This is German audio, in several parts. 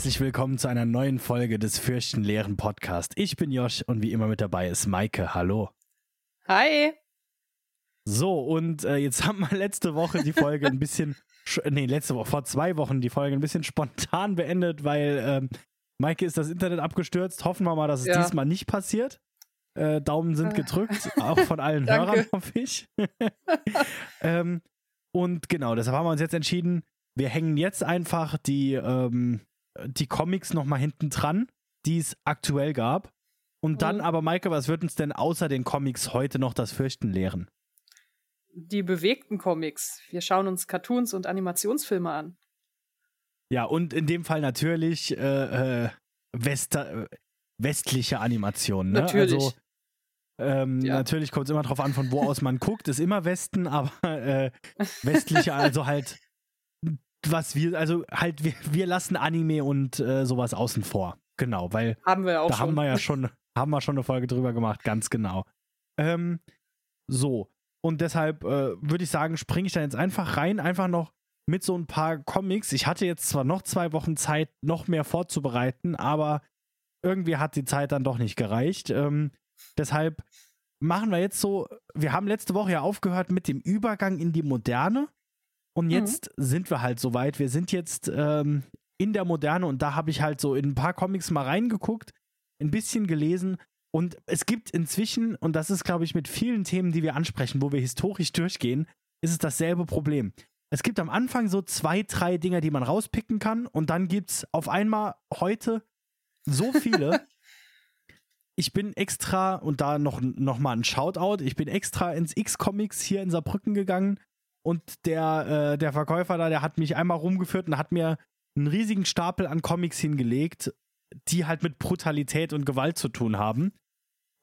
herzlich willkommen zu einer neuen Folge des Fürchtenleeren Podcast. Ich bin Josh und wie immer mit dabei ist Maike. Hallo. Hi. So, und äh, jetzt haben wir letzte Woche die Folge ein bisschen, nee, letzte Woche, vor zwei Wochen die Folge ein bisschen spontan beendet, weil ähm, Maike ist das Internet abgestürzt. Hoffen wir mal, dass es ja. diesmal nicht passiert. Äh, Daumen sind ah. gedrückt, auch von allen Hörern, hoffe ich. ähm, und genau, deshalb haben wir uns jetzt entschieden, wir hängen jetzt einfach die, ähm, die Comics nochmal hinten dran, die es aktuell gab. Und dann mhm. aber, Maike, was wird uns denn außer den Comics heute noch das Fürchten lehren? Die bewegten Comics. Wir schauen uns Cartoons und Animationsfilme an. Ja, und in dem Fall natürlich äh, äh, Wester, westliche Animationen. Ne? Natürlich. Also, ähm, ja. Natürlich kommt es immer darauf an, von wo aus man guckt. Ist immer Westen, aber äh, westliche, also halt, was wir, also halt, wir, wir lassen Anime und äh, sowas außen vor. Genau, weil haben wir auch da schon. haben wir ja schon, haben wir schon eine Folge drüber gemacht, ganz genau. Ähm, so. Und deshalb äh, würde ich sagen, springe ich da jetzt einfach rein, einfach noch mit so ein paar Comics. Ich hatte jetzt zwar noch zwei Wochen Zeit, noch mehr vorzubereiten, aber irgendwie hat die Zeit dann doch nicht gereicht. Ähm, deshalb machen wir jetzt so, wir haben letzte Woche ja aufgehört mit dem Übergang in die Moderne. Und mhm. jetzt mhm. sind wir halt soweit. Wir sind jetzt ähm, in der Moderne und da habe ich halt so in ein paar Comics mal reingeguckt, ein bisschen gelesen. Und es gibt inzwischen, und das ist, glaube ich, mit vielen Themen, die wir ansprechen, wo wir historisch durchgehen, ist es dasselbe Problem. Es gibt am Anfang so zwei, drei Dinge, die man rauspicken kann, und dann gibt es auf einmal heute so viele. ich bin extra, und da noch, noch mal ein Shoutout, ich bin extra ins X-Comics hier in Saarbrücken gegangen und der, äh, der Verkäufer da, der hat mich einmal rumgeführt und hat mir einen riesigen Stapel an Comics hingelegt, die halt mit Brutalität und Gewalt zu tun haben.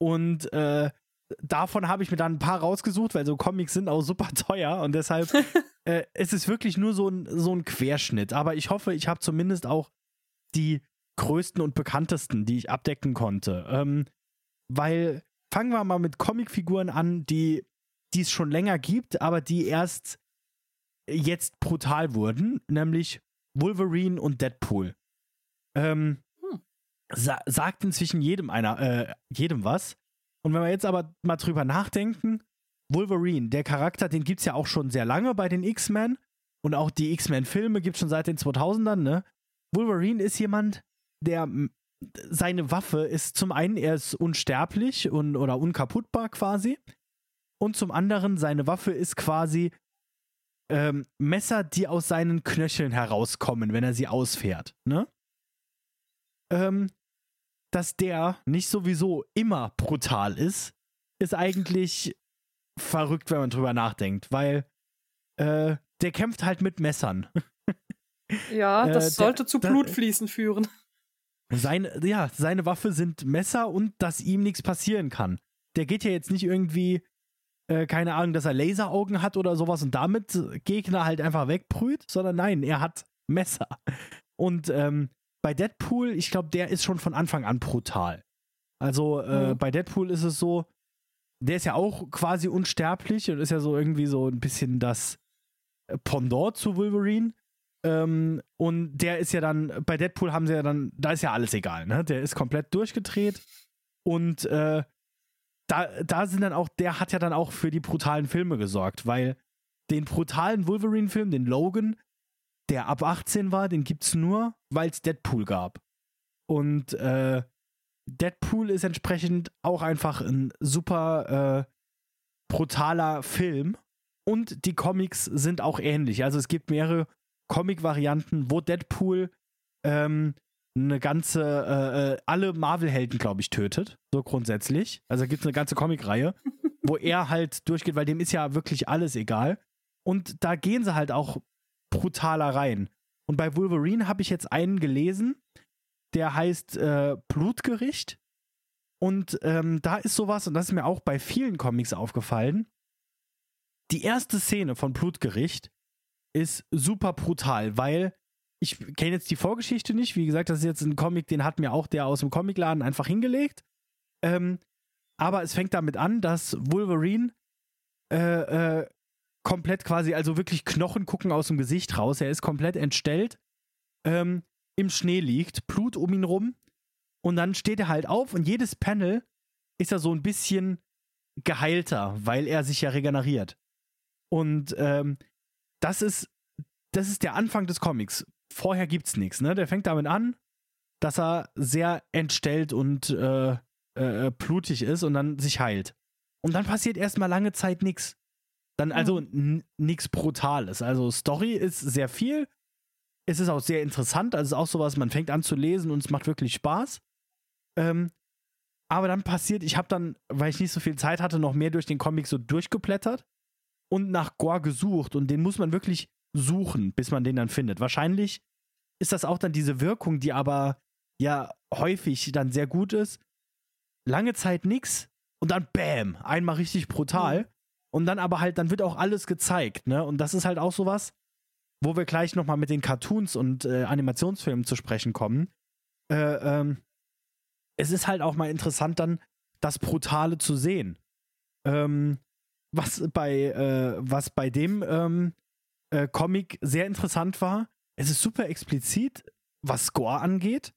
Und äh, davon habe ich mir dann ein paar rausgesucht, weil so Comics sind auch super teuer und deshalb äh, es ist wirklich nur so ein, so ein Querschnitt. Aber ich hoffe, ich habe zumindest auch die größten und bekanntesten, die ich abdecken konnte. Ähm, weil fangen wir mal mit Comicfiguren an, die die es schon länger gibt, aber die erst jetzt brutal wurden, nämlich Wolverine und Deadpool. Ähm, hm. sa sagt inzwischen jedem einer, äh, jedem was. Und wenn wir jetzt aber mal drüber nachdenken, Wolverine, der Charakter, den gibt es ja auch schon sehr lange bei den X-Men und auch die X-Men-Filme gibt es schon seit den 2000ern, ne? Wolverine ist jemand, der seine Waffe ist zum einen, er ist unsterblich und, oder unkaputtbar quasi. Und zum anderen, seine Waffe ist quasi ähm, Messer, die aus seinen Knöcheln herauskommen, wenn er sie ausfährt. Ne? Ähm, dass der nicht sowieso immer brutal ist, ist eigentlich verrückt, wenn man drüber nachdenkt, weil äh, der kämpft halt mit Messern. Ja, das äh, sollte zu Blutfließen führen. Seine, ja, seine Waffe sind Messer und dass ihm nichts passieren kann. Der geht ja jetzt nicht irgendwie, äh, keine Ahnung, dass er Laseraugen hat oder sowas und damit Gegner halt einfach wegbrüht, sondern nein, er hat Messer. Und ähm, bei Deadpool, ich glaube, der ist schon von Anfang an brutal. Also äh, mhm. bei Deadpool ist es so, der ist ja auch quasi unsterblich und ist ja so irgendwie so ein bisschen das Pendant zu Wolverine. Ähm, und der ist ja dann, bei Deadpool haben sie ja dann, da ist ja alles egal, ne? Der ist komplett durchgedreht und äh, da, da sind dann auch, der hat ja dann auch für die brutalen Filme gesorgt, weil den brutalen Wolverine-Film, den Logan, der ab 18 war, den gibt's nur, weil es Deadpool gab. Und äh, Deadpool ist entsprechend auch einfach ein super äh, brutaler Film. Und die Comics sind auch ähnlich. Also es gibt mehrere Comic-Varianten, wo Deadpool ähm, eine ganze, äh, äh alle Marvel-Helden, glaube ich, tötet. So grundsätzlich. Also gibt es eine ganze Comic-Reihe, wo er halt durchgeht, weil dem ist ja wirklich alles egal. Und da gehen sie halt auch brutaler rein. Und bei Wolverine habe ich jetzt einen gelesen, der heißt äh, Blutgericht. Und ähm, da ist sowas, und das ist mir auch bei vielen Comics aufgefallen. Die erste Szene von Blutgericht ist super brutal, weil ich kenne jetzt die Vorgeschichte nicht. Wie gesagt, das ist jetzt ein Comic, den hat mir auch der aus dem Comicladen einfach hingelegt. Ähm, aber es fängt damit an, dass Wolverine äh, äh, komplett quasi, also wirklich Knochen gucken aus dem Gesicht raus. Er ist komplett entstellt. Ähm, im Schnee liegt, Blut um ihn rum. Und dann steht er halt auf und jedes Panel ist er so ein bisschen geheilter, weil er sich ja regeneriert. Und ähm, das ist, das ist der Anfang des Comics. Vorher gibt's nichts, ne? Der fängt damit an, dass er sehr entstellt und äh, äh, blutig ist und dann sich heilt. Und dann passiert erstmal lange Zeit nichts. Dann also mhm. nichts Brutales. Also Story ist sehr viel. Es ist auch sehr interessant. Also es ist auch sowas, man fängt an zu lesen und es macht wirklich Spaß. Ähm, aber dann passiert, ich habe dann, weil ich nicht so viel Zeit hatte, noch mehr durch den Comic so durchgeblättert und nach Gore gesucht. Und den muss man wirklich suchen, bis man den dann findet. Wahrscheinlich ist das auch dann diese Wirkung, die aber ja häufig dann sehr gut ist. Lange Zeit nix und dann Bäm, einmal richtig brutal. Mhm. Und dann aber halt, dann wird auch alles gezeigt, ne? Und das ist halt auch sowas, wo wir gleich nochmal mit den Cartoons und äh, Animationsfilmen zu sprechen kommen. Äh, ähm, es ist halt auch mal interessant, dann das Brutale zu sehen. Ähm, was bei, äh, was bei dem ähm, äh, Comic sehr interessant war, es ist super explizit, was Score angeht.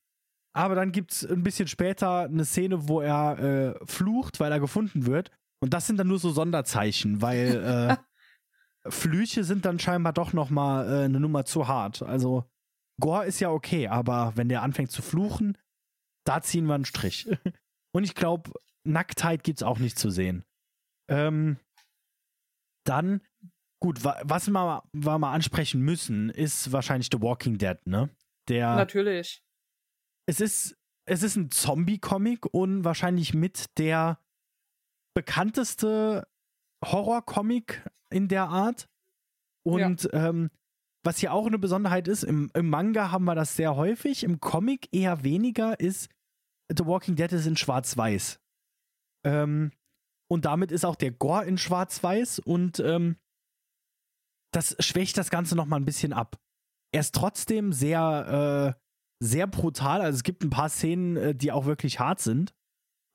Aber dann gibt es ein bisschen später eine Szene, wo er äh, flucht, weil er gefunden wird. Und das sind dann nur so Sonderzeichen, weil äh, Flüche sind dann scheinbar doch noch mal äh, eine Nummer zu hart. Also Gore ist ja okay, aber wenn der anfängt zu fluchen, da ziehen wir einen Strich. Und ich glaube, Nacktheit gibt es auch nicht zu sehen. Ähm, dann, gut, wa was wir, wir mal ansprechen müssen, ist wahrscheinlich The Walking Dead, ne? Der, Natürlich. Es ist, es ist ein Zombie-Comic und wahrscheinlich mit der bekannteste Horror-Comic in der Art. Und ja. ähm, was hier auch eine Besonderheit ist, im, im, Manga haben wir das sehr häufig, im Comic eher weniger, ist The Walking Dead ist in Schwarz-Weiß. Ähm, und damit ist auch der Gore in Schwarz-Weiß und ähm, das schwächt das Ganze nochmal ein bisschen ab. Er ist trotzdem sehr, äh, sehr brutal. Also es gibt ein paar Szenen, äh, die auch wirklich hart sind.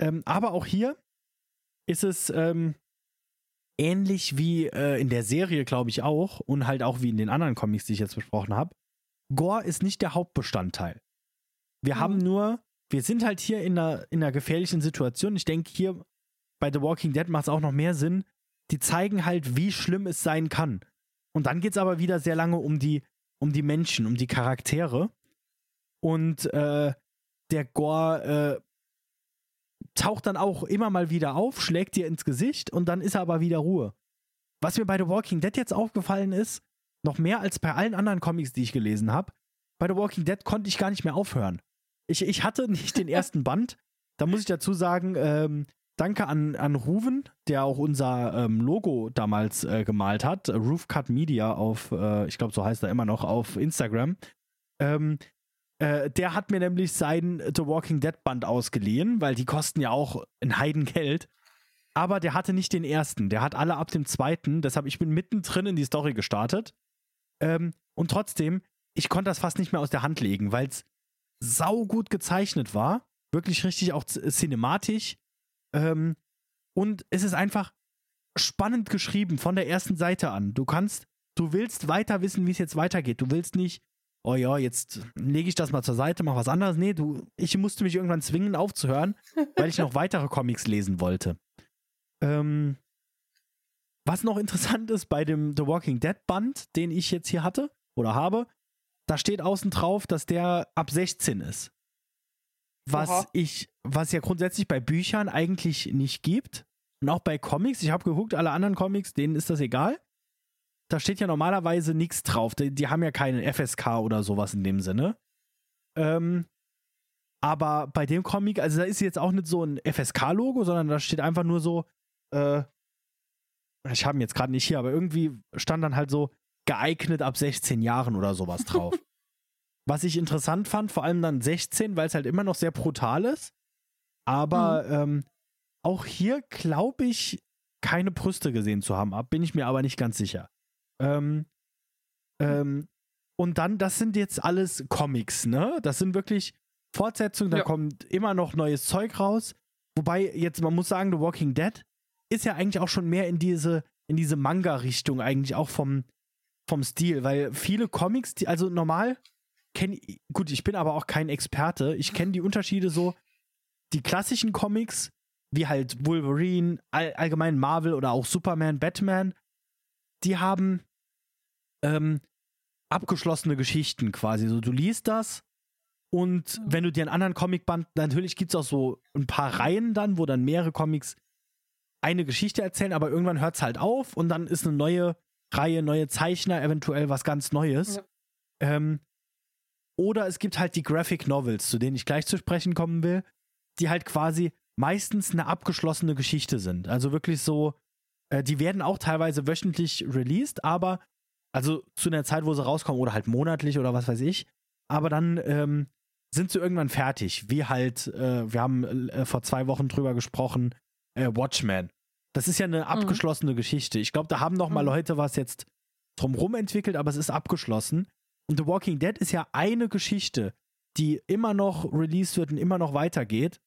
Ähm, aber auch hier ist es ähm, ähnlich wie äh, in der Serie, glaube ich, auch, und halt auch wie in den anderen Comics, die ich jetzt besprochen habe. Gore ist nicht der Hauptbestandteil. Wir mhm. haben nur, wir sind halt hier in einer, in einer gefährlichen Situation. Ich denke, hier bei The Walking Dead macht es auch noch mehr Sinn. Die zeigen halt, wie schlimm es sein kann. Und dann geht es aber wieder sehr lange um die, um die Menschen, um die Charaktere. Und äh, der Gore äh, taucht dann auch immer mal wieder auf, schlägt dir ins Gesicht und dann ist er aber wieder Ruhe. Was mir bei The Walking Dead jetzt aufgefallen ist, noch mehr als bei allen anderen Comics, die ich gelesen habe, bei The Walking Dead konnte ich gar nicht mehr aufhören. Ich, ich hatte nicht den ersten Band. Da muss ich dazu sagen, ähm, danke an, an Ruven, der auch unser ähm, Logo damals äh, gemalt hat. Roofcut Media auf, äh, ich glaube, so heißt er immer noch, auf Instagram. Ähm, äh, der hat mir nämlich sein The Walking Dead Band ausgeliehen, weil die kosten ja auch ein Heidengeld. Aber der hatte nicht den ersten, der hat alle ab dem zweiten. Deshalb, ich bin mittendrin in die Story gestartet. Ähm, und trotzdem, ich konnte das fast nicht mehr aus der Hand legen, weil es saugut gezeichnet war. Wirklich richtig auch cinematisch. Ähm, und es ist einfach spannend geschrieben von der ersten Seite an. Du kannst, du willst weiter wissen, wie es jetzt weitergeht. Du willst nicht oh ja, jetzt lege ich das mal zur Seite, mach was anderes. Nee, du, ich musste mich irgendwann zwingen aufzuhören, weil ich noch weitere Comics lesen wollte. Ähm, was noch interessant ist bei dem The Walking Dead Band, den ich jetzt hier hatte oder habe, da steht außen drauf, dass der ab 16 ist. Was Aha. ich, was ja grundsätzlich bei Büchern eigentlich nicht gibt. Und auch bei Comics, ich habe geguckt, alle anderen Comics, denen ist das egal da steht ja normalerweise nichts drauf. Die, die, haben ja keinen FSK oder sowas in dem Sinne. Ähm, aber bei dem Comic, also da ist jetzt auch nicht so ein FSK-Logo, sondern da steht einfach nur so, äh, ich habe ihn jetzt gerade nicht hier, aber irgendwie stand dann halt so geeignet ab 16 Jahren oder sowas drauf. Was ich interessant fand, vor allem dann 16, weil es halt immer noch sehr brutal ist. Aber mhm. ähm, auch hier glaube ich, keine Brüste gesehen zu haben. Bin ich mir aber nicht ganz sicher. Ähm, ähm, und dann, das sind jetzt alles Comics, ne? Das sind wirklich Fortsetzungen, da ja. kommt immer noch neues Zeug raus. Wobei, jetzt, man muss sagen, The Walking Dead ist ja eigentlich auch schon mehr in diese, in diese Manga-Richtung, eigentlich auch vom, vom Stil, weil viele Comics, die, also normal kenne, gut, ich bin aber auch kein Experte. Ich kenne die Unterschiede so, die klassischen Comics, wie halt Wolverine, all, allgemein Marvel oder auch Superman, Batman, die haben ähm, abgeschlossene Geschichten quasi. So, du liest das und wenn du dir einen anderen Comicband, natürlich gibt es auch so ein paar Reihen dann, wo dann mehrere Comics eine Geschichte erzählen, aber irgendwann hört es halt auf und dann ist eine neue Reihe, neue Zeichner, eventuell was ganz Neues. Ja. Ähm, oder es gibt halt die Graphic Novels, zu denen ich gleich zu sprechen kommen will, die halt quasi meistens eine abgeschlossene Geschichte sind. Also wirklich so, äh, die werden auch teilweise wöchentlich released, aber also zu einer Zeit, wo sie rauskommen oder halt monatlich oder was weiß ich. Aber dann ähm, sind sie irgendwann fertig. Wie halt, äh, wir haben äh, vor zwei Wochen drüber gesprochen, äh, Watchmen. Das ist ja eine mhm. abgeschlossene mhm. Geschichte. Ich glaube, da haben noch mal mhm. Leute was jetzt drumrum entwickelt, aber es ist abgeschlossen. Und The Walking Dead ist ja eine Geschichte, die immer noch released wird und immer noch weitergeht.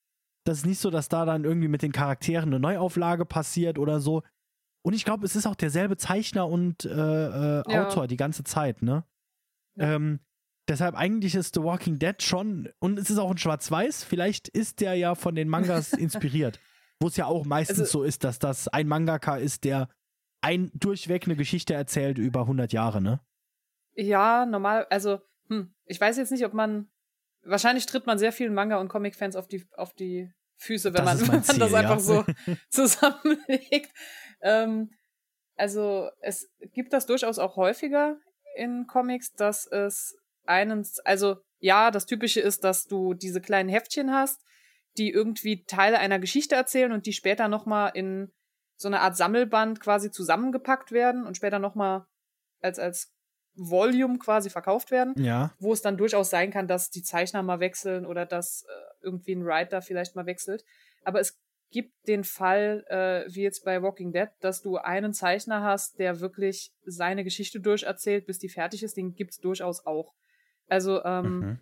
Das ist nicht so, dass da dann irgendwie mit den Charakteren eine Neuauflage passiert oder so. Und ich glaube, es ist auch derselbe Zeichner und äh, äh, ja. Autor die ganze Zeit, ne? Ja. Ähm, deshalb eigentlich ist The Walking Dead schon, und es ist auch in Schwarz-Weiß, vielleicht ist der ja von den Mangas inspiriert. Wo es ja auch meistens also, so ist, dass das ein Mangaka ist, der ein durchweg eine Geschichte erzählt über 100 Jahre, ne? Ja, normal, also, hm, ich weiß jetzt nicht, ob man, wahrscheinlich tritt man sehr vielen Manga- und Comic-Fans auf die, auf die Füße, wenn, das man, Ziel, man das einfach ja. so zusammenlegt. Ähm, also, es gibt das durchaus auch häufiger in Comics, dass es einen, also, ja, das Typische ist, dass du diese kleinen Heftchen hast, die irgendwie Teile einer Geschichte erzählen und die später nochmal in so eine Art Sammelband quasi zusammengepackt werden und später nochmal als, als Volume quasi verkauft werden. Ja. Wo es dann durchaus sein kann, dass die Zeichner mal wechseln oder dass äh, irgendwie ein Writer vielleicht mal wechselt. Aber es gibt den Fall, äh, wie jetzt bei Walking Dead, dass du einen Zeichner hast, der wirklich seine Geschichte durcherzählt, bis die fertig ist. Den gibt's durchaus auch. Also, ähm, mhm.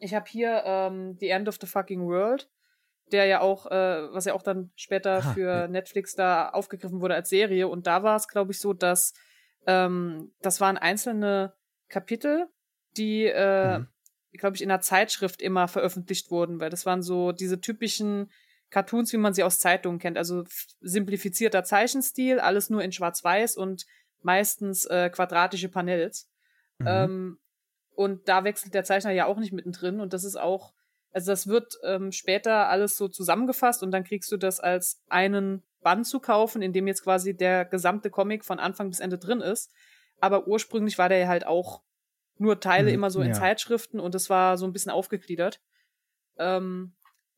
ich habe hier ähm, The End of the Fucking World, der ja auch, äh, was ja auch dann später ah, für ja. Netflix da aufgegriffen wurde als Serie. Und da war es, glaube ich, so, dass ähm, das waren einzelne Kapitel, die, äh, mhm. glaube ich, in einer Zeitschrift immer veröffentlicht wurden, weil das waren so diese typischen Cartoons, wie man sie aus Zeitungen kennt. Also simplifizierter Zeichenstil, alles nur in Schwarz-Weiß und meistens äh, quadratische Panels. Mhm. Ähm, und da wechselt der Zeichner ja auch nicht mittendrin. Und das ist auch, also das wird ähm, später alles so zusammengefasst und dann kriegst du das als einen Band zu kaufen, in dem jetzt quasi der gesamte Comic von Anfang bis Ende drin ist. Aber ursprünglich war der ja halt auch nur Teile mhm, immer so in ja. Zeitschriften und es war so ein bisschen aufgegliedert. Ähm,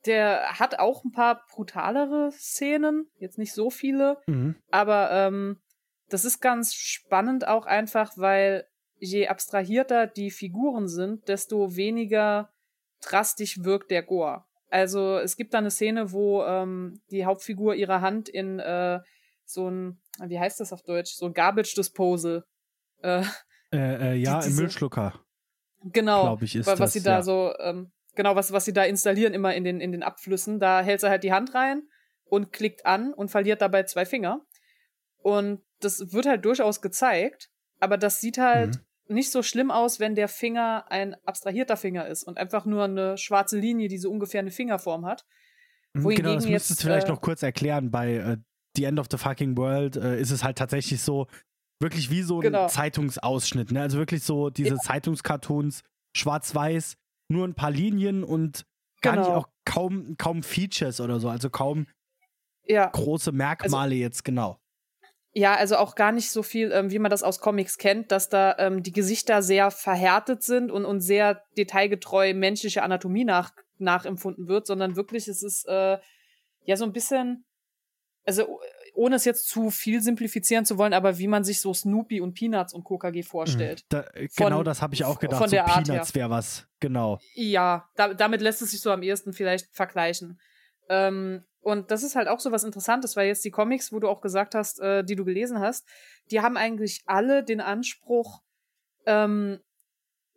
der hat auch ein paar brutalere Szenen, jetzt nicht so viele, mhm. aber ähm, das ist ganz spannend auch einfach, weil je abstrahierter die Figuren sind, desto weniger drastisch wirkt der Gore. Also es gibt da eine Szene, wo ähm, die Hauptfigur ihre Hand in äh, so ein, wie heißt das auf Deutsch, so ein Garbage Disposal. Äh, äh, äh ja, die, im Müllschlucker. Genau, glaube ich, ist was das, sie da ja. so, ähm, genau, was, was sie da installieren immer in den, in den Abflüssen. Da hält sie halt die Hand rein und klickt an und verliert dabei zwei Finger. Und das wird halt durchaus gezeigt, aber das sieht halt mhm nicht so schlimm aus, wenn der Finger ein abstrahierter Finger ist und einfach nur eine schwarze Linie, die so ungefähr eine Fingerform hat. Mhm, Wohingegen genau, das müsstest du vielleicht äh, noch kurz erklären. Bei äh, The End of the Fucking World äh, ist es halt tatsächlich so, wirklich wie so ein genau. Zeitungsausschnitt. Ne? Also wirklich so diese ja. Zeitungscartoons, schwarz-weiß, nur ein paar Linien und gar genau. nicht auch kaum, kaum Features oder so. Also kaum ja. große Merkmale also, jetzt genau. Ja, also auch gar nicht so viel, ähm, wie man das aus Comics kennt, dass da ähm, die Gesichter sehr verhärtet sind und, und sehr detailgetreu menschliche Anatomie nach, nachempfunden wird, sondern wirklich, es ist äh, ja so ein bisschen, also ohne es jetzt zu viel simplifizieren zu wollen, aber wie man sich so Snoopy und Peanuts und KKG vorstellt. Da, genau von, das habe ich auch gedacht. Von der so Art Peanuts wäre was, genau. Ja, da, damit lässt es sich so am ehesten vielleicht vergleichen. Ähm, und das ist halt auch so was Interessantes, weil jetzt die Comics, wo du auch gesagt hast, äh, die du gelesen hast, die haben eigentlich alle den Anspruch, ähm,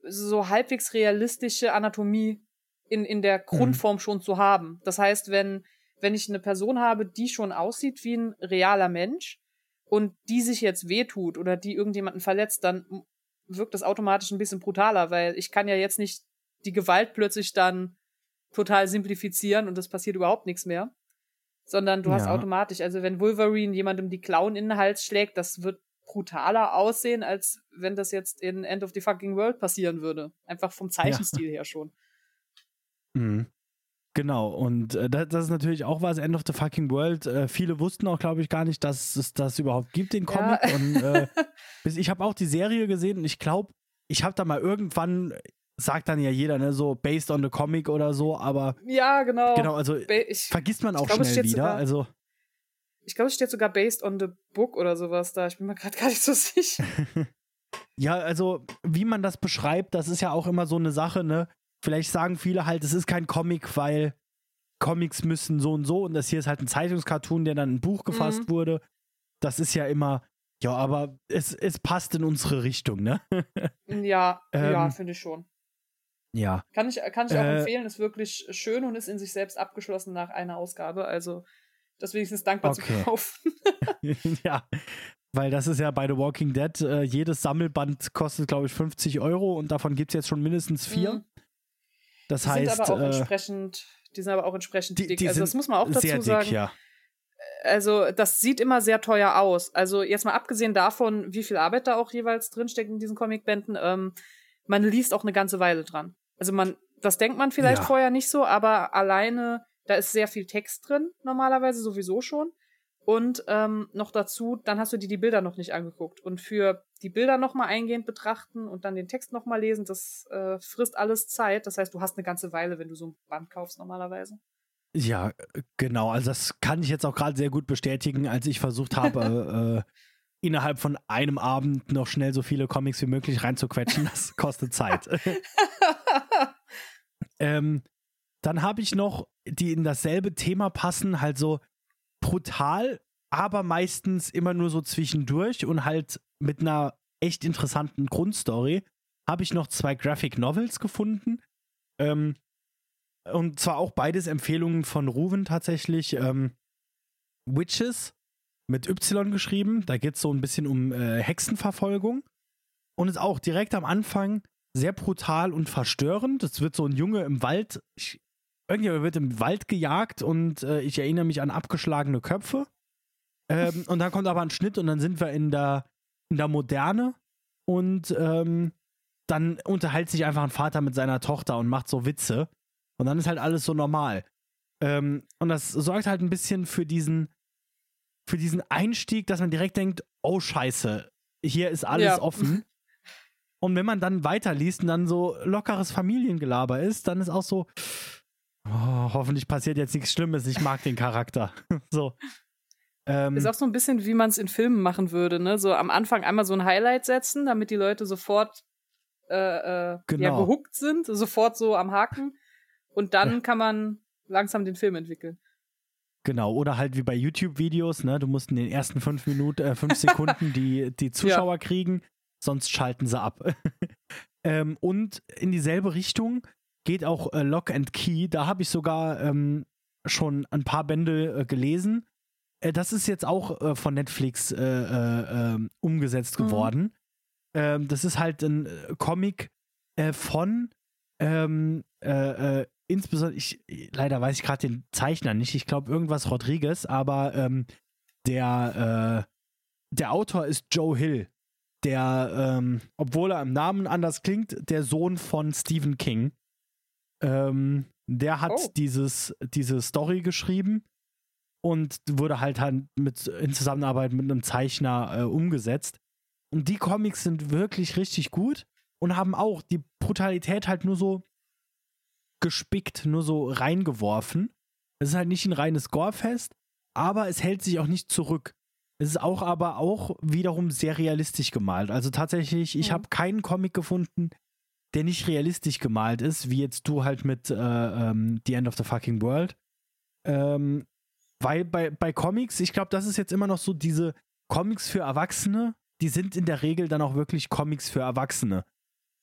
so halbwegs realistische Anatomie in, in der mhm. Grundform mhm. schon zu haben. Das heißt, wenn, wenn ich eine Person habe, die schon aussieht wie ein realer Mensch und die sich jetzt wehtut oder die irgendjemanden verletzt, dann wirkt das automatisch ein bisschen brutaler, weil ich kann ja jetzt nicht die Gewalt plötzlich dann total simplifizieren und es passiert überhaupt nichts mehr. Sondern du ja. hast automatisch, also wenn Wolverine jemandem die Klauen in den Hals schlägt, das wird brutaler aussehen, als wenn das jetzt in End of the Fucking World passieren würde. Einfach vom Zeichenstil ja. her schon. Mhm. Genau, und äh, das, das, ist natürlich auch was, End of the Fucking World. Äh, viele wussten auch, glaube ich, gar nicht, dass es das überhaupt gibt, den Comic. Ja. Und äh, ich habe auch die Serie gesehen und ich glaube, ich habe da mal irgendwann, sagt dann ja jeder, ne, so based on the comic oder so, aber. Ja, genau. Genau, also ich, vergisst man auch glaub, schnell wieder. Sogar, also. Ich glaube, es steht sogar based on the book oder sowas da. Ich bin mir gerade gar nicht so sicher. ja, also, wie man das beschreibt, das ist ja auch immer so eine Sache, ne? Vielleicht sagen viele halt, es ist kein Comic, weil Comics müssen so und so und das hier ist halt ein Zeitungscartoon, der dann in ein Buch gefasst mhm. wurde. Das ist ja immer, ja, aber es, es passt in unsere Richtung, ne? ja, ähm, ja, finde ich schon. Ja. Kann ich, kann ich auch äh, empfehlen, ist wirklich schön und ist in sich selbst abgeschlossen nach einer Ausgabe. Also, das wenigstens dankbar okay. zu kaufen. ja, weil das ist ja bei The Walking Dead, äh, jedes Sammelband kostet, glaube ich, 50 Euro und davon gibt es jetzt schon mindestens vier. Mhm. Das die heißt. Sind aber auch äh, entsprechend, die sind aber auch entsprechend die, dick. Die also das muss man auch dazu dick, sagen. Ja. Also, das sieht immer sehr teuer aus. Also, jetzt mal abgesehen davon, wie viel Arbeit da auch jeweils drinsteckt in diesen Comicbänden, ähm, man liest auch eine ganze Weile dran. Also man, das denkt man vielleicht ja. vorher nicht so, aber alleine, da ist sehr viel Text drin, normalerweise sowieso schon. Und ähm, noch dazu, dann hast du dir die Bilder noch nicht angeguckt. Und für die Bilder nochmal eingehend betrachten und dann den Text nochmal lesen, das äh, frisst alles Zeit. Das heißt, du hast eine ganze Weile, wenn du so ein Band kaufst normalerweise. Ja, genau. Also das kann ich jetzt auch gerade sehr gut bestätigen, als ich versucht habe, äh, innerhalb von einem Abend noch schnell so viele Comics wie möglich reinzuquetschen. Das kostet Zeit. ähm, dann habe ich noch, die in dasselbe Thema passen, halt so brutal, aber meistens immer nur so zwischendurch und halt mit einer echt interessanten Grundstory, habe ich noch zwei Graphic Novels gefunden. Ähm, und zwar auch beides Empfehlungen von Ruven tatsächlich. Ähm, Witches mit Y geschrieben. Da geht es so ein bisschen um äh, Hexenverfolgung. Und ist auch direkt am Anfang sehr brutal und verstörend. Es wird so ein Junge im Wald, ich, irgendjemand wird im Wald gejagt und äh, ich erinnere mich an abgeschlagene Köpfe. Ähm, und dann kommt aber ein Schnitt und dann sind wir in der, in der Moderne und ähm, dann unterhält sich einfach ein Vater mit seiner Tochter und macht so Witze. Und dann ist halt alles so normal. Ähm, und das sorgt halt ein bisschen für diesen, für diesen Einstieg, dass man direkt denkt, oh scheiße, hier ist alles ja. offen. Und wenn man dann weiterliest und dann so lockeres Familiengelaber ist, dann ist auch so, oh, hoffentlich passiert jetzt nichts Schlimmes, ich mag den Charakter. so. Ähm, ist auch so ein bisschen, wie man es in Filmen machen würde, ne? So am Anfang einmal so ein Highlight setzen, damit die Leute sofort äh, äh, genau. ja, gehuckt sind, sofort so am Haken. Und dann kann man langsam den Film entwickeln. Genau, oder halt wie bei YouTube-Videos, ne? Du musst in den ersten fünf Minuten, äh, fünf Sekunden die, die Zuschauer ja. kriegen, sonst schalten sie ab. ähm, und in dieselbe Richtung geht auch äh, Lock and Key. Da habe ich sogar ähm, schon ein paar Bände äh, gelesen. Äh, das ist jetzt auch äh, von Netflix äh, ähm, umgesetzt mhm. geworden. Ähm, das ist halt ein Comic von ähm, insbesondere, ich, leider weiß ich gerade den Zeichner nicht, ich glaube irgendwas Rodriguez, aber ähm, der, äh, der Autor ist Joe Hill, der, ähm, obwohl er im Namen anders klingt, der Sohn von Stephen King. Ähm, der hat oh. dieses, diese Story geschrieben und wurde halt, halt mit, in Zusammenarbeit mit einem Zeichner äh, umgesetzt. Und die Comics sind wirklich richtig gut und haben auch die Brutalität halt nur so gespickt, nur so reingeworfen. Es ist halt nicht ein reines Gorefest, aber es hält sich auch nicht zurück. Es ist auch aber auch wiederum sehr realistisch gemalt. Also tatsächlich, ich mhm. habe keinen Comic gefunden, der nicht realistisch gemalt ist, wie jetzt du halt mit äh, ähm, The End of the Fucking World. Ähm, weil bei, bei Comics, ich glaube, das ist jetzt immer noch so diese Comics für Erwachsene, die sind in der Regel dann auch wirklich Comics für Erwachsene.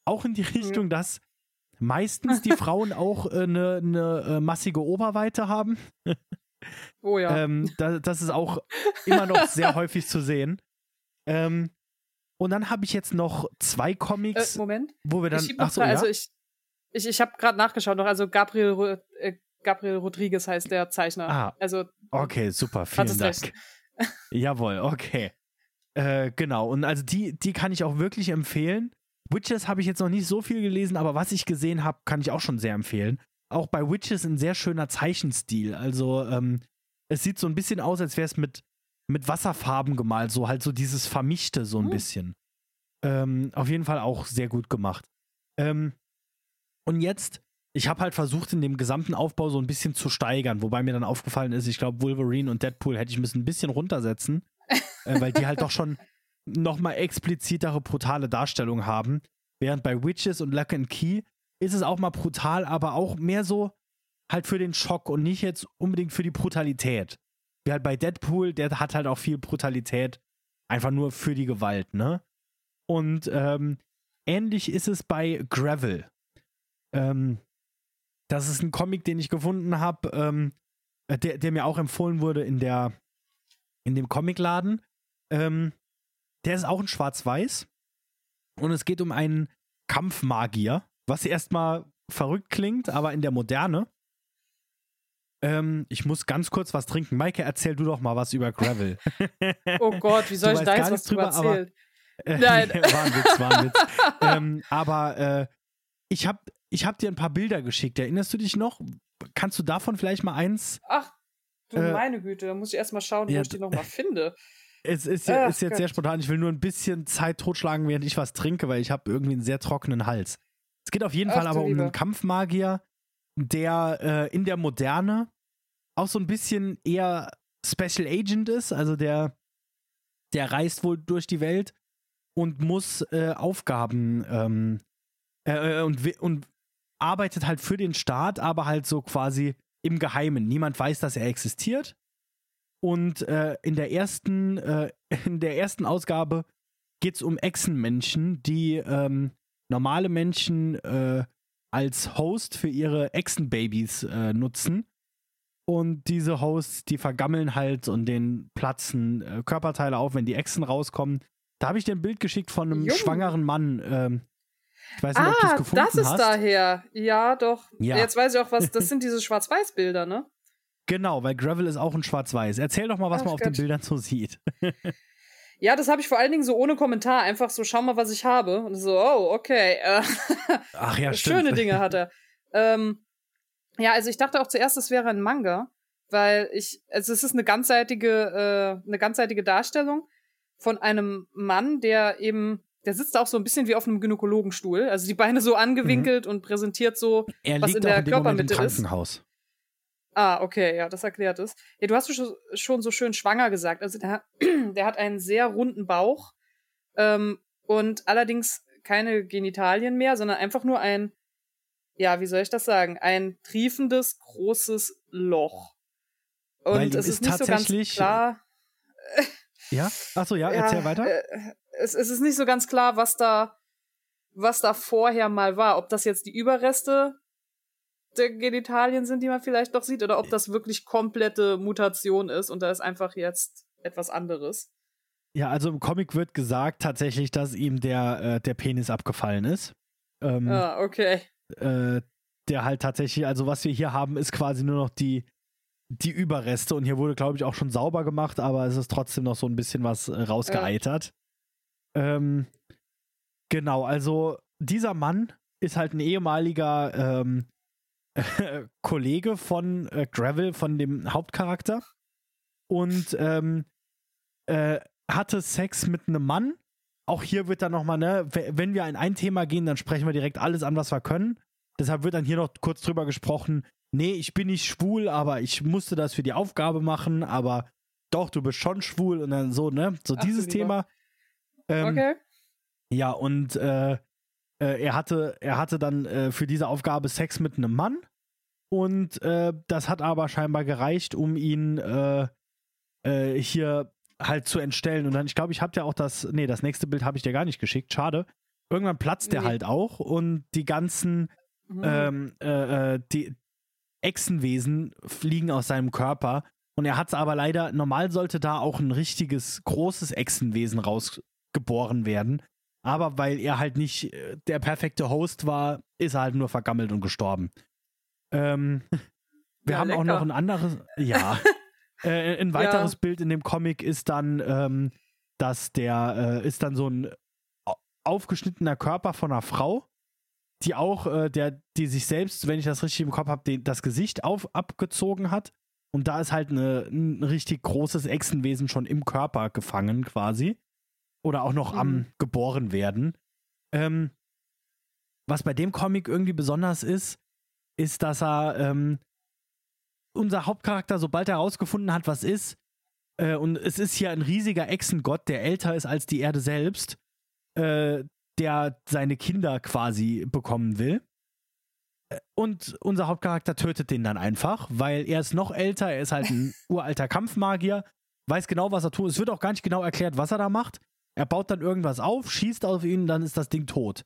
Auch in die Richtung, mhm. dass meistens die Frauen auch eine äh, ne, äh, massige Oberweite haben. oh ja. Ähm, da, das ist auch immer noch sehr häufig zu sehen. Ähm, Und dann habe ich jetzt noch zwei Comics, Äh, Moment. wo wir dann. ich Achso, ja? Also ich, ich, ich habe gerade nachgeschaut noch, also Gabriel, äh, Gabriel Rodriguez heißt der Zeichner. Ah, Also Okay, super, vielen Dank. Jawohl, okay. Äh, genau, und also die, die kann ich auch wirklich empfehlen. Witches habe ich jetzt noch nicht so viel gelesen, aber was ich gesehen habe, kann ich auch schon sehr empfehlen. Auch bei Witches ein sehr schöner Zeichenstil. Also, ähm, es sieht so ein bisschen aus, als wäre es mit, mit Wasserfarben gemalt, so halt so dieses Vermischte so ein Hm. bisschen. Ähm, auf jeden Fall auch sehr gut gemacht. Ähm, und jetzt, ich habe halt versucht, in dem gesamten Aufbau so ein bisschen zu steigern, wobei mir dann aufgefallen ist, ich glaube, Wolverine und Deadpool hätte ich müssen ein bisschen runtersetzen, äh, weil die halt doch schon nochmal explizitere, brutale Darstellung haben. Während bei Witches und Lock and Key ist es auch mal brutal, aber auch mehr so halt für den Schock und nicht jetzt unbedingt für die Brutalität. Wie halt bei Deadpool, der hat halt auch viel Brutalität, einfach nur für die Gewalt, ne? Und ähm, ähnlich ist es bei Gravel. Ähm, das ist ein Comic, den ich gefunden habe, ähm, äh, der, der mir auch empfohlen wurde in der in dem Comicladen. Ähm, der ist auch in Schwarz-Weiß. Und es geht um einen Kampfmagier, was erstmal verrückt klingt, aber in der Moderne. Ähm, ich muss ganz kurz was trinken. Maike, erzähl du doch mal was über Gravel. Oh Gott, wie soll Du ich da jetzt was drüber drüber, aber- erzählen? Äh, Nein. war ein Witz, war ein Witz. ähm, aber äh, ich habe ich hab dir ein paar Bilder geschickt. Erinnerst du dich noch? Kannst du davon vielleicht mal eins? Ach, du Äh, meine Güte, da muss ich erst mal schauen, wo ja, ich die nochmal finde. Es ist, ja, Ach ist jetzt sehr Gott. spontan. Ich will nur ein bisschen Zeit totschlagen, während ich was trinke, weil ich habe irgendwie einen sehr trockenen Hals. Es geht auf jeden Ach Fall aber um einen Kampfmagier, der äh, in der Moderne auch so ein bisschen eher Special Agent ist. Also der, der reist wohl durch die Welt und muss äh, Aufgaben ähm, äh, äh, und, und arbeitet halt für den Staat, aber halt so quasi im Geheimen. Niemand weiß, dass er existiert. Und äh, in der ersten, äh, in der ersten Ausgabe geht es um Echsenmenschen, die ähm, normale Menschen äh, als Host für ihre Echsenbabys äh, nutzen. Und diese Hosts, die vergammeln halt und den platzen äh, Körperteile auf, wenn die Echsen rauskommen. Da habe ich dir ein Bild geschickt von einem Junge. schwangeren Mann. Ähm, ich weiß nicht, ob du es Ah, gefunden das ist hast. daher. Ja, doch. Ja. Jetzt weiß ich auch, was. Das sind diese Schwarz-Weiß-Bilder, ne? Genau, weil Gravel ist auch in Schwarz-Weiß. Erzähl doch mal, was Ach man auf den Gott. Bildern so sieht. Ja, das habe ich vor allen Dingen so ohne Kommentar. Einfach so, schau mal, was ich habe. Und so, oh, okay. Äh, Ach ja, stimmt. schöne Dinge hat er. ähm, ja, also ich dachte auch zuerst, es wäre ein Manga, weil ich, also es ist eine ganzseitige, äh, eine ganzseitige Darstellung von einem Mann, der eben, der sitzt auch so ein bisschen wie auf einem Gynäkologenstuhl, also die Beine so angewinkelt und präsentiert so Er was in der dem Moment im Körpermitte ist. Ah, okay, ja, das erklärt es. Ja, du hast schon, schon so schön schwanger gesagt. Also der, der hat einen sehr runden Bauch ähm, und allerdings keine Genitalien mehr, sondern einfach nur ein, ja, wie soll ich das sagen, ein triefendes, großes Loch. Und Weil es ist nicht so ganz klar. Ja? Achso, ja, erzähl weiter. Äh, es, es ist nicht so ganz klar, was da, was da vorher mal war. Ob das jetzt die Überreste der Genitalien sind, die man vielleicht doch sieht, oder ob das wirklich komplette Mutation ist und da ist einfach jetzt etwas anderes. Ja, also im Comic wird gesagt tatsächlich, dass ihm der, äh, der Penis abgefallen ist. Ähm, Ah, okay. äh, der halt tatsächlich, also was wir hier haben, ist quasi nur noch die, die Überreste und hier wurde, glaube ich, auch schon sauber gemacht, aber es ist trotzdem noch so ein bisschen was äh, rausgeeitert. Ähm, genau, also dieser Mann ist halt ein ehemaliger ähm, Kollege von äh, Gravel, von dem Hauptcharakter und ähm, äh, hatte Sex mit einem Mann. Auch hier wird dann nochmal, ne, wenn wir in ein Thema gehen, dann sprechen wir direkt alles an, was wir können. Deshalb wird dann hier noch kurz drüber gesprochen, nee, ich bin nicht schwul, aber ich musste das für die Aufgabe machen, aber doch, du bist schon schwul und dann so, ne? So Ach dieses. Thema. Ähm, Okay. Ja, und äh, äh, er, hatte, er hatte dann äh, für diese Aufgabe Sex mit einem Mann. Und äh, das hat aber scheinbar gereicht, um ihn äh, äh, hier halt zu entstellen. Und dann, ich glaube, ich habe dir auch das, nee, das nächste Bild habe ich dir gar nicht geschickt, schade. Irgendwann platzt der Nee. halt auch und die ganzen Mhm. ähm, äh, die Echsenwesen fliegen aus seinem Körper. Und er hat es aber leider, normal sollte da auch ein richtiges, großes Echsenwesen raus, geboren werden. Aber weil er halt nicht äh, der perfekte Host war, ist er halt nur vergammelt und gestorben. Ähm, wir Ja, haben auch lecker. noch ein anderes, ja. äh, ein weiteres Bild in dem Comic ist dann, ähm, dass der äh, ist dann so ein au- aufgeschnittener Körper von einer Frau, die auch, äh, der, die sich selbst, wenn ich das richtig im Kopf habe, das Gesicht auf, abgezogen hat. Und da ist halt eine, ein richtig großes Echsenwesen schon im Körper gefangen, quasi. Oder auch noch am Mhm. geboren werden. Ähm, was bei dem Comic irgendwie besonders ist, ist, dass er ähm, unser Hauptcharakter, sobald er herausgefunden hat, was ist, äh, und es ist hier ein riesiger Echsengott, der älter ist als die Erde selbst, äh, der seine Kinder quasi bekommen will. Äh, Und unser Hauptcharakter tötet den dann einfach, weil er ist noch älter, er ist halt ein uralter Kampfmagier, weiß genau, was er tut. Es wird auch gar nicht genau erklärt, was er da macht. Er baut dann irgendwas auf, schießt auf ihn, dann ist das Ding tot.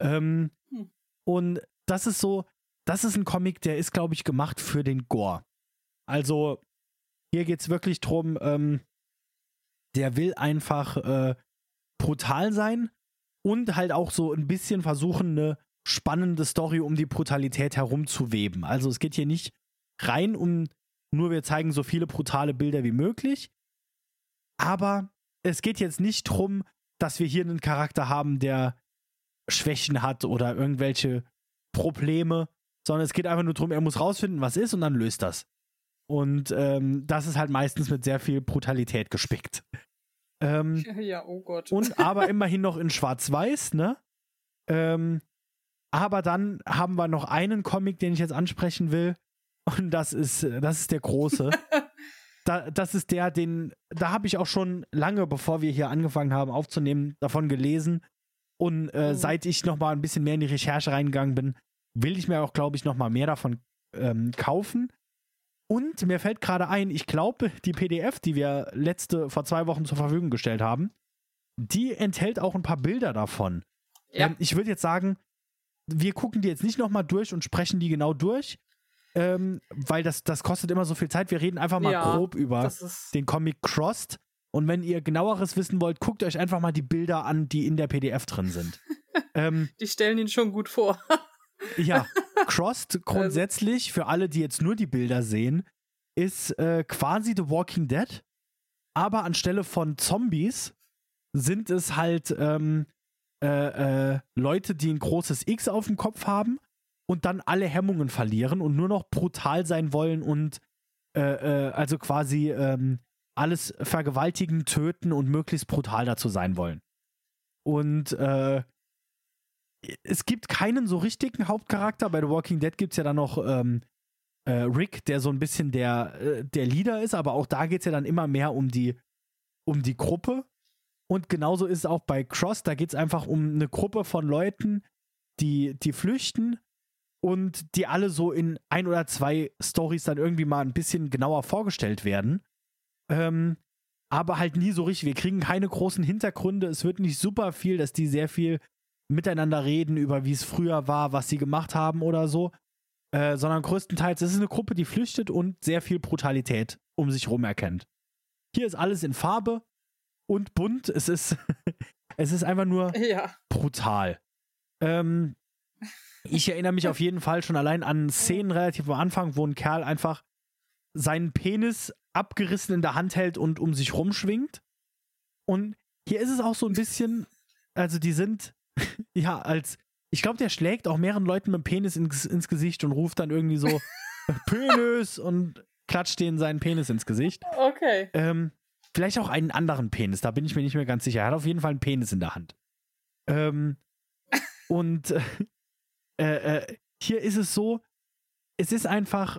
Ähm, Hm. Und das ist so, das ist ein Comic, der ist, glaube ich, gemacht für den Gore. Also, hier geht es wirklich drum, ähm, der will einfach äh, brutal sein und halt auch so ein bisschen versuchen, eine spannende Story um die Brutalität herumzuweben. Also es geht hier nicht rein um nur wir zeigen so viele brutale Bilder wie möglich, aber es geht jetzt nicht drum, dass wir hier einen Charakter haben, der Schwächen hat oder irgendwelche Probleme, sondern es geht einfach nur darum, er muss rausfinden, was ist und dann löst das. Und ähm, das ist halt meistens mit sehr viel Brutalität gespickt. Ähm, Ja, oh Gott. und aber immerhin noch in Schwarz-Weiß, ne? Ähm, aber dann haben wir noch einen Comic, den ich jetzt ansprechen will. Und das ist, das ist der große. da, das ist der, den, da habe ich auch schon lange, bevor wir hier angefangen haben aufzunehmen, davon gelesen. Und äh, Mhm. seit ich noch mal ein bisschen mehr in die Recherche reingegangen bin, will ich mir auch, glaube ich, noch mal mehr davon ähm, kaufen. Und mir fällt gerade ein, ich glaube, die PDF, die wir letzte, vor zwei Wochen zur Verfügung gestellt haben, die enthält auch ein paar Bilder davon. Ja. Ähm, ich würde jetzt sagen, wir gucken die jetzt nicht nochmal durch und sprechen die genau durch, ähm, weil das, das kostet immer so viel Zeit. Wir reden einfach mal Ja, grob über den Comic Crossed. Und wenn ihr genaueres wissen wollt, guckt euch einfach mal die Bilder an, die in der PDF drin sind. ähm, Die stellen ihn schon gut vor. ja, Crossed Also grundsätzlich, für alle, die jetzt nur die Bilder sehen, ist äh, quasi The Walking Dead, aber anstelle von Zombies sind es halt ähm, äh, äh, Leute, die ein großes X auf dem Kopf haben und dann alle Hemmungen verlieren und nur noch brutal sein wollen und äh, äh, also quasi ähm, alles vergewaltigen, töten und möglichst brutal dazu sein wollen. Und äh, es gibt keinen so richtigen Hauptcharakter. Bei The Walking Dead gibt es ja dann noch ähm, äh, Rick, der so ein bisschen der, äh, der Leader ist, aber auch da geht es ja dann immer mehr um die, um die Gruppe. Und genauso ist es auch bei Cross, da geht es einfach um eine Gruppe von Leuten, die, die flüchten und die alle so in ein oder zwei Stories dann irgendwie mal ein bisschen genauer vorgestellt werden. Ähm, aber halt nie so richtig. Wir kriegen keine großen Hintergründe. Es wird nicht super viel, dass die sehr viel miteinander reden über wie es früher war, was sie gemacht haben oder so. Äh, sondern größtenteils es ist eine Gruppe, die flüchtet und sehr viel Brutalität um sich rum erkennt. Hier ist alles in Farbe und bunt. Es ist, es ist einfach nur Ja. brutal. Ähm, ich erinnere mich auf jeden Fall schon allein an Szenen relativ am Anfang, wo ein Kerl einfach seinen Penis abgerissen in der Hand hält und um sich rumschwingt. Und hier ist es auch so ein bisschen, also die sind, ja, als, ich glaube, der schlägt auch mehreren Leuten mit dem Penis ins, ins Gesicht und ruft dann irgendwie so Penis und klatscht denen seinen Penis ins Gesicht. Okay. Ähm, vielleicht auch einen anderen Penis, da bin ich mir nicht mehr ganz sicher. Er hat auf jeden Fall einen Penis in der Hand. Ähm, und äh, äh, hier ist es so, es ist einfach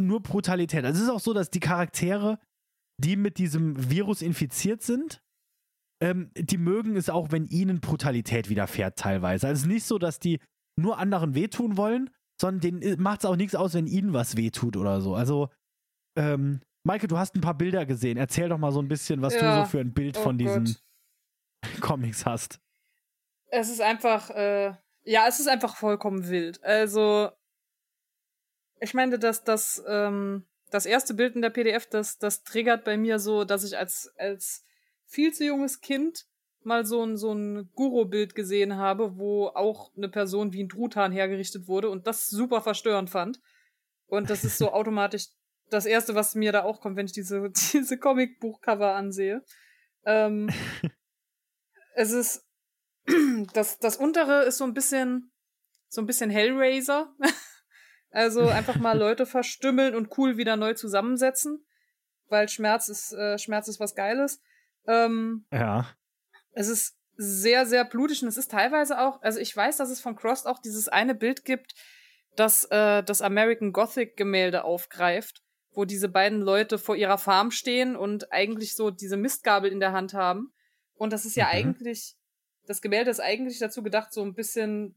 nur Brutalität. Also es ist auch so, dass die Charaktere, die mit diesem Virus infiziert sind, ähm, die mögen es auch, wenn ihnen Brutalität widerfährt teilweise. Also es ist nicht so, dass die nur anderen wehtun wollen, sondern denen macht es auch nichts aus, wenn ihnen was wehtut oder so. Also, ähm, Maike, du hast ein paar Bilder gesehen. Erzähl doch mal so ein bisschen, was Ja. du so für ein Bild Oh von diesen Gott. Comics hast. Es ist einfach, äh, ja, es ist einfach vollkommen wild. Also, ich meine, dass das, ähm, das erste Bild in der PDF, das, das triggert bei mir so, dass ich als, als viel zu junges Kind mal so ein, so ein Guru-Bild gesehen habe, wo auch eine Person wie ein Truthahn hergerichtet wurde und das super verstörend fand. Und das ist so automatisch das Erste, was mir da auch kommt, wenn ich diese, diese Comicbuchcover ansehe. Ähm, es ist, das, das untere ist so ein bisschen, so ein bisschen Hellraiser. also einfach mal Leute verstümmeln und cool wieder neu zusammensetzen. Weil Schmerz ist, äh, Schmerz ist was Geiles. Ähm, ja. Es ist sehr, sehr blutig und es ist teilweise auch, also ich weiß, dass es von Cross auch dieses eine Bild gibt, das äh, das American Gothic Gemälde aufgreift, wo diese beiden Leute vor ihrer Farm stehen und eigentlich so diese Mistgabel in der Hand haben. Und das ist ja mhm. eigentlich, das Gemälde ist eigentlich dazu gedacht, so ein bisschen,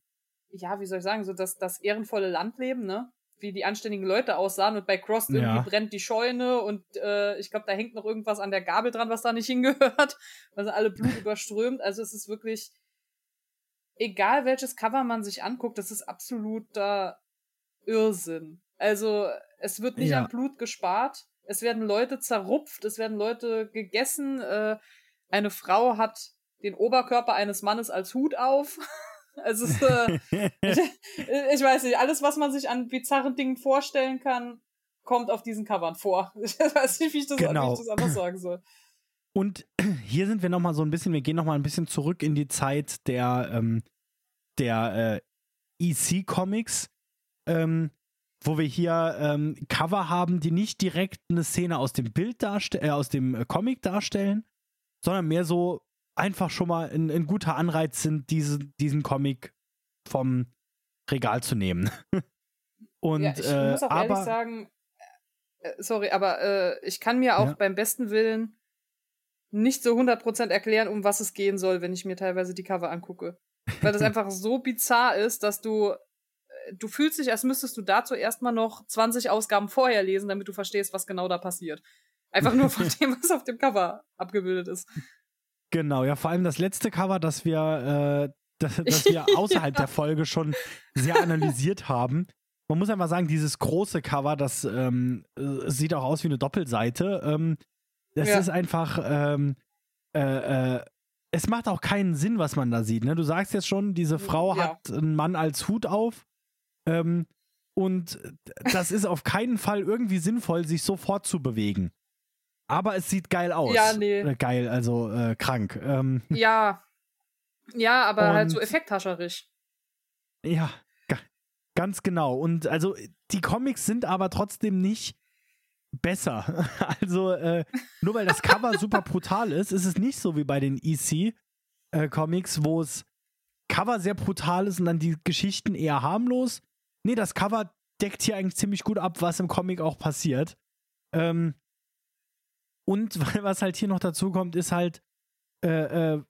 ja, wie soll ich sagen, so das, das ehrenvolle Landleben, ne? Wie die anständigen Leute aussahen und bei Cross ja. irgendwie brennt die Scheune und äh, ich glaube, da hängt noch irgendwas an der Gabel dran, was da nicht hingehört. Also alle Blut überströmt. Also es ist wirklich, egal welches Cover man sich anguckt, das ist absoluter Irrsinn. Also es wird nicht ja. an Blut gespart. Es werden Leute zerrupft, es werden Leute gegessen. Äh, eine Frau hat den Oberkörper eines Mannes als Hut auf. also es, äh, ich, ich, weiß nicht, alles, was man sich an bizarren Dingen vorstellen kann, kommt auf diesen Covern vor. Ich weiß nicht, wie ich das, genau. wie ich das anders sagen soll. Und hier sind wir nochmal so ein bisschen, wir gehen nochmal ein bisschen zurück in die Zeit der, ähm, der äh, EC-Comics. Ähm, wo wir hier ähm, Cover haben, die nicht direkt eine Szene aus dem Bild darstellen, äh, aus dem äh, Comic darstellen, sondern mehr so einfach schon mal ein, ein guter Anreiz sind, diese, diesen Comic vom Regal zu nehmen. Und, ja, ich äh, muss auch aber, ehrlich sagen, äh, sorry, aber äh, ich kann mir auch ja. beim besten Willen nicht so 100% erklären, um was es gehen soll, wenn ich mir teilweise die Cover angucke. Weil das einfach so bizarr ist, dass du du fühlst dich, als müsstest du dazu erstmal noch 20 Ausgaben vorher lesen, damit du verstehst, was genau da passiert. Einfach nur von dem, was auf dem Cover abgebildet ist. Genau, ja, vor allem das letzte Cover, das wir, äh, das, das wir außerhalb ja. der Folge schon sehr analysiert haben. Man muss einfach sagen, dieses große Cover, das ähm, äh, sieht auch aus wie eine Doppelseite. Ähm, das ja. ist einfach, ähm, äh, äh, es macht auch keinen Sinn, was man da sieht. Ne? Du sagst jetzt schon, diese Frau ja. hat einen Mann als Hut auf ähm, und das ist auf keinen Fall irgendwie sinnvoll, sich sofort zu bewegen. Aber es sieht geil aus. Ja, nee. Äh, geil, also äh, krank. Ähm, ja. Ja, aber halt so effekthascherisch. Ja, ganz genau. Und also die Comics sind aber trotzdem nicht besser. Also äh, nur weil das Cover super brutal ist, ist es nicht so wie bei den EC-Comics, äh, wo es Cover sehr brutal ist und dann die Geschichten eher harmlos nee, das Cover deckt hier eigentlich ziemlich gut ab, was im Comic auch passiert. Ähm, und was halt hier noch dazu kommt, ist halt, äh, äh,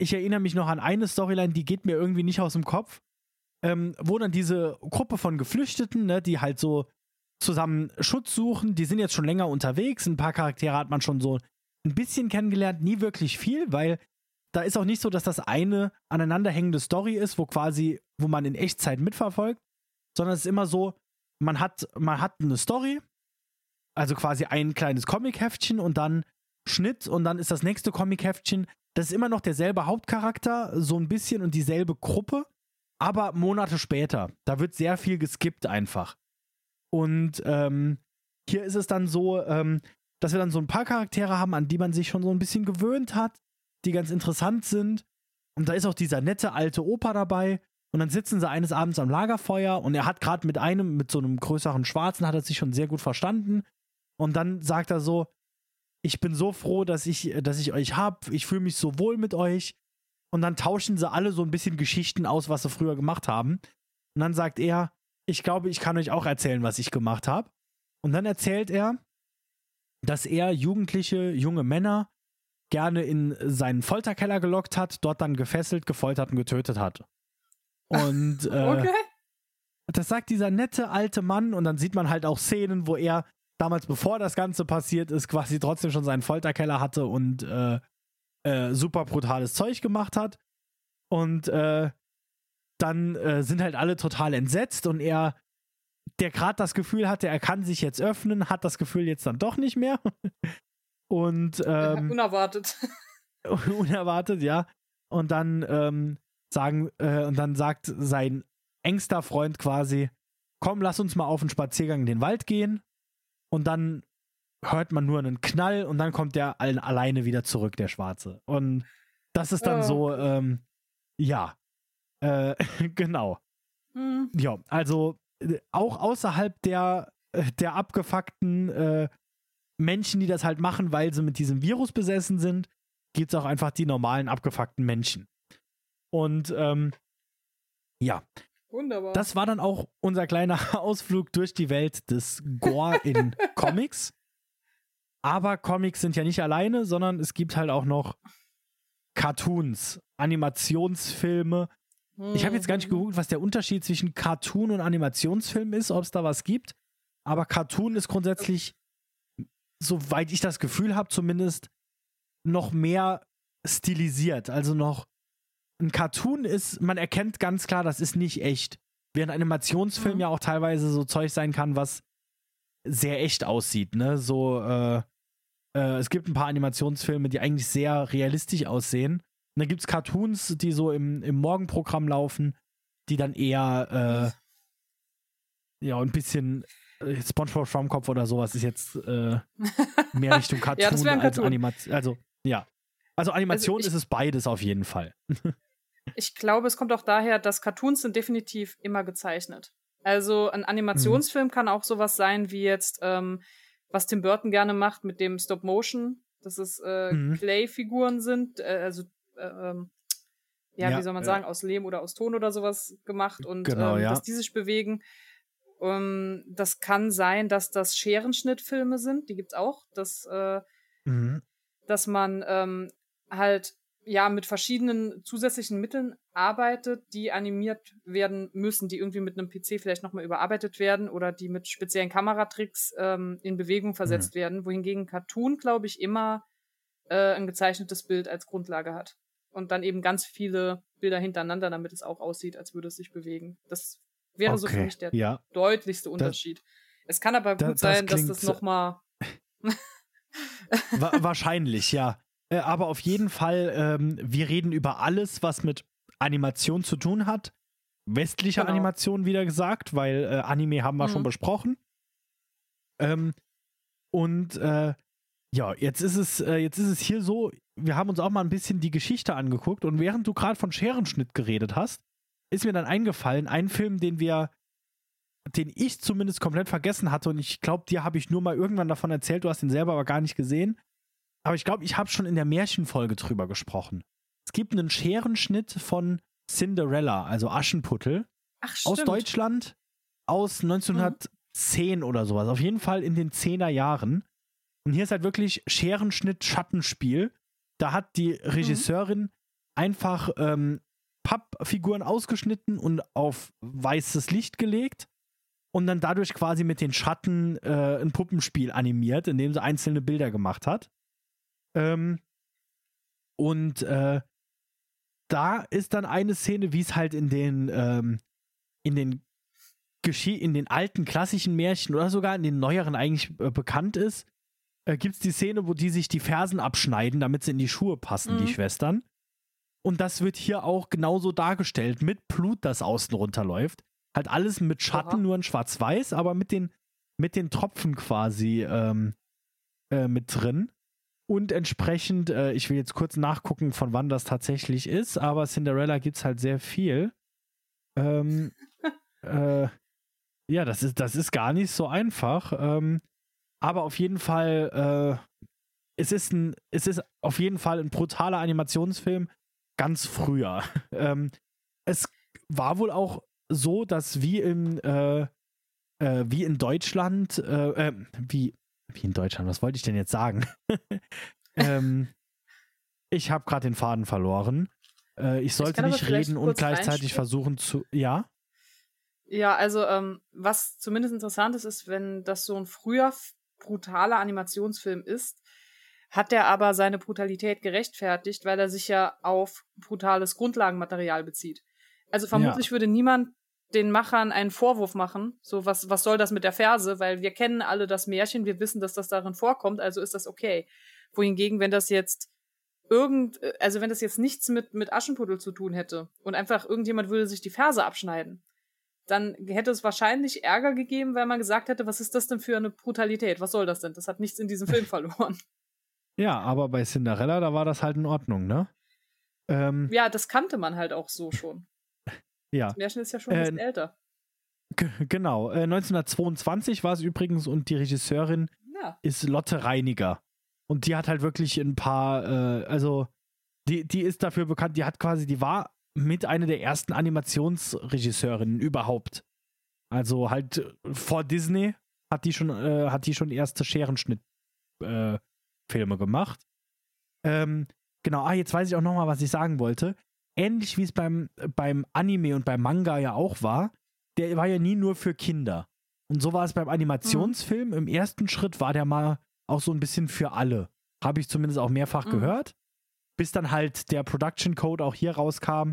ich erinnere mich noch an eine Storyline, die geht mir irgendwie nicht aus dem Kopf, ähm, wo dann diese Gruppe von Geflüchteten, ne, die halt so zusammen Schutz suchen, die sind jetzt schon länger unterwegs. Ein paar Charaktere hat man schon so ein bisschen kennengelernt, nie wirklich viel, weil da ist auch nicht so, dass das eine aneinanderhängende Story ist, wo quasi, wo man in Echtzeit mitverfolgt, sondern es ist immer so, man hat, man hat eine Story, also quasi ein kleines Comic-Heftchen und dann Schnitt und dann ist das nächste Comic-Heftchen. Das ist immer noch derselbe Hauptcharakter, so ein bisschen und dieselbe Gruppe, aber Monate später. Da wird sehr viel geskippt einfach. Und ähm, hier ist es dann so, ähm, dass wir dann so ein paar Charaktere haben, an die man sich schon so ein bisschen gewöhnt hat, die ganz interessant sind. Und da ist auch dieser nette alte Opa dabei, und dann sitzen sie eines Abends am Lagerfeuer und er hat gerade mit einem, mit so einem größeren Schwarzen, hat er sich schon sehr gut verstanden. Und dann sagt er so, ich bin so froh, dass ich, dass ich euch hab. Ich fühle mich so wohl mit euch. Und dann tauschen sie alle so ein bisschen Geschichten aus, was sie früher gemacht haben. Und dann sagt er, ich glaube, ich kann euch auch erzählen, was ich gemacht habe. Und dann erzählt er, dass er jugendliche, junge Männer gerne in seinen Folterkeller gelockt hat, dort dann gefesselt, gefoltert und getötet hat. Und äh, okay. das sagt dieser nette alte Mann und dann sieht man halt auch Szenen, wo er damals, bevor das Ganze passiert ist, quasi trotzdem schon seinen Folterkeller hatte und äh, äh, super brutales Zeug gemacht hat. Und äh, dann äh, sind halt alle total entsetzt und er, der gerade das Gefühl hatte, er kann sich jetzt öffnen, hat das Gefühl jetzt dann doch nicht mehr. und ähm, unerwartet. unerwartet, ja. und dann ähm, sagen, äh, und dann sagt sein engster Freund quasi, komm, lass uns mal auf einen Spaziergang in den Wald gehen. Und dann hört man nur einen Knall und dann kommt der alleine wieder zurück, der Schwarze. Und das ist dann oh. so, ähm, ja, äh, genau. Mhm. Ja, also äh, auch außerhalb der, äh, der abgefuckten äh, Menschen, die das halt machen, weil sie mit diesem Virus besessen sind, gibt es auch einfach die normalen abgefuckten Menschen. Und ähm, ja. Wunderbar. Das war dann auch unser kleiner Ausflug durch die Welt des Gore in Comics. Aber Comics sind ja nicht alleine, sondern es gibt halt auch noch Cartoons, Animationsfilme. Ich habe jetzt gar nicht mhm. geguckt, was der Unterschied zwischen Cartoon und Animationsfilm ist, ob es da was gibt. Aber Cartoon ist grundsätzlich, soweit ich das Gefühl habe, zumindest noch mehr stilisiert. Also noch ein Cartoon ist, man erkennt ganz klar, das ist nicht echt. Während Animationsfilm mhm. ja auch teilweise so Zeug sein kann, was sehr echt aussieht, ne? So, äh, äh, es gibt ein paar Animationsfilme, die eigentlich sehr realistisch aussehen. Und dann gibt es Cartoons, die so im, im Morgenprogramm laufen, die dann eher äh, ja, ein bisschen äh, SpongeBob Schwammkopf oder sowas ist jetzt äh, mehr Richtung Cartoon, ja, Cartoon. als Animation. Also, ja. Also Animation also ich, ist es beides auf jeden Fall. ich glaube, es kommt auch daher, dass Cartoons sind definitiv immer gezeichnet. Also ein Animationsfilm mhm. kann auch sowas sein wie jetzt ähm, was Tim Burton gerne macht mit dem Stop Motion, dass es äh, mhm. Clay-Figuren sind, äh, also äh, ähm, ja, ja, wie soll man sagen, aus Lehm oder aus Ton oder sowas gemacht und genau, ähm, ja. dass die sich bewegen. Ähm, das kann sein, dass das Scherenschnittfilme sind, die gibt's auch, dass, äh, mhm. dass man ähm, halt ja mit verschiedenen zusätzlichen Mitteln arbeitet, die animiert werden müssen, die irgendwie mit einem PC vielleicht nochmal überarbeitet werden oder die mit speziellen Kameratricks ähm, in Bewegung versetzt mhm. werden, wohingegen Cartoon, glaube ich, immer äh, ein gezeichnetes Bild als Grundlage hat. Und dann eben ganz viele Bilder hintereinander, damit es auch aussieht, als würde es sich bewegen. Das wäre okay. so für mich der ja. deutlichste Unterschied. Das, es kann aber gut da, sein, das dass das nochmal. wahrscheinlich, ja. Äh, aber auf jeden Fall, ähm, wir reden über alles, was mit Animation zu tun hat. Westliche genau. Animation, wieder gesagt, weil äh, Anime haben wir mhm. schon besprochen. Ähm, und äh, ja, jetzt ist es, äh, jetzt ist es hier so, wir haben uns auch mal ein bisschen die Geschichte angeguckt und während du gerade von Scherenschnitt geredet hast, ist mir dann eingefallen, ein Film, den wir, den ich zumindest komplett vergessen hatte und ich glaube, dir habe ich nur mal irgendwann davon erzählt, du hast ihn selber aber gar nicht gesehen. Aber ich glaube, ich habe schon in der Märchenfolge drüber gesprochen. Es gibt einen Scherenschnitt von Cinderella, also Aschenputtel, Ach, aus Deutschland aus 1910 mhm. oder sowas. Auf jeden Fall in den 10er Jahren. Und hier ist halt wirklich Scherenschnitt, Schattenspiel. Da hat die Regisseurin mhm. einfach ähm, Pappfiguren ausgeschnitten und auf weißes Licht gelegt und dann dadurch quasi mit den Schatten äh, ein Puppenspiel animiert, in dem sie einzelne Bilder gemacht hat. Ähm, und äh, da ist dann eine Szene, wie es halt in den, ähm, in den Geschi in den alten klassischen Märchen oder sogar in den neueren eigentlich äh, bekannt ist, äh, gibt es die Szene, wo die sich die Fersen abschneiden, damit sie in die Schuhe passen, mhm. die Schwestern. Und das wird hier auch genauso dargestellt, mit Blut, das außen runterläuft. Halt alles mit Schatten, Aha. nur in Schwarz-Weiß, aber mit den, mit den Tropfen quasi ähm, äh, mit drin. Und entsprechend, äh, ich will jetzt kurz nachgucken, von wann das tatsächlich ist, aber Cinderella gibt es halt sehr viel. Ähm, äh, ja, das ist, das ist gar nicht so einfach. Ähm, aber auf jeden Fall, äh, es, ist ein, es ist auf jeden Fall ein brutaler Animationsfilm ganz früher. ähm, es war wohl auch so, dass wie in, äh, äh, wie in Deutschland, äh, äh, wie wie in Deutschland, was wollte ich denn jetzt sagen? ähm, ich habe gerade den Faden verloren. Äh, ich sollte ich nicht reden und gleichzeitig versuchen zu. Ja? Ja, also ähm, was zumindest interessant ist, ist, wenn das so ein früher brutaler Animationsfilm ist, hat er aber seine Brutalität gerechtfertigt, weil er sich ja auf brutales Grundlagenmaterial bezieht. Also vermutlich ja. würde niemand den Machern einen Vorwurf machen. So, was, was soll das mit der Ferse? Weil wir kennen alle das Märchen, wir wissen, dass das darin vorkommt, also ist das okay. Wohingegen, wenn das jetzt irgend, also wenn das jetzt nichts mit, mit Aschenputtel zu tun hätte und einfach irgendjemand würde sich die Ferse abschneiden, dann hätte es wahrscheinlich Ärger gegeben, weil man gesagt hätte, was ist das denn für eine Brutalität? Was soll das denn? Das hat nichts in diesem Film verloren. Ja, aber bei Cinderella, da war das halt in Ordnung, ne? Ähm, ja, das kannte man halt auch so schon. Ja. Das Märchen ist ja schon ein bisschen äh, älter. Genau. Äh, 1922 war es übrigens und die Regisseurin ja. ist Lotte Reiniger. Und die hat halt wirklich ein paar, äh, also die, die ist dafür bekannt, die hat quasi, die war mit einer der ersten Animationsregisseurinnen überhaupt. Also halt vor Disney hat die schon, äh, hat die schon erste Scherenschnitt-Filme äh, gemacht. Ähm, genau, ah, jetzt weiß ich auch nochmal, was ich sagen wollte. Ähnlich wie es beim, beim Anime und beim Manga ja auch war, der war ja nie nur für Kinder. Und so war es beim Animationsfilm. Mhm. Im ersten Schritt war der mal auch so ein bisschen für alle. Habe ich zumindest auch mehrfach mhm. gehört. Bis dann halt der Production Code auch hier rauskam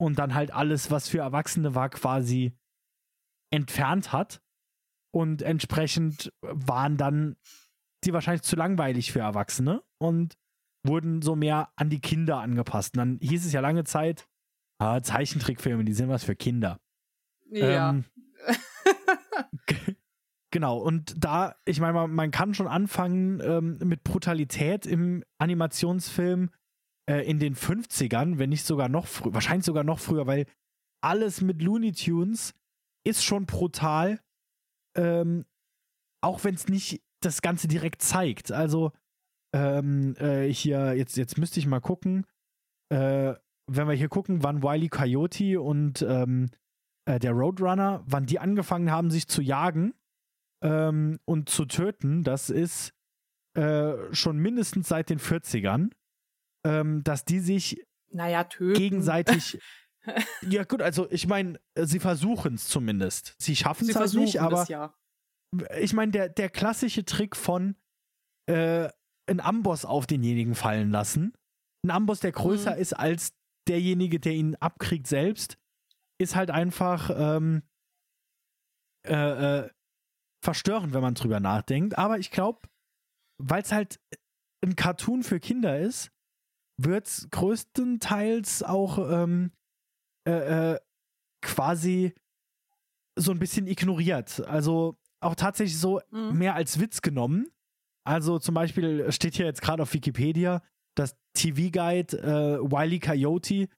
und dann halt alles, was für Erwachsene war, quasi entfernt hat. Und entsprechend waren dann die wahrscheinlich zu langweilig für Erwachsene und wurden so mehr an die Kinder angepasst. Und dann hieß es ja lange Zeit, ah, Zeichentrickfilme, die sind was für Kinder. Ja. Ähm, Genau, und da, ich meine, man, man kann schon anfangen ähm, mit Brutalität im Animationsfilm äh, in den 50ern, wenn nicht sogar noch früher, wahrscheinlich sogar noch früher, weil alles mit Looney Tunes ist schon brutal, ähm, auch wenn es nicht das Ganze direkt zeigt. Also, ähm, äh, hier, jetzt, jetzt müsste ich mal gucken, äh, wenn wir hier gucken, wann Wiley Coyote und ähm, äh, der Roadrunner, wann die angefangen haben, sich zu jagen ähm, und zu töten, das ist äh, schon mindestens seit den 40ern, ähm, dass die sich naja, gegenseitig. ja, gut, also ich meine, sie versuchen es zumindest. Sie schaffen es halt nicht, aber es, ja. ich meine, der, der klassische Trick von äh, einen Amboss auf denjenigen fallen lassen. Ein Amboss, der größer mhm. ist als derjenige, der ihn abkriegt selbst, ist halt einfach ähm, äh, äh, verstörend, wenn man drüber nachdenkt. Aber ich glaube, weil es halt ein Cartoon für Kinder ist, wird es größtenteils auch ähm, äh, äh, quasi so ein bisschen ignoriert. Also auch tatsächlich so mhm. mehr als Witz genommen. Also zum Beispiel steht hier jetzt gerade auf Wikipedia, dass TV-Guide äh, Wiley Coyote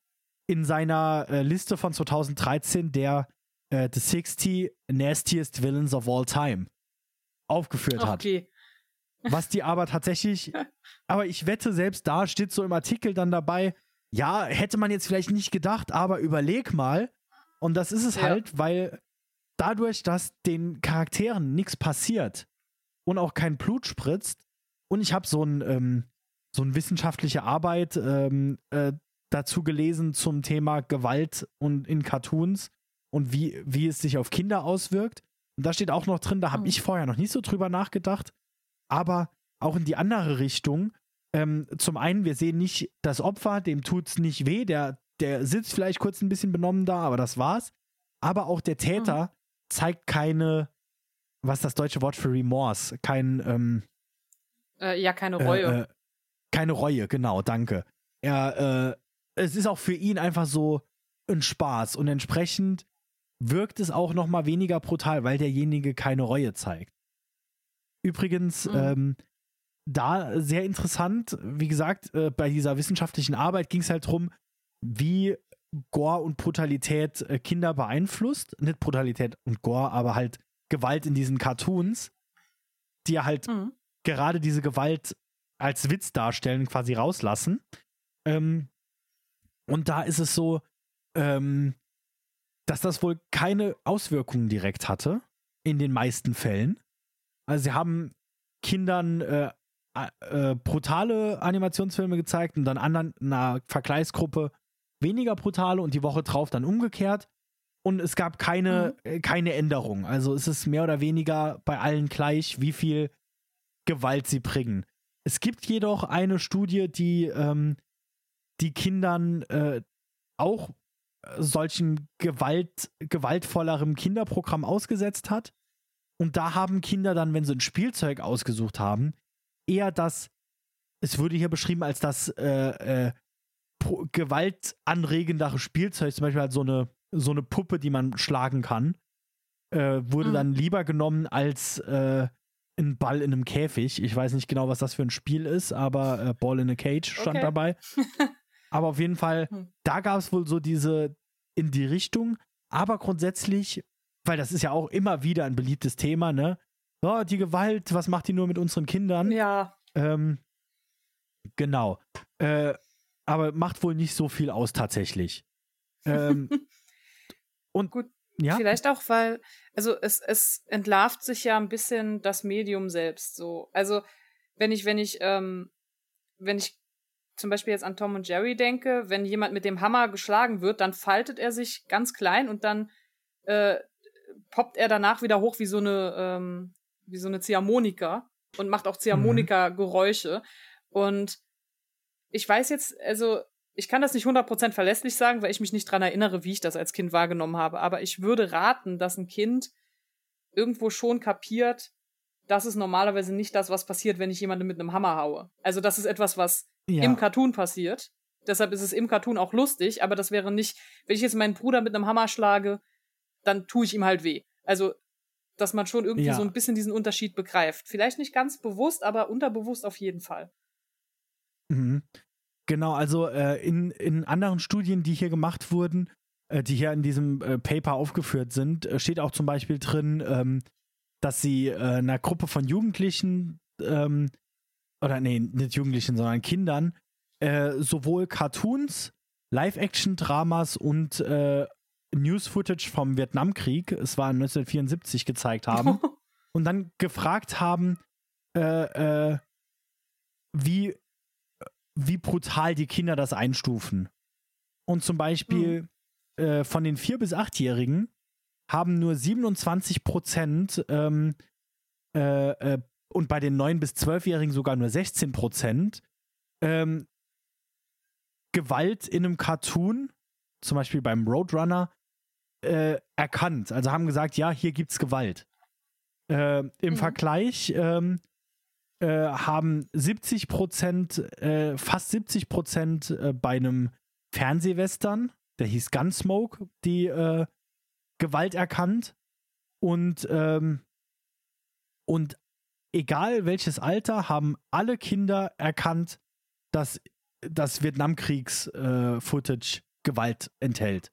in seiner äh, Liste von 2013 der äh, The 60 Nastiest Villains of All Time aufgeführt hat. Okay. Was die aber tatsächlich, aber ich wette, selbst da steht so im Artikel dann dabei, ja, hätte man jetzt vielleicht nicht gedacht, aber überleg mal. Und das ist es ja. halt, weil dadurch, dass den Charakteren nichts passiert und auch kein Blut spritzt, und ich habe so ein ähm, so eine wissenschaftliche Arbeit ähm, äh, dazu gelesen zum Thema Gewalt und in Cartoons und wie, wie es sich auf Kinder auswirkt. Und da steht auch noch drin, da habe mhm. ich vorher noch nicht so drüber nachgedacht, aber auch in die andere Richtung. Ähm, zum einen, wir sehen nicht das Opfer, dem tut es nicht weh, der, der sitzt vielleicht kurz ein bisschen benommen da, aber das war's. Aber auch der Täter mhm. zeigt keine, was ist das deutsche Wort für Remorse? Kein, ähm, äh, ja, keine Reue. Äh, äh, keine Reue, genau, danke. Er, äh, es ist auch für ihn einfach so ein Spaß und entsprechend wirkt es auch noch mal weniger brutal, weil derjenige keine Reue zeigt. Übrigens, mhm. ähm, da sehr interessant, wie gesagt, äh, bei dieser wissenschaftlichen Arbeit ging es halt darum, wie Gore und Brutalität äh, Kinder beeinflusst. Nicht Brutalität und Gore, aber halt Gewalt in diesen Cartoons, die ja halt mhm. gerade diese Gewalt als Witz darstellen, quasi rauslassen. Ähm, und da ist es so, ähm, dass das wohl keine Auswirkungen direkt hatte, in den meisten Fällen. Also sie haben Kindern äh, äh, brutale Animationsfilme gezeigt und dann anderen einer Vergleichsgruppe weniger brutale und die Woche drauf dann umgekehrt. Und es gab keine, mhm. äh, keine Änderung. Also es ist mehr oder weniger bei allen gleich, wie viel Gewalt sie bringen. Es gibt jedoch eine Studie, die ähm, die Kindern äh, auch äh, solchen Gewalt, gewaltvollerem Kinderprogramm ausgesetzt hat. Und da haben Kinder dann, wenn sie ein Spielzeug ausgesucht haben, eher das es wurde hier beschrieben als das äh, äh, gewaltanregendere Spielzeug, zum Beispiel halt so eine, so eine Puppe, die man schlagen kann, äh, wurde mhm. dann lieber genommen als äh, ein Ball in einem Käfig. Ich weiß nicht genau, was das für ein Spiel ist, aber äh, Ball in a Cage stand okay. dabei. aber auf jeden Fall, hm. da gab es wohl so diese in die Richtung. Aber grundsätzlich, weil das ist ja auch immer wieder ein beliebtes Thema, ne? Oh, die Gewalt, was macht die nur mit unseren Kindern? Ja. Ähm, genau. Äh, aber macht wohl nicht so viel aus tatsächlich. Ähm, und gut, ja. Vielleicht auch, weil, also es, es entlarvt sich ja ein bisschen das Medium selbst so. Also, wenn ich, wenn ich, ähm, wenn ich zum Beispiel jetzt an Tom und Jerry denke, wenn jemand mit dem Hammer geschlagen wird, dann faltet er sich ganz klein und dann äh, poppt er danach wieder hoch wie so eine, ähm, wie so eine Ziehharmonika und macht auch Ziehharmonika-Geräusche. Mhm. Und ich weiß jetzt, also ich kann das nicht 100% verlässlich sagen, weil ich mich nicht dran erinnere, wie ich das als Kind wahrgenommen habe. Aber ich würde raten, dass ein Kind irgendwo schon kapiert, das ist normalerweise nicht das, was passiert, wenn ich jemanden mit einem Hammer haue. Also das ist etwas, was ja. im Cartoon passiert. Deshalb ist es im Cartoon auch lustig, aber das wäre nicht, wenn ich jetzt meinen Bruder mit einem Hammer schlage, dann tue ich ihm halt weh. Also, dass man schon irgendwie ja. so ein bisschen diesen Unterschied begreift. Vielleicht nicht ganz bewusst, aber unterbewusst auf jeden Fall. Mhm. Genau, also äh, in, in anderen Studien, die hier gemacht wurden, äh, die hier in diesem äh, Paper aufgeführt sind, äh, steht auch zum Beispiel drin, ähm, dass sie äh, einer Gruppe von Jugendlichen, ähm, oder nee, nicht Jugendlichen, sondern Kindern, äh, sowohl Cartoons, Live-Action-Dramas und News-Footage vom Vietnamkrieg, es war 1974, gezeigt haben und dann gefragt haben, wie wie brutal die Kinder das einstufen. Und zum Beispiel mhm. äh, von den 4- bis 8-Jährigen haben nur 27 Prozent ähm, äh, äh, und bei den 9- bis 12-Jährigen sogar nur 16 Prozent ähm, Gewalt in einem Cartoon, zum Beispiel beim Roadrunner, äh, erkannt. Also haben gesagt, ja, hier gibt's Gewalt. Äh, Im mhm. Vergleich ähm, äh, haben 70 Prozent, äh, fast 70 Prozent äh, bei einem Fernsehwestern, der hieß Gunsmoke, die äh, Gewalt erkannt. Und, ähm, und egal welches Alter, haben alle Kinder erkannt, dass das Vietnamkriegs-Footage äh, Gewalt enthält.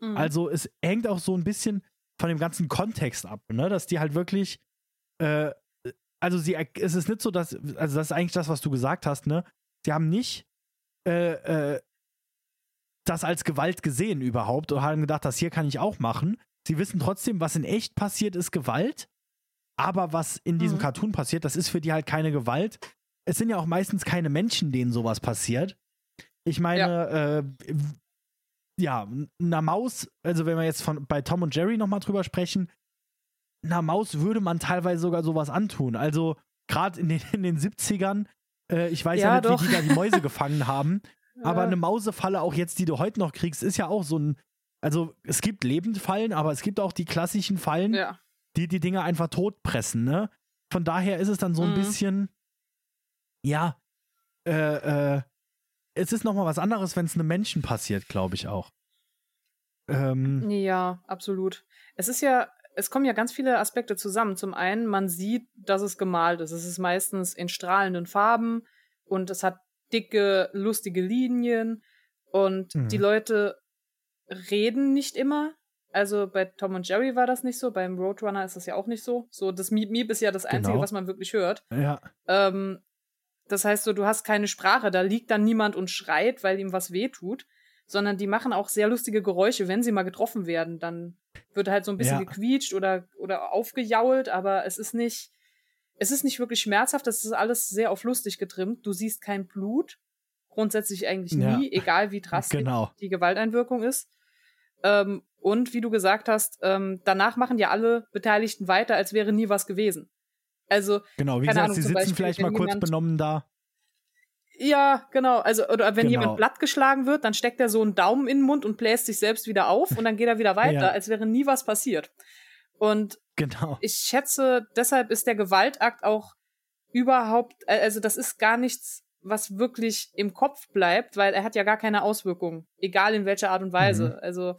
Mhm. Also es hängt auch so ein bisschen von dem ganzen Kontext ab, ne? dass die halt wirklich äh, also sie, es ist nicht so, dass, also das ist eigentlich das, was du gesagt hast, ne? Sie haben nicht äh, äh, das als Gewalt gesehen überhaupt und haben gedacht, das hier kann ich auch machen. Sie wissen trotzdem, was in echt passiert, ist Gewalt. Aber was in diesem mhm. Cartoon passiert, das ist für die halt keine Gewalt. Es sind ja auch meistens keine Menschen, denen sowas passiert. Ich meine, ja, äh, ja einer Maus, also wenn wir jetzt von, bei Tom und Jerry nochmal drüber sprechen, einer Maus würde man teilweise sogar sowas antun. Also gerade in den, in den 70ern, äh, ich weiß ja, ja nicht, doch. wie die da die Mäuse gefangen haben, ja. aber eine Mausefalle, auch jetzt, die du heute noch kriegst, ist ja auch so ein, also es gibt Lebendfallen, aber es gibt auch die klassischen Fallen, ja. die die Dinge einfach totpressen, ne? Von daher ist es dann so ein mhm. bisschen, ja, äh, äh, es ist nochmal was anderes, wenn es einem Menschen passiert, glaube ich auch. Ähm, ja, absolut. Es ist ja, es kommen ja ganz viele Aspekte zusammen. Zum einen, man sieht, dass es gemalt ist. Es ist meistens in strahlenden Farben und es hat dicke, lustige Linien und mhm. die Leute reden nicht immer. Also bei Tom und Jerry war das nicht so, beim Roadrunner ist das ja auch nicht so. So, das Miep Miep ist ja das Einzige, genau. was man wirklich hört. Ja. Ähm, das heißt so, du hast keine Sprache, da liegt dann niemand und schreit, weil ihm was wehtut, sondern die machen auch sehr lustige Geräusche, wenn sie mal getroffen werden. Dann wird halt so ein bisschen ja. gequietscht oder, oder aufgejault, aber es ist nicht, es ist nicht wirklich schmerzhaft, das ist alles sehr auf lustig getrimmt. Du siehst kein Blut, grundsätzlich eigentlich nie, ja. egal wie drastisch genau. die Gewalteinwirkung ist. Ähm, und wie du gesagt hast, ähm, danach machen ja alle Beteiligten weiter, als wäre nie was gewesen. Also, genau, wie gesagt, Ahnung, sie sitzen Beispiel, vielleicht mal kurz benommen da. Ja, genau. Also, oder wenn genau. jemand blatt geschlagen wird, dann steckt er so einen Daumen in den Mund und bläst sich selbst wieder auf und dann geht er wieder weiter, ja. als wäre nie was passiert. Und genau. ich schätze, deshalb ist der Gewaltakt auch überhaupt, äh, also das ist gar nichts was wirklich im Kopf bleibt, weil er hat ja gar keine Auswirkungen, egal in welcher Art und Weise. Mhm. Also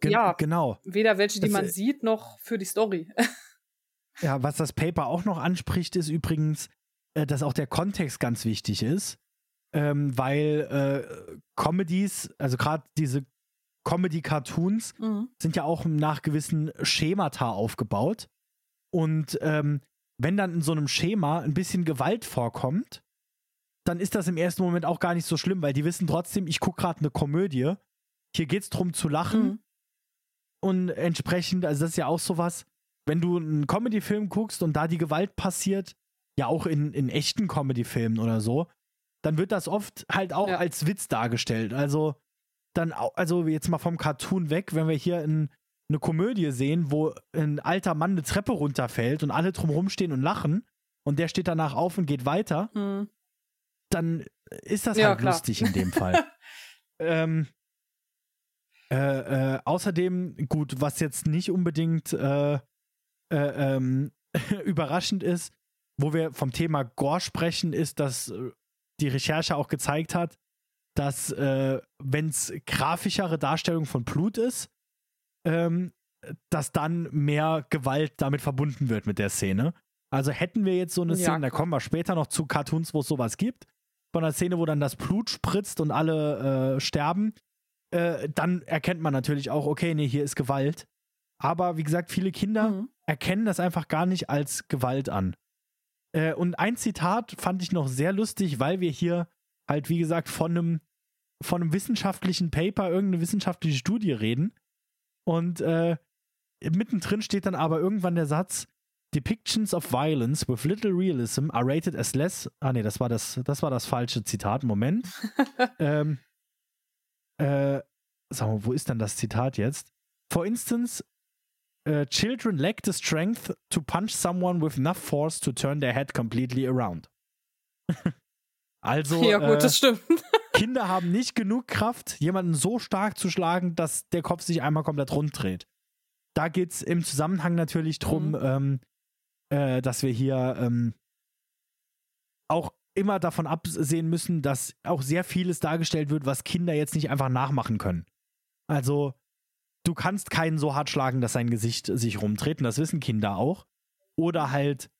Gen ja, genau. Weder welche, die das, man sieht, noch für die Story. ja, was das Paper auch noch anspricht, ist übrigens, äh, dass auch der Kontext ganz wichtig ist, ähm, weil äh, Comedies, also gerade diese Comedy-Cartoons, mhm. sind ja auch nach gewissen Schemata aufgebaut. Und ähm, wenn dann in so einem Schema ein bisschen Gewalt vorkommt, dann ist das im ersten Moment auch gar nicht so schlimm, weil die wissen trotzdem, ich gucke gerade eine Komödie. Hier geht es darum zu lachen. Mhm. Und entsprechend, also das ist ja auch sowas, wenn du einen Comedy-Film guckst und da die Gewalt passiert, ja auch in, in echten Comedy-Filmen oder so, dann wird das oft halt auch ja. als Witz dargestellt. Also dann, also jetzt mal vom Cartoon weg, wenn wir hier in, eine Komödie sehen, wo ein alter Mann eine Treppe runterfällt und alle drumherum stehen und lachen und der steht danach auf und geht weiter, mhm. dann ist das ja, halt klar. lustig in dem Fall. ähm, äh, äh, außerdem, gut, was jetzt nicht unbedingt äh, äh ähm, überraschend ist, wo wir vom Thema Gore sprechen, ist, dass äh, die Recherche auch gezeigt hat, dass äh, wenn es grafischere Darstellung von Blut ist, ähm, dass dann mehr Gewalt damit verbunden wird mit der Szene. Also hätten wir jetzt so eine Szene, ja, da kommen wir später noch zu Cartoons, wo es sowas gibt, von einer Szene, wo dann das Blut spritzt und alle sterben, äh, dann erkennt man natürlich auch, okay, nee, hier ist Gewalt. Aber wie gesagt, viele Kinder mhm. erkennen das einfach gar nicht als Gewalt an. Äh, und ein Zitat fand ich noch sehr lustig, weil wir hier halt, wie gesagt, von einem, von einem wissenschaftlichen Paper, irgendeine wissenschaftliche Studie reden. Und äh, mittendrin steht dann aber irgendwann der Satz, Depictions of violence with little realism are rated as less. Ah nee, das war das, das war das falsche Zitat. Moment. ähm, äh, sag mal, wo ist denn das Zitat jetzt? For instance, uh, children lack the strength to punch someone with enough force to turn their head completely around. also, ja, gut, äh, das stimmt. Kinder haben nicht genug Kraft, jemanden so stark zu schlagen, dass der Kopf sich einmal komplett runddreht. Da geht es im Zusammenhang natürlich drum, mhm. ähm, äh, dass wir hier ähm, auch immer davon absehen müssen, dass auch sehr vieles dargestellt wird, was Kinder jetzt nicht einfach nachmachen können. Also, du kannst keinen so hart schlagen, dass sein Gesicht sich rumdreht, und das wissen Kinder auch. Oder halt,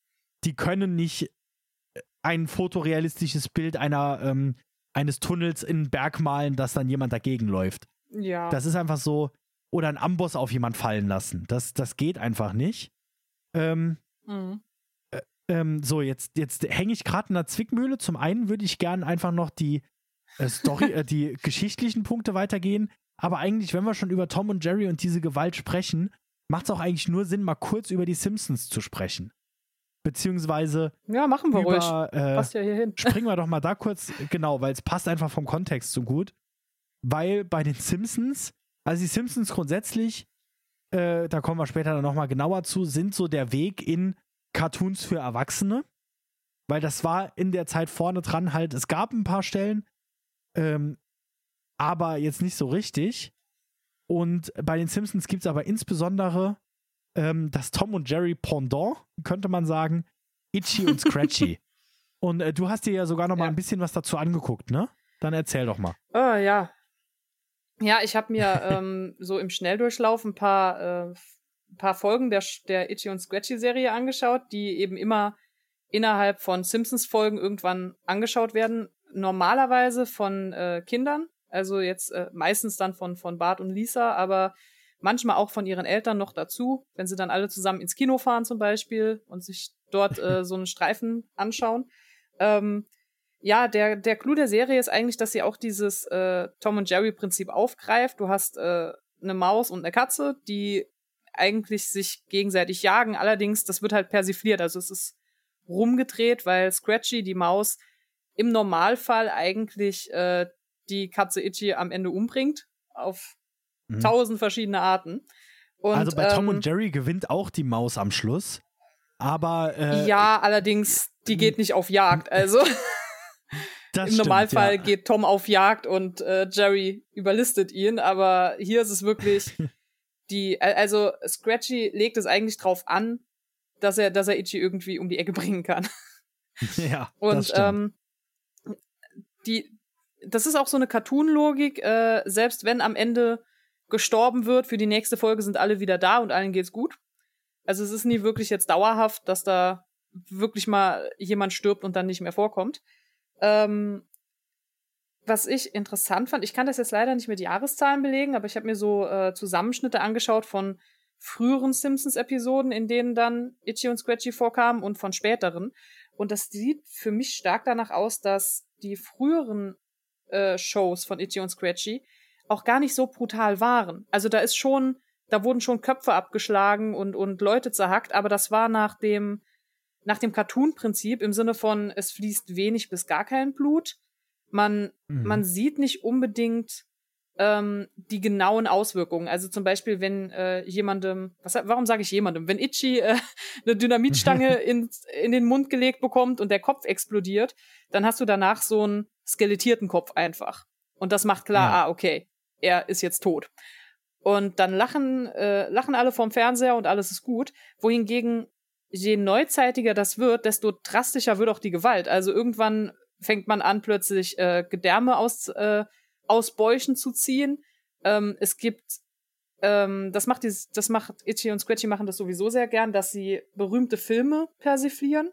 die können nicht ein fotorealistisches Bild einer, ähm, eines Tunnels in einen Berg malen, dass dann jemand dagegen läuft. Ja. Das ist einfach so. Oder einen Amboss auf jemand fallen lassen. Das, das geht einfach nicht. Ähm, mhm. Ähm, so, jetzt, jetzt hänge ich gerade in der Zwickmühle. Zum einen würde ich gern einfach noch die äh, Story, äh, die geschichtlichen Punkte weitergehen. Aber eigentlich, wenn wir schon über Tom und Jerry und diese Gewalt sprechen, macht es auch eigentlich nur Sinn, mal kurz über die Simpsons zu sprechen. Beziehungsweise. Ja, machen wir über, ruhig. Äh, passt ja hier hin. springen wir doch mal da kurz, genau, weil es passt einfach vom Kontext so gut. Weil bei den Simpsons, also die Simpsons grundsätzlich, äh, da kommen wir später dann nochmal genauer zu, sind so der Weg in Cartoons für Erwachsene, weil das war in der Zeit vorne dran halt, es gab ein paar Stellen, ähm, aber jetzt nicht so richtig. Und bei den Simpsons gibt es aber insbesondere ähm, das Tom und Jerry Pendant, könnte man sagen, Itchy und Scratchy. und äh, du hast dir ja sogar noch mal ein bisschen was dazu angeguckt, ne? Dann erzähl doch mal. Oh ja. Ja, ich habe mir ähm, so im Schnelldurchlauf ein paar äh, paar Folgen der, der Itchy und Scratchy Serie angeschaut, die eben immer innerhalb von Simpsons Folgen irgendwann angeschaut werden. Normalerweise von äh, Kindern, also jetzt äh, meistens dann von, von Bart und Lisa, aber manchmal auch von ihren Eltern noch dazu, wenn sie dann alle zusammen ins Kino fahren zum Beispiel und sich dort äh, so einen Streifen anschauen. Ähm, ja, der, der Clou der Serie ist eigentlich, dass sie auch dieses äh, Tom und Jerry Prinzip aufgreift. Du hast äh, eine Maus und eine Katze, die eigentlich sich gegenseitig jagen. Allerdings, das wird halt persifliert. Also es ist rumgedreht, weil Scratchy, die Maus, im Normalfall eigentlich äh, die Katze Itchy am Ende umbringt. Auf mhm. tausend verschiedene Arten. Und, also bei Tom ähm, und Jerry gewinnt auch die Maus am Schluss. Aber. Äh, ja, allerdings, die geht nicht auf Jagd. Also. Im stimmt, Normalfall ja. geht Tom auf Jagd und äh, Jerry überlistet ihn, aber hier ist es wirklich, die, also Scratchy legt es eigentlich drauf an, dass er, dass er Itchy irgendwie um die Ecke bringen kann. Ja, Und das stimmt. ähm, die, das ist auch so eine Cartoon-Logik, äh, selbst wenn am Ende gestorben wird, für die nächste Folge sind alle wieder da und allen geht's gut. Also es ist nie wirklich jetzt dauerhaft, dass da wirklich mal jemand stirbt und dann nicht mehr vorkommt. Ähm, was ich interessant fand, ich kann das jetzt leider nicht mit Jahreszahlen belegen, aber ich habe mir so äh, Zusammenschnitte angeschaut von früheren Simpsons-Episoden, in denen dann Itchy und Scratchy vorkamen und von späteren. Und das sieht für mich stark danach aus, dass die früheren äh, Shows von Itchy und Scratchy auch gar nicht so brutal waren. Also da ist schon, da wurden schon Köpfe abgeschlagen und, und Leute zerhackt, aber das war nach dem, nach dem Cartoon-Prinzip im Sinne von, es fließt wenig bis gar kein Blut. Man, Mhm. man sieht nicht unbedingt ähm, die genauen Auswirkungen. Also zum Beispiel, wenn äh, jemandem, was, warum sage ich jemandem? Wenn Itchy äh, eine Dynamitstange in, in den Mund gelegt bekommt und der Kopf explodiert, dann hast du danach so einen skelettierten Kopf einfach. Und das macht klar, Ja. ah, okay, er ist jetzt tot. Und dann lachen, äh, lachen alle vorm Fernseher und alles ist gut. Wohingegen, je neuzeitiger das wird, desto drastischer wird auch die Gewalt. Also irgendwann fängt man an, plötzlich äh, Gedärme aus, äh, aus Bäuchen zu ziehen. Ähm, es gibt, ähm, das macht dieses, das macht Itchy und Scratchy machen das sowieso sehr gern, dass sie berühmte Filme persiflieren.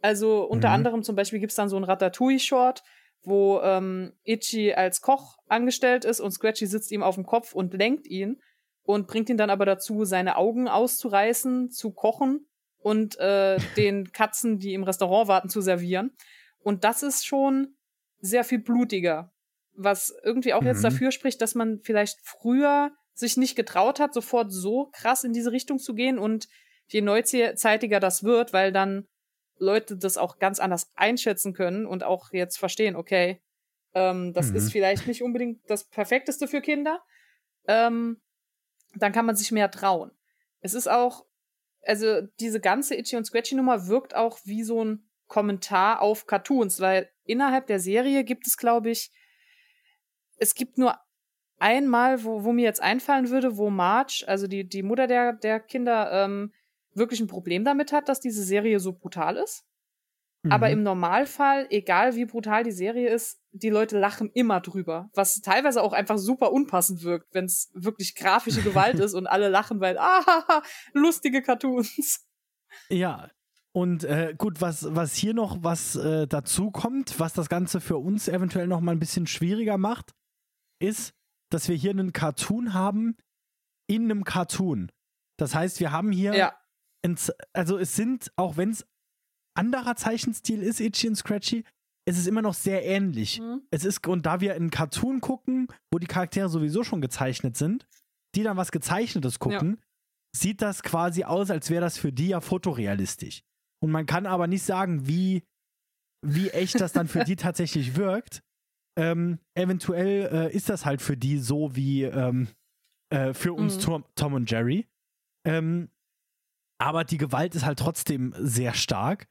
Also unter Mhm. anderem zum Beispiel gibt's dann so ein Ratatouille-Short, wo ähm, Itchy als Koch angestellt ist und Scratchy sitzt ihm auf dem Kopf und lenkt ihn und bringt ihn dann aber dazu, seine Augen auszureißen, zu kochen und äh, den Katzen, die im Restaurant warten, zu servieren. Und das ist schon sehr viel blutiger. Was irgendwie auch jetzt Mhm. dafür spricht, dass man vielleicht früher sich nicht getraut hat, sofort so krass in diese Richtung zu gehen und je neuzeitiger das wird, weil dann Leute das auch ganz anders einschätzen können und auch jetzt verstehen, okay, ähm, das Mhm. ist vielleicht nicht unbedingt das Perfekteste für Kinder, ähm, dann kann man sich mehr trauen. Es ist auch, also diese ganze Itchy und Scratchy Nummer wirkt auch wie so ein Kommentar auf Cartoons, weil innerhalb der Serie gibt es, glaube ich, es gibt nur einmal, wo, wo mir jetzt einfallen würde, wo Marge, also die, die Mutter der, der Kinder, ähm, wirklich ein Problem damit hat, dass diese Serie so brutal ist. Aber Mhm. im Normalfall, egal wie brutal die Serie ist, die Leute lachen immer drüber. Was teilweise auch einfach super unpassend wirkt, wenn es wirklich grafische Gewalt ist und alle lachen, weil, ah, lustige Cartoons. Ja. Und äh, gut, was, was hier noch was äh, dazu kommt, was das Ganze für uns eventuell noch mal ein bisschen schwieriger macht, ist, dass wir hier einen Cartoon haben in einem Cartoon. Das heißt, wir haben hier, Ja. also es sind, auch wenn es anderer Zeichenstil ist, Itchy und Scratchy, es ist immer noch sehr ähnlich. Mhm. Es ist, und da wir einen Cartoon gucken, wo die Charaktere sowieso schon gezeichnet sind, die dann was Gezeichnetes gucken, sieht das quasi aus, als wäre das für die ja fotorealistisch. Und man kann aber nicht sagen, wie, wie echt das dann für die tatsächlich wirkt. Ähm, eventuell äh, ist das halt für die so wie ähm, äh, für uns Mhm. Tom, Tom und Jerry. Ähm, aber die Gewalt ist halt trotzdem sehr stark.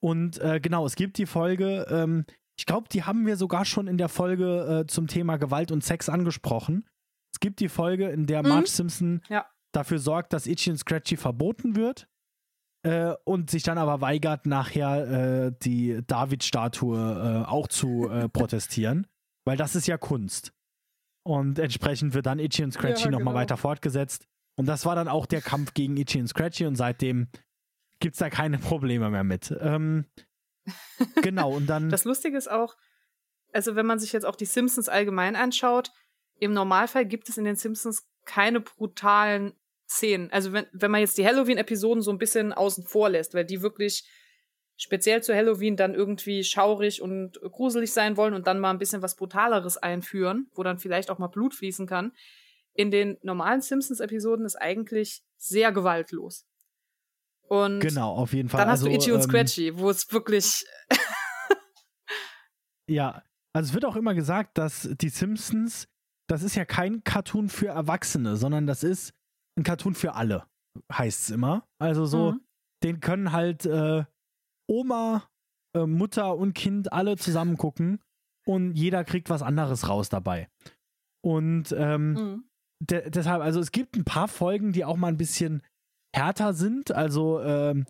Und äh, genau, es gibt die Folge, ähm, ich glaube, die haben wir sogar schon in der Folge äh, zum Thema Gewalt und Sex angesprochen. Es gibt die Folge, in der Mhm. Marge Simpson Ja. dafür sorgt, dass Itchy und Scratchy verboten wird äh, und sich dann aber weigert, nachher äh, die David-Statue äh, auch zu äh, protestieren, weil das ist ja Kunst. Und entsprechend wird dann Itchy und Scratchy Ja, nochmal genau. weiter fortgesetzt. Und das war dann auch der Kampf gegen Itchy und Scratchy und seitdem gibt es da keine Probleme mehr mit. Ähm, genau, und dann. Das Lustige ist auch, also wenn man sich jetzt auch die Simpsons allgemein anschaut, im Normalfall gibt es in den Simpsons keine brutalen Szenen. Also wenn, wenn man jetzt die Halloween-Episoden so ein bisschen außen vor lässt, weil die wirklich speziell zu Halloween dann irgendwie schaurig und gruselig sein wollen und dann mal ein bisschen was Brutaleres einführen, wo dann vielleicht auch mal Blut fließen kann. In den normalen Simpsons-Episoden ist eigentlich sehr gewaltlos. Und genau, auf jeden Fall. dann hast also, du Itchy und ähm, Scratchy, wo es wirklich Ja, also es wird auch immer gesagt, dass die Simpsons, das ist ja kein Cartoon für Erwachsene, sondern das ist ein Cartoon für alle, heißt es immer. Also so, Mhm. den können halt äh, Oma, äh, Mutter und Kind alle zusammen gucken und jeder kriegt was anderes raus dabei. Und ähm, Mhm. de deshalb, also es gibt ein paar Folgen, die auch mal ein bisschen härter sind. Also ähm,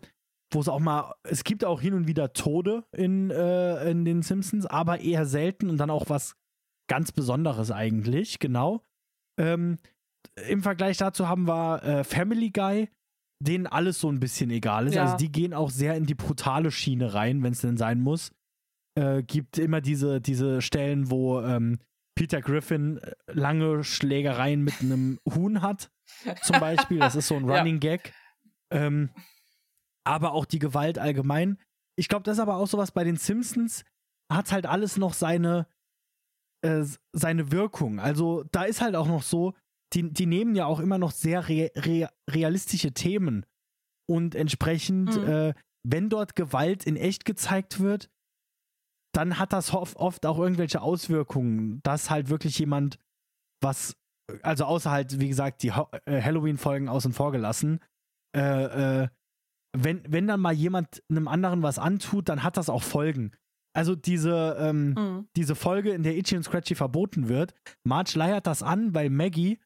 wo es auch mal, es gibt auch hin und wieder Tode in, äh, in den Simpsons, aber eher selten und dann auch was ganz Besonderes eigentlich, genau. Ähm, Im Vergleich dazu haben wir äh, Family Guy, denen alles so ein bisschen egal ist. Ja. Also die gehen auch sehr in die brutale Schiene rein, wenn es denn sein muss. Äh, gibt immer diese, diese Stellen, wo ähm, Peter Griffin äh, lange Schlägereien mit einem Huhn hat, zum Beispiel. Das ist so ein Ja. Running Gag. Ähm, aber auch die Gewalt allgemein. Ich glaube, das ist aber auch sowas bei den Simpsons, hat halt alles noch seine, äh, seine Wirkung. Also da ist halt auch noch so, die, die nehmen ja auch immer noch sehr re re realistische Themen. Und entsprechend, Mhm. äh, wenn dort Gewalt in echt gezeigt wird, dann hat das oft, auch irgendwelche Auswirkungen, dass halt wirklich jemand was, also außer halt, wie gesagt, die äh, Halloween-Folgen außen vor gelassen, äh, äh, wenn, wenn dann mal jemand einem anderen was antut, dann hat das auch Folgen. Also diese, ähm, Mhm. diese Folge, in der Itchy und Scratchy verboten wird, Marge leiert das an, weil Maggie,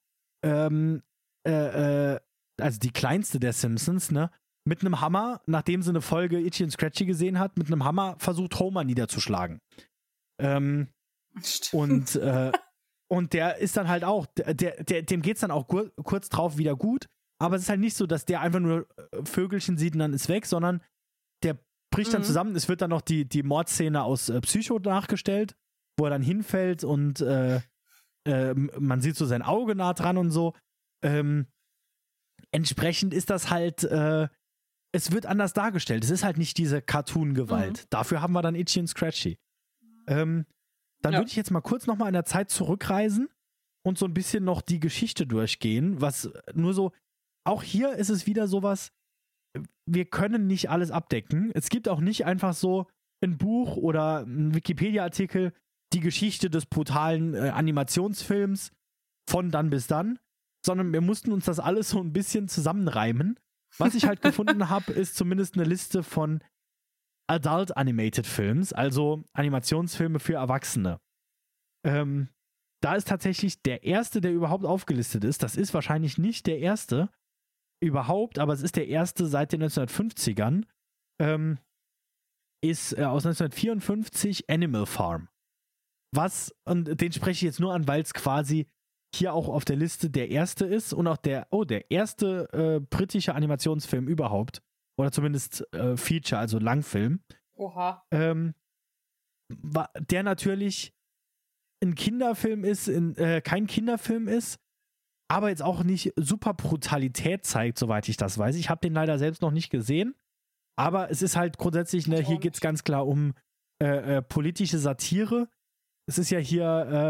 ähm, äh, äh, also die kleinste der Simpsons, ne, mit einem Hammer, nachdem sie eine Folge Itchy und Scratchy gesehen hat, mit einem Hammer versucht, Homer niederzuschlagen. Ähm, Stimmt. und, äh, und der ist dann halt auch, der, der, dem geht's dann auch kurz drauf wieder gut, aber es ist halt nicht so, dass der einfach nur äh, Vögelchen sieht und dann ist weg, sondern der bricht dann Mhm. zusammen. Es wird dann noch die, die Mordszene aus äh, Psycho nachgestellt, wo er dann hinfällt und äh, äh, man sieht so sein Auge nah dran und so. Ähm, entsprechend ist das halt, äh, es wird anders dargestellt. Es ist halt nicht diese Cartoon-Gewalt. Dafür haben wir dann Itchy und Scratchy. Ähm, dann Ja. würde ich jetzt mal kurz nochmal in der Zeit zurückreisen und so ein bisschen noch die Geschichte durchgehen, was nur so, auch hier ist es wieder sowas, wir können nicht alles abdecken. Es gibt auch nicht einfach so ein Buch oder ein Wikipedia-Artikel, die Geschichte des brutalen äh, Animationsfilms von dann bis dann, sondern wir mussten uns das alles so ein bisschen zusammenreimen. Was ich halt gefunden habe, ist zumindest eine Liste von Adult Animated Films, also Animationsfilme für Erwachsene. Ähm, da ist tatsächlich der erste, der überhaupt aufgelistet ist. Das ist wahrscheinlich nicht der erste überhaupt, aber es ist der erste seit den 1950ern. Ähm, ist äh, aus 1954 Animal Farm. Was, und den spreche ich jetzt nur an, weil es quasi hier auch auf der Liste der erste ist und auch der, oh, der erste äh, britische Animationsfilm überhaupt. Oder zumindest äh, Feature, also Langfilm. Oha. Ähm, der natürlich ein Kinderfilm ist, in, äh, kein Kinderfilm ist, aber jetzt auch nicht super Brutalität zeigt, soweit ich das weiß. Ich habe den leider selbst noch nicht gesehen, aber es ist halt grundsätzlich, ne, hier geht es ganz klar um äh, äh, politische Satire. Es ist ja hier,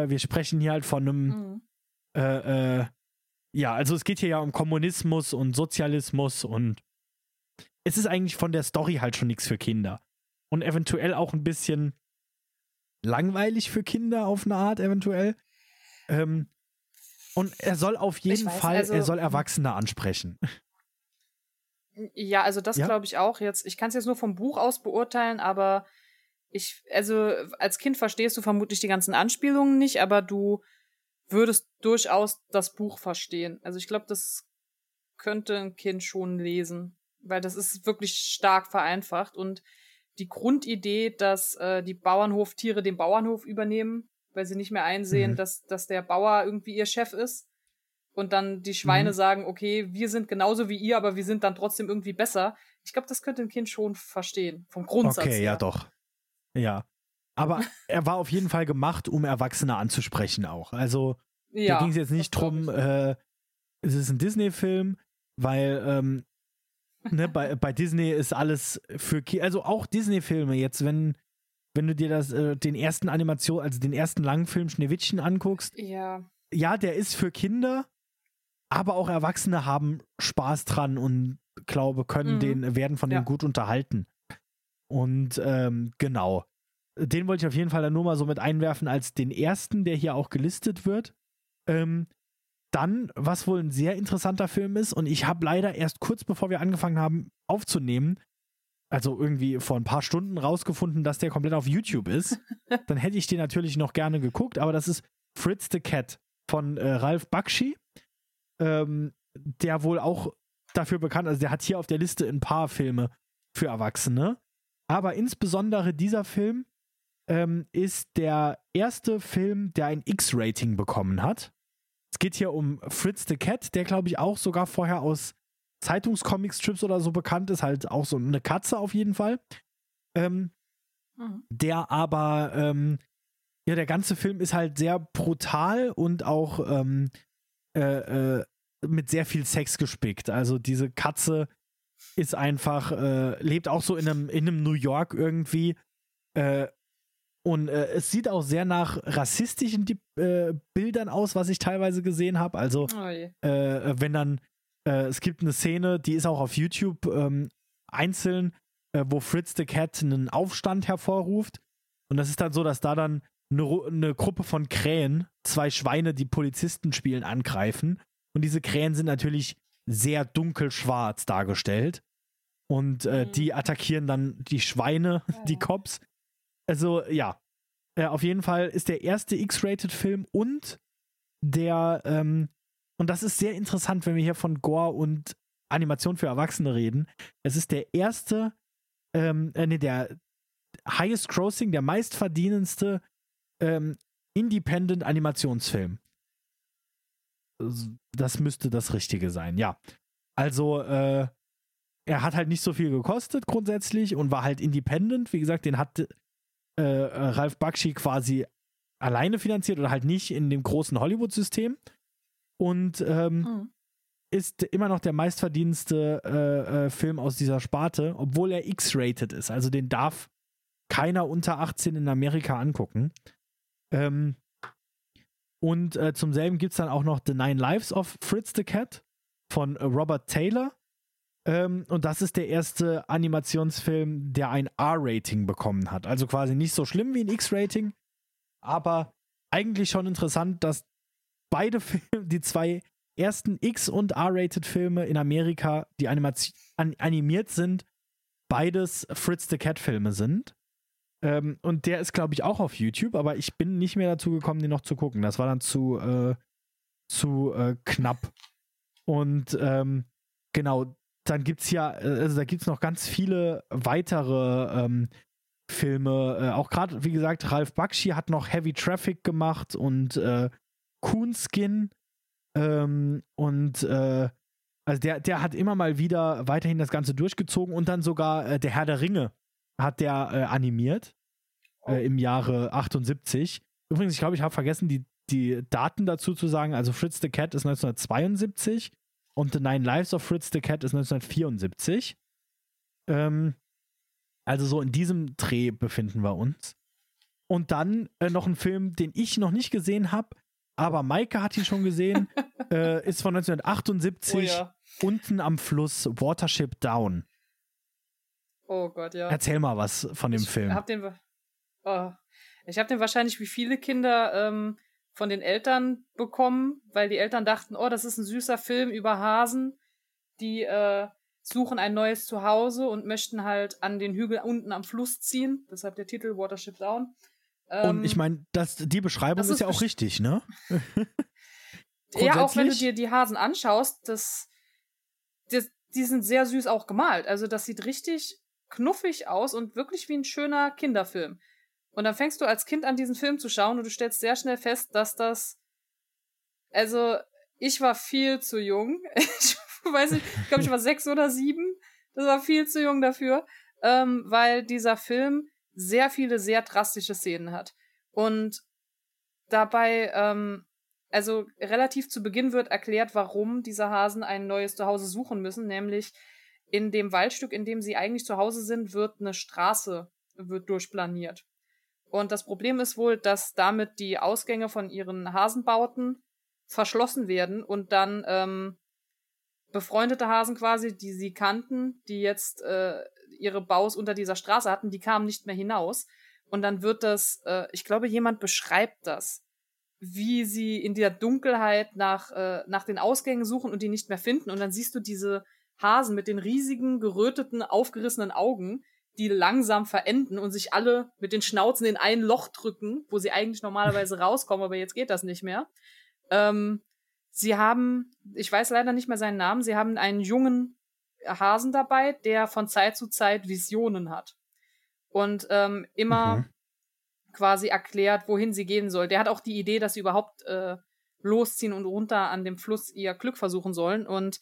äh, wir sprechen hier halt von einem Mhm. äh, äh, ja, also es geht hier ja um Kommunismus und Sozialismus und es ist eigentlich von der Story halt schon nichts für Kinder. Und eventuell auch ein bisschen langweilig für Kinder auf eine Art, eventuell. Ähm, und er soll auf jeden weiß, Fall, also- er soll Erwachsene ansprechen. Ja, also das Ja? glaube ich auch jetzt. Ich kann es jetzt nur vom Buch aus beurteilen, aber ich, also als Kind verstehst du vermutlich die ganzen Anspielungen nicht, aber du würdest durchaus das Buch verstehen. Also ich glaube, das könnte ein Kind schon lesen, weil das ist wirklich stark vereinfacht und die Grundidee, dass äh, die Bauernhoftiere den Bauernhof übernehmen, weil sie nicht mehr einsehen, Mhm. dass, dass der Bauer irgendwie ihr Chef ist. Und dann die Schweine Mhm. sagen, okay, wir sind genauso wie ihr, aber wir sind dann trotzdem irgendwie besser. Ich glaube, das könnte ein Kind schon verstehen, vom Grundsatz Okay, her. ja doch. Ja. Aber er war auf jeden Fall gemacht, um Erwachsene anzusprechen auch. Also Ja, da ging es jetzt nicht drum, äh, es ist ein Disney-Film, weil ähm, ne, bei, bei Disney ist alles für Kinder, also auch Disney-Filme jetzt, wenn, wenn du dir das, äh, den ersten Animation, also den ersten Langfilm Schneewittchen anguckst, Ja, ja, der ist für Kinder, aber auch Erwachsene haben Spaß dran und glaube, können Mhm. den, werden von Ja. dem gut unterhalten. Und ähm, genau. Den wollte ich auf jeden Fall dann nur mal so mit einwerfen als den ersten, der hier auch gelistet wird. Ähm, dann, was wohl ein sehr interessanter Film ist, und ich habe leider erst kurz bevor wir angefangen haben aufzunehmen, also irgendwie vor ein paar Stunden rausgefunden, dass der komplett auf YouTube ist. dann hätte ich den natürlich noch gerne geguckt, aber das ist Fritz the Cat von äh, Ralph Bakshi, ähm, der wohl auch dafür bekannt, also der hat hier auf der Liste ein paar Filme für Erwachsene. Aber insbesondere dieser Film ähm, ist der erste Film, der ein X-Rating bekommen hat. Es geht hier um Fritz the Cat, der glaube ich auch sogar vorher aus Zeitungscomic-Strips oder so bekannt ist, halt auch so eine Katze auf jeden Fall. Ähm, mhm. Der aber, ähm, ja, der ganze Film ist halt sehr brutal und auch ähm, äh, äh, mit sehr viel Sex gespickt. Also diese Katze ist einfach, äh, lebt auch so in einem, in einem New York irgendwie. Äh, und äh, es sieht auch sehr nach rassistischen äh, Bildern aus, was ich teilweise gesehen habe. Also, oh äh, wenn dann, äh, es gibt eine Szene, die ist auch auf YouTube ähm, einzeln, wo Fritz the Cat einen Aufstand hervorruft. Und das ist dann so, dass da dann eine, eine Gruppe von Krähen, zwei Schweine, die Polizisten spielen, angreifen. Und diese Krähen sind natürlich sehr dunkelschwarz dargestellt. Und äh, mhm. die attackieren dann die Schweine, ja. die Cops. Also ja, äh, auf jeden Fall ist der erste X-Rated-Film und der, ähm, und das ist sehr interessant, wenn wir hier von Gore und Animation für Erwachsene reden. Es ist der erste, ähm, äh, nee, der highest grossing, der meistverdienendste ähm, Independent Animationsfilm. Das müsste das Richtige sein, ja. Also, äh, er hat halt nicht so viel gekostet grundsätzlich und war halt independent. Wie gesagt, den hat äh, Ralf Bakshi quasi alleine finanziert oder halt nicht in dem großen Hollywood-System. Und ähm, mhm. ist immer noch der meistverdienste äh, äh, Film aus dieser Sparte, obwohl er X-rated ist. Also den darf keiner unter 18 in Amerika angucken. Ähm, und äh, zum selben gibt es dann auch noch The Nine Lives of Fritz the Cat von äh, Robert Taylor. Ähm, und das ist der erste Animationsfilm, der ein R-Rating bekommen hat. Also quasi nicht so schlimm wie ein X-Rating, aber eigentlich schon interessant, dass beide Filme, die zwei ersten X- und R-Rated Filme in Amerika, die an animiert sind, beides Fritz the Cat Filme sind. Ähm, und der ist, glaube ich, auch auf YouTube, aber ich bin nicht mehr dazu gekommen, den noch zu gucken. Das war dann zu, äh, zu äh, knapp. Und ähm, genau, dann gibt es ja, äh, also da gibt es noch ganz viele weitere ähm, Filme. Äh, auch gerade, wie gesagt, Ralf Bakshi hat noch Heavy Traffic gemacht und äh, Coonskin. Ähm, und äh, also der, der hat immer mal wieder weiterhin das Ganze durchgezogen und dann sogar äh, der Herr der Ringe hat der äh, animiert äh, oh. im Jahre 78. Übrigens, ich glaube, ich habe vergessen, die, die Daten dazu zu sagen. Also Fritz the Cat ist 1972 und The Nine Lives of Fritz the Cat ist 1974. Ähm, also so in diesem Dreh befinden wir uns. Und dann äh, noch ein Film, den ich noch nicht gesehen habe, aber Maike hat ihn schon gesehen, äh, ist von 1978, oh ja. unten am Fluss Watership Down. Oh Gott, ja. Erzähl mal was von dem ich Film. Hab den, oh, ich habe den wahrscheinlich wie viele Kinder ähm, von den Eltern bekommen, weil die Eltern dachten, oh, das ist ein süßer Film über Hasen, die äh, suchen ein neues Zuhause und möchten halt an den Hügel unten am Fluss ziehen. Deshalb der Titel Watership Down. Ähm, und ich meine, die Beschreibung ist, ist ja auch richtig, ne? ja, auch wenn du dir die Hasen anschaust, das, das, die sind sehr süß auch gemalt. Also das sieht richtig knuffig aus und wirklich wie ein schöner Kinderfilm. Und dann fängst du als Kind an, diesen Film zu schauen und du stellst sehr schnell fest, dass das. Also, ich war viel zu jung. Ich weiß nicht, ich glaube, ich war sechs oder sieben. Das war viel zu jung dafür, ähm, weil dieser Film sehr viele sehr drastische Szenen hat. Und dabei, ähm, also relativ zu Beginn wird erklärt, warum diese Hasen ein neues Zuhause suchen müssen, nämlich in dem Waldstück, in dem sie eigentlich zu Hause sind, wird eine Straße wird durchplaniert. Und das Problem ist wohl, dass damit die Ausgänge von ihren Hasenbauten verschlossen werden und dann ähm, befreundete Hasen quasi, die sie kannten, die jetzt äh, ihre Baus unter dieser Straße hatten, die kamen nicht mehr hinaus. Und dann wird das, äh, ich glaube, jemand beschreibt das, wie sie in der Dunkelheit nach, äh, nach den Ausgängen suchen und die nicht mehr finden. Und dann siehst du diese Hasen mit den riesigen, geröteten, aufgerissenen Augen, die langsam verenden und sich alle mit den Schnauzen in ein Loch drücken, wo sie eigentlich normalerweise rauskommen, aber jetzt geht das nicht mehr. Ähm, sie haben, ich weiß leider nicht mehr seinen Namen, sie haben einen jungen Hasen dabei, der von Zeit zu Zeit Visionen hat. Und ähm, immer mhm. quasi erklärt, wohin sie gehen soll. Der hat auch die Idee, dass sie überhaupt äh, losziehen und runter an dem Fluss ihr Glück versuchen sollen. Und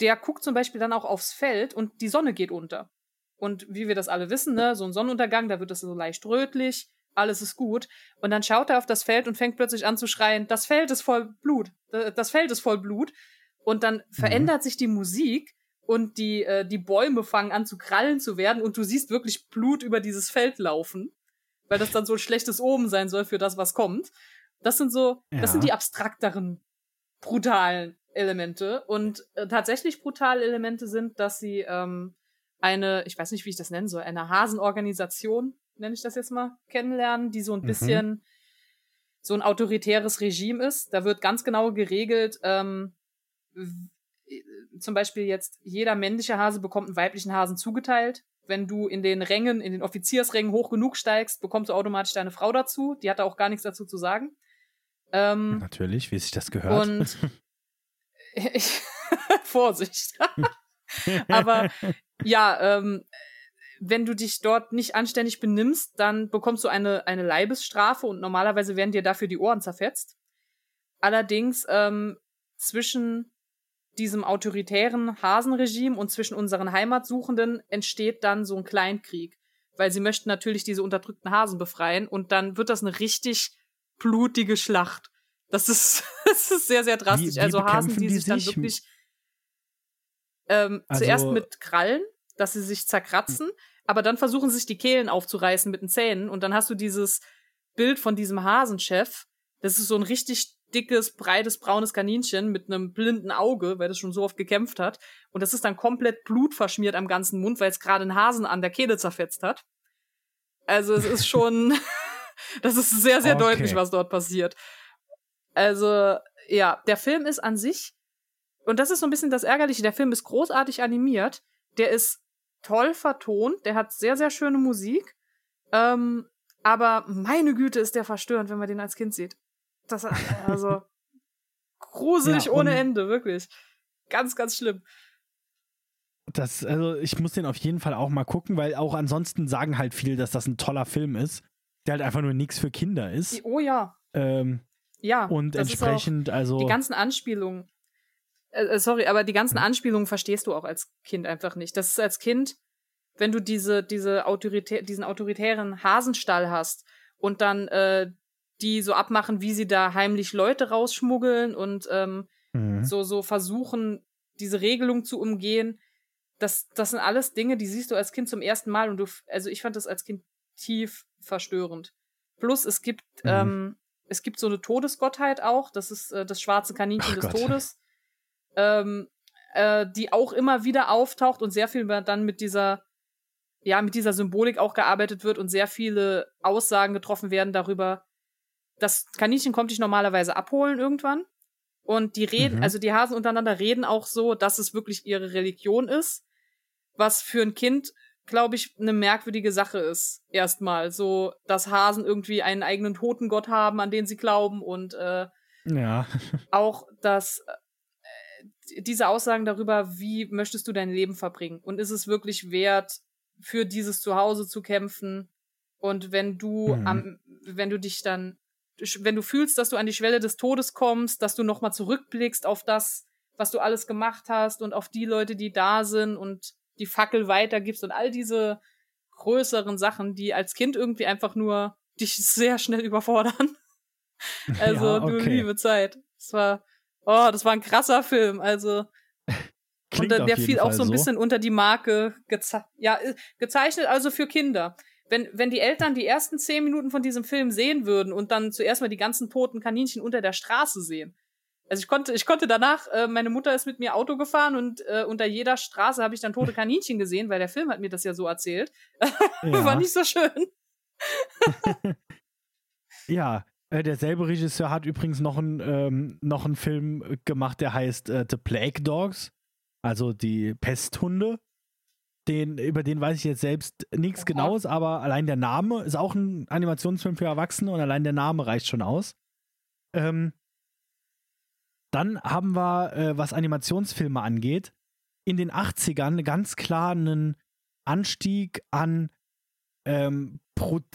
der guckt zum Beispiel dann auch aufs Feld und die Sonne geht unter. Und wie wir das alle wissen, ne, so ein Sonnenuntergang, da wird es so leicht rötlich, alles ist gut. Und dann schaut er auf das Feld und fängt plötzlich an zu schreien, das Feld ist voll Blut, das Feld ist voll Blut. Und dann mhm. verändert sich die Musik und die, äh, die Bäume fangen an zu krallen zu werden und du siehst wirklich Blut über dieses Feld laufen, weil das dann so ein schlechtes Omen sein soll für das, was kommt. Das sind so, ja. das sind die abstrakteren, brutalen Elemente. Und äh, tatsächlich brutale Elemente sind, dass sie ähm, eine, ich weiß nicht, wie ich das nennen soll, eine Hasenorganisation, nenne ich das jetzt mal, kennenlernen, die so ein mhm. bisschen so ein autoritäres Regime ist. Da wird ganz genau geregelt, ähm, zum Beispiel jetzt jeder männliche Hase bekommt einen weiblichen Hasen zugeteilt. Wenn du in den Rängen, in den Offiziersrängen hoch genug steigst, bekommst du automatisch deine Frau dazu. Die hat da auch gar nichts dazu zu sagen. Ähm, Natürlich, wie sich das gehört. Und ich, Vorsicht. Aber ja, ähm, wenn du dich dort nicht anständig benimmst, dann bekommst du eine, eine Leibesstrafe und normalerweise werden dir dafür die Ohren zerfetzt. Allerdings ähm, zwischen diesem autoritären Hasenregime und zwischen unseren Heimatsuchenden entsteht dann so ein Kleinkrieg, weil sie möchten natürlich diese unterdrückten Hasen befreien und dann wird das eine richtig blutige Schlacht. Das ist, das ist sehr, sehr drastisch. Wie, wie also Hasen, die, die sich dann wirklich ähm, also, zuerst mit Krallen, dass sie sich zerkratzen, aber dann versuchen sich die Kehlen aufzureißen mit den Zähnen und dann hast du dieses Bild von diesem Hasenchef. Das ist so ein richtig dickes, breites, braunes Kaninchen mit einem blinden Auge, weil das schon so oft gekämpft hat. Und das ist dann komplett blutverschmiert am ganzen Mund, weil es gerade einen Hasen an der Kehle zerfetzt hat. Also es ist schon, das ist sehr, sehr okay. deutlich, was dort passiert. Also, ja, der Film ist an sich, und das ist so ein bisschen das Ärgerliche, der Film ist großartig animiert, der ist toll vertont, der hat sehr, sehr schöne Musik, ähm, aber meine Güte ist der verstörend, wenn man den als Kind sieht. Das, also, gruselig ja, ohne Ende, wirklich. Ganz, ganz schlimm. Das, also, ich muss den auf jeden Fall auch mal gucken, weil auch ansonsten sagen halt viele, dass das ein toller Film ist, der halt einfach nur nichts für Kinder ist. Oh ja. Ähm, ja. Und entsprechend, also. Die ganzen Anspielungen. Äh, äh, sorry, aber die ganzen Anspielungen verstehst du auch als Kind einfach nicht. Das ist als Kind, wenn du diese, diese autoritär, diesen autoritären Hasenstall hast und dann äh, die so abmachen, wie sie da heimlich Leute rausschmuggeln und ähm, mhm. so, so versuchen, diese Regelung zu umgehen. Das, das sind alles Dinge, die siehst du als Kind zum ersten Mal und du, also ich fand das als Kind tief verstörend. Plus es gibt, mhm. ähm, es gibt so eine Todesgottheit auch, das ist äh, das schwarze Kaninchen Ach des Gott. Todes, ähm, äh, die auch immer wieder auftaucht und sehr viel dann mit dieser, ja, mit dieser Symbolik auch gearbeitet wird und sehr viele Aussagen getroffen werden darüber, das Kaninchen kommt dich normalerweise abholen irgendwann. Und die reden, mhm. also die Hasen untereinander reden auch so, dass es wirklich ihre Religion ist. Was für ein Kind, glaube ich, eine merkwürdige Sache ist. Erstmal. So, dass Hasen irgendwie einen eigenen Totengott haben, an den sie glauben und äh, ja. auch, dass äh, diese Aussagen darüber, wie möchtest du dein Leben verbringen? Und ist es wirklich wert, für dieses Zuhause zu kämpfen? Und wenn du mhm. am, wenn du dich dann wenn du fühlst, dass du an die Schwelle des Todes kommst, dass du nochmal zurückblickst auf das, was du alles gemacht hast und auf die Leute, die da sind und die Fackel weitergibst und all diese größeren Sachen, die als Kind irgendwie einfach nur dich sehr schnell überfordern. Also, ja, okay. du liebe Zeit. Das war, oh, das war ein krasser Film. Also, und der, der fiel Fall auch so ein bisschen unter die Marke geze ja, äh, gezeichnet, also für Kinder wenn, wenn die Eltern die ersten zehn Minuten von diesem Film sehen würden und dann zuerst mal die ganzen toten Kaninchen unter der Straße sehen. Also ich konnte, ich konnte danach, äh, meine Mutter ist mit mir Auto gefahren und äh, unter jeder Straße habe ich dann tote Kaninchen gesehen, weil der Film hat mir das ja so erzählt. Ja. War nicht so schön. ja, äh, derselbe Regisseur hat übrigens noch, ein, ähm, noch einen Film gemacht, der heißt äh, The Plague Dogs, also die Pesthunde den, über den weiß ich jetzt selbst nichts Genaues, aber allein der Name ist auch ein Animationsfilm für Erwachsene und allein der Name reicht schon aus. Ähm, dann haben wir, äh, was Animationsfilme angeht, in den 80ern ganz klar einen Anstieg an, ähm,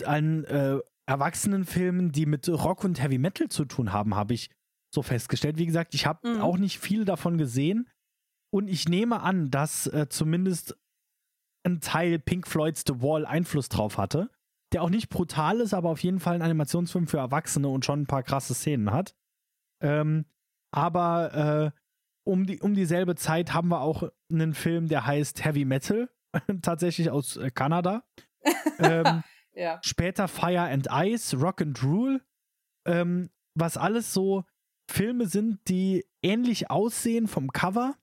an äh, Erwachsenenfilmen, die mit Rock und Heavy Metal zu tun haben, habe ich so festgestellt. Wie gesagt, ich habe mhm. auch nicht viel davon gesehen. Und ich nehme an, dass äh, zumindest ein Teil Pink Floyds The Wall Einfluss drauf hatte. Der auch nicht brutal ist, aber auf jeden Fall ein Animationsfilm für Erwachsene und schon ein paar krasse Szenen hat. Ähm, aber äh, um, die, um dieselbe Zeit haben wir auch einen Film, der heißt Heavy Metal, tatsächlich aus äh, Kanada. ähm, ja. Später Fire and Ice, Rock and Rule, ähm, was alles so Filme sind, die ähnlich aussehen vom Cover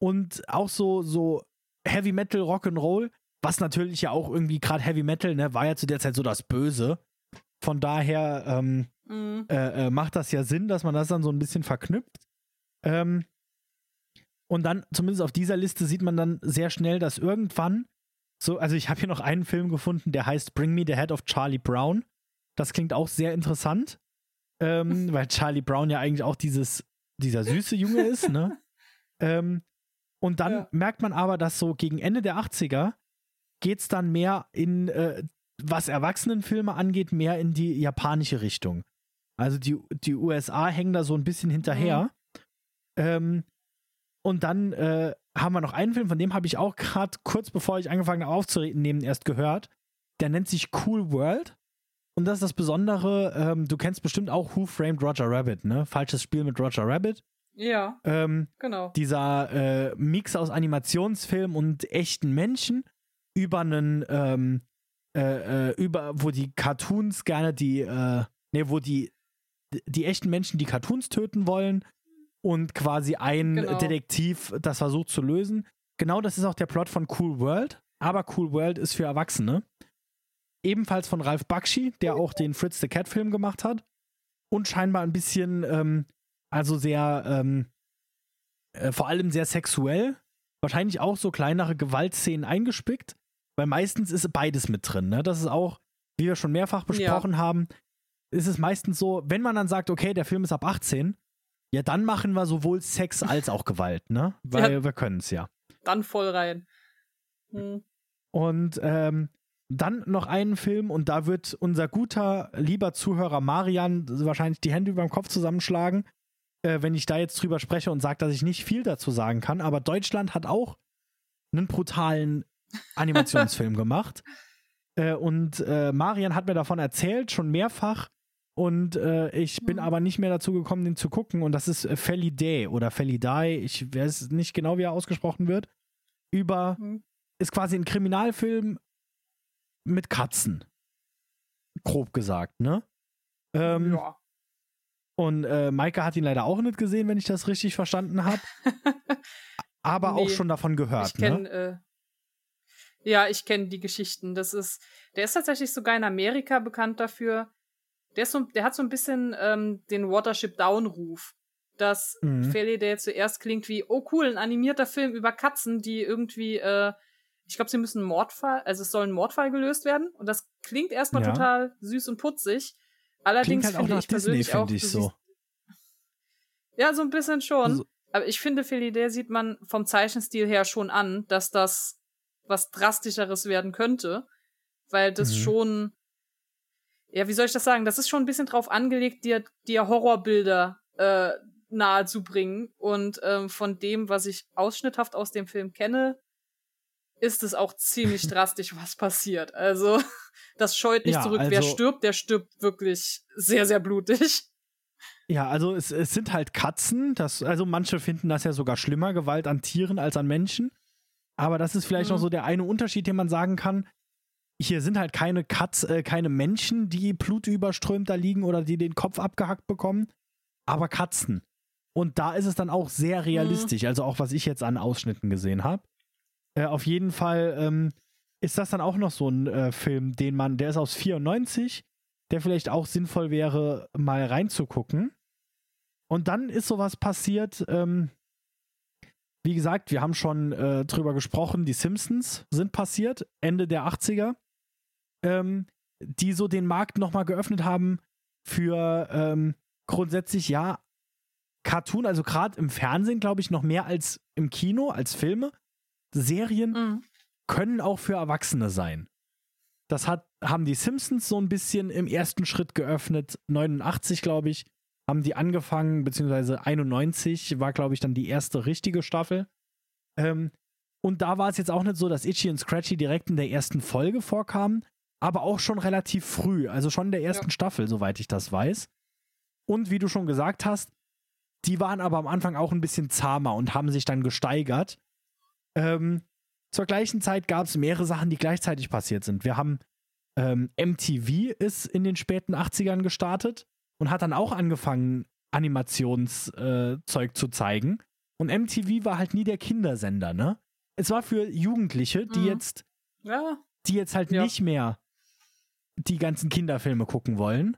und auch so, so Heavy Metal, Rock and Roll, was natürlich ja auch irgendwie gerade Heavy Metal, ne, war ja zu der Zeit so das Böse. Von daher ähm, mhm. äh, äh, macht das ja Sinn, dass man das dann so ein bisschen verknüpft. Ähm, und dann, zumindest auf dieser Liste, sieht man dann sehr schnell, dass irgendwann so, also ich habe hier noch einen Film gefunden, der heißt Bring Me the Head of Charlie Brown. Das klingt auch sehr interessant, ähm, weil Charlie Brown ja eigentlich auch dieses, dieser süße Junge ist, ne? ähm, und dann ja. merkt man aber, dass so gegen Ende der 80er geht es dann mehr in, äh, was Erwachsenenfilme angeht, mehr in die japanische Richtung. Also die, die USA hängen da so ein bisschen hinterher. Mhm. Ähm, und dann äh, haben wir noch einen Film, von dem habe ich auch gerade kurz bevor ich angefangen habe aufzunehmen, erst gehört. Der nennt sich Cool World. Und das ist das Besondere, ähm, du kennst bestimmt auch Who Framed Roger Rabbit, ne? Falsches Spiel mit Roger Rabbit. Ja. Ähm, genau. Dieser äh, Mix aus Animationsfilm und echten Menschen über einen, ähm, äh, äh, über, wo die Cartoons gerne die, äh, ne, wo die, die echten Menschen die Cartoons töten wollen und quasi ein genau. Detektiv das versucht zu lösen. Genau das ist auch der Plot von Cool World, aber Cool World ist für Erwachsene. Ebenfalls von Ralph Bakshi, der auch den Fritz the Cat Film gemacht hat. Und scheinbar ein bisschen, ähm, also sehr, ähm, äh, vor allem sehr sexuell. Wahrscheinlich auch so kleinere Gewaltszenen eingespickt, weil meistens ist beides mit drin. Ne? Das ist auch, wie wir schon mehrfach besprochen ja. haben, ist es meistens so, wenn man dann sagt, okay, der Film ist ab 18, ja, dann machen wir sowohl Sex als auch Gewalt, ne? Weil ja, wir können es ja. Dann voll rein. Hm. Und ähm, dann noch einen Film und da wird unser guter, lieber Zuhörer Marian wahrscheinlich die Hände über dem Kopf zusammenschlagen, äh, wenn ich da jetzt drüber spreche und sage, dass ich nicht viel dazu sagen kann. Aber Deutschland hat auch einen brutalen Animationsfilm gemacht. Äh, und äh, Marian hat mir davon erzählt, schon mehrfach. Und äh, ich bin mhm. aber nicht mehr dazu gekommen, den zu gucken. Und das ist äh, Felidae oder Felidae, ich weiß nicht genau, wie er ausgesprochen wird. Über, mhm. ist quasi ein Kriminalfilm mit Katzen. Grob gesagt, ne? Ähm, ja. Und äh, Maike hat ihn leider auch nicht gesehen, wenn ich das richtig verstanden habe. aber nee, auch schon davon gehört, ich kenn, ne? Äh, ja, ich kenne die Geschichten. Das ist, der ist tatsächlich sogar in Amerika bekannt dafür, der, ist so, der hat so ein bisschen ähm, den Watership Down-Ruf. Dass mhm. Felidae zuerst klingt wie, oh cool, ein animierter Film über Katzen, die irgendwie, äh, ich glaube, sie müssen Mordfall, also es soll ein Mordfall gelöst werden. Und das klingt erstmal ja. total süß und putzig. Allerdings halt finde ich persönlich Disney, auch. Ich so. Ja, so ein bisschen schon. Also, aber ich finde, Felidae sieht man vom Zeichenstil her schon an, dass das was drastischeres werden könnte. Weil das mhm. schon ja, wie soll ich das sagen? Das ist schon ein bisschen drauf angelegt, dir, dir Horrorbilder äh, nahezubringen. Und ähm, von dem, was ich ausschnitthaft aus dem Film kenne, ist es auch ziemlich drastisch, was passiert. Also, das scheut nicht ja, zurück. Also, Wer stirbt, der stirbt wirklich sehr, sehr blutig. Ja, also es, es sind halt Katzen. Das, also manche finden das ja sogar schlimmer, Gewalt an Tieren als an Menschen. Aber das ist vielleicht mhm. noch so der eine Unterschied, den man sagen kann hier sind halt keine Katz, äh, keine Menschen, die blutüberströmt da liegen oder die den Kopf abgehackt bekommen, aber Katzen. Und da ist es dann auch sehr realistisch, mhm. also auch was ich jetzt an Ausschnitten gesehen habe. Äh, auf jeden Fall ähm, ist das dann auch noch so ein äh, Film, den man, der ist aus 94, der vielleicht auch sinnvoll wäre, mal reinzugucken. Und dann ist sowas passiert, ähm, wie gesagt, wir haben schon äh, drüber gesprochen, die Simpsons sind passiert, Ende der 80er ähm, die so den Markt nochmal geöffnet haben für ähm, grundsätzlich, ja, Cartoon, also gerade im Fernsehen, glaube ich, noch mehr als im Kino, als Filme, Serien Mhm. können auch für Erwachsene sein. Das hat, haben die Simpsons so ein bisschen im ersten Schritt geöffnet. 89, glaube ich, haben die angefangen, beziehungsweise 91 war, glaube ich, dann die erste richtige Staffel. Ähm, und da war es jetzt auch nicht so, dass Itchy und Scratchy direkt in der ersten Folge vorkamen, aber auch schon relativ früh, also schon in der ersten Ja. Staffel, soweit ich das weiß. Und wie du schon gesagt hast, die waren aber am Anfang auch ein bisschen zahmer und haben sich dann gesteigert. Ähm, zur gleichen Zeit gab es mehrere Sachen, die gleichzeitig passiert sind. Wir haben ähm, MTV ist in den späten 80ern gestartet und hat dann auch angefangen, Animationszeug äh, zu zeigen. Und MTV war halt nie der Kindersender, ne? Es war für Jugendliche, die Mhm. jetzt, Ja. die jetzt halt Ja. nicht mehr die ganzen Kinderfilme gucken wollen.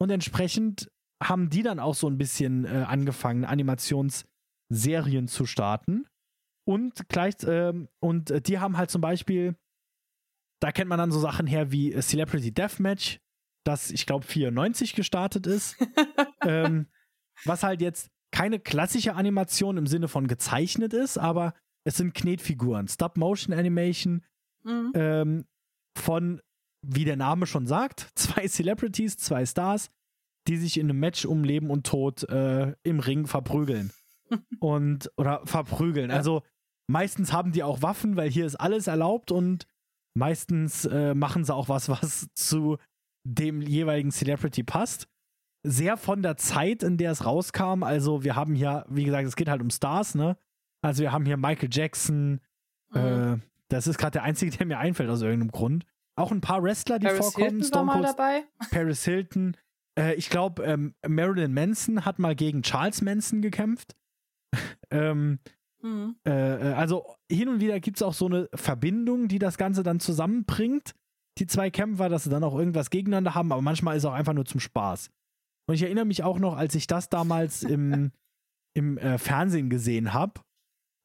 Und entsprechend haben die dann auch so ein bisschen äh, angefangen, Animationsserien zu starten. Und gleich, ähm, und äh, die haben halt zum Beispiel, da kennt man dann so Sachen her wie äh, Celebrity Deathmatch, das ich glaube 94 gestartet ist. ähm, was halt jetzt keine klassische Animation im Sinne von gezeichnet ist, aber es sind Knetfiguren, Stop-Motion-Animation Mhm. ähm, von, wie der Name schon sagt, zwei Celebrities, zwei Stars, die sich in einem Match um Leben und Tod äh, im Ring verprügeln. und, oder verprügeln. Ja. Also meistens haben die auch Waffen, weil hier ist alles erlaubt und meistens äh, machen sie auch was, was zu dem jeweiligen Celebrity passt. Sehr von der Zeit, in der es rauskam. Also wir haben hier, wie gesagt, es geht halt um Stars, ne? Also wir haben hier Michael Jackson, Mhm. äh, das ist gerade der einzige, der mir einfällt aus irgendeinem Grund. Auch ein paar Wrestler, die Paris vorkommen. Hilton war mal Cold, dabei. Paris Hilton. Äh, ich glaube, ähm, Marilyn Manson hat mal gegen Charles Manson gekämpft. ähm, Mhm. äh, also hin und wieder gibt es auch so eine Verbindung, die das Ganze dann zusammenbringt. Die zwei Kämpfer, dass sie dann auch irgendwas gegeneinander haben, aber manchmal ist es auch einfach nur zum Spaß. Und ich erinnere mich auch noch, als ich das damals im, im äh, Fernsehen gesehen habe,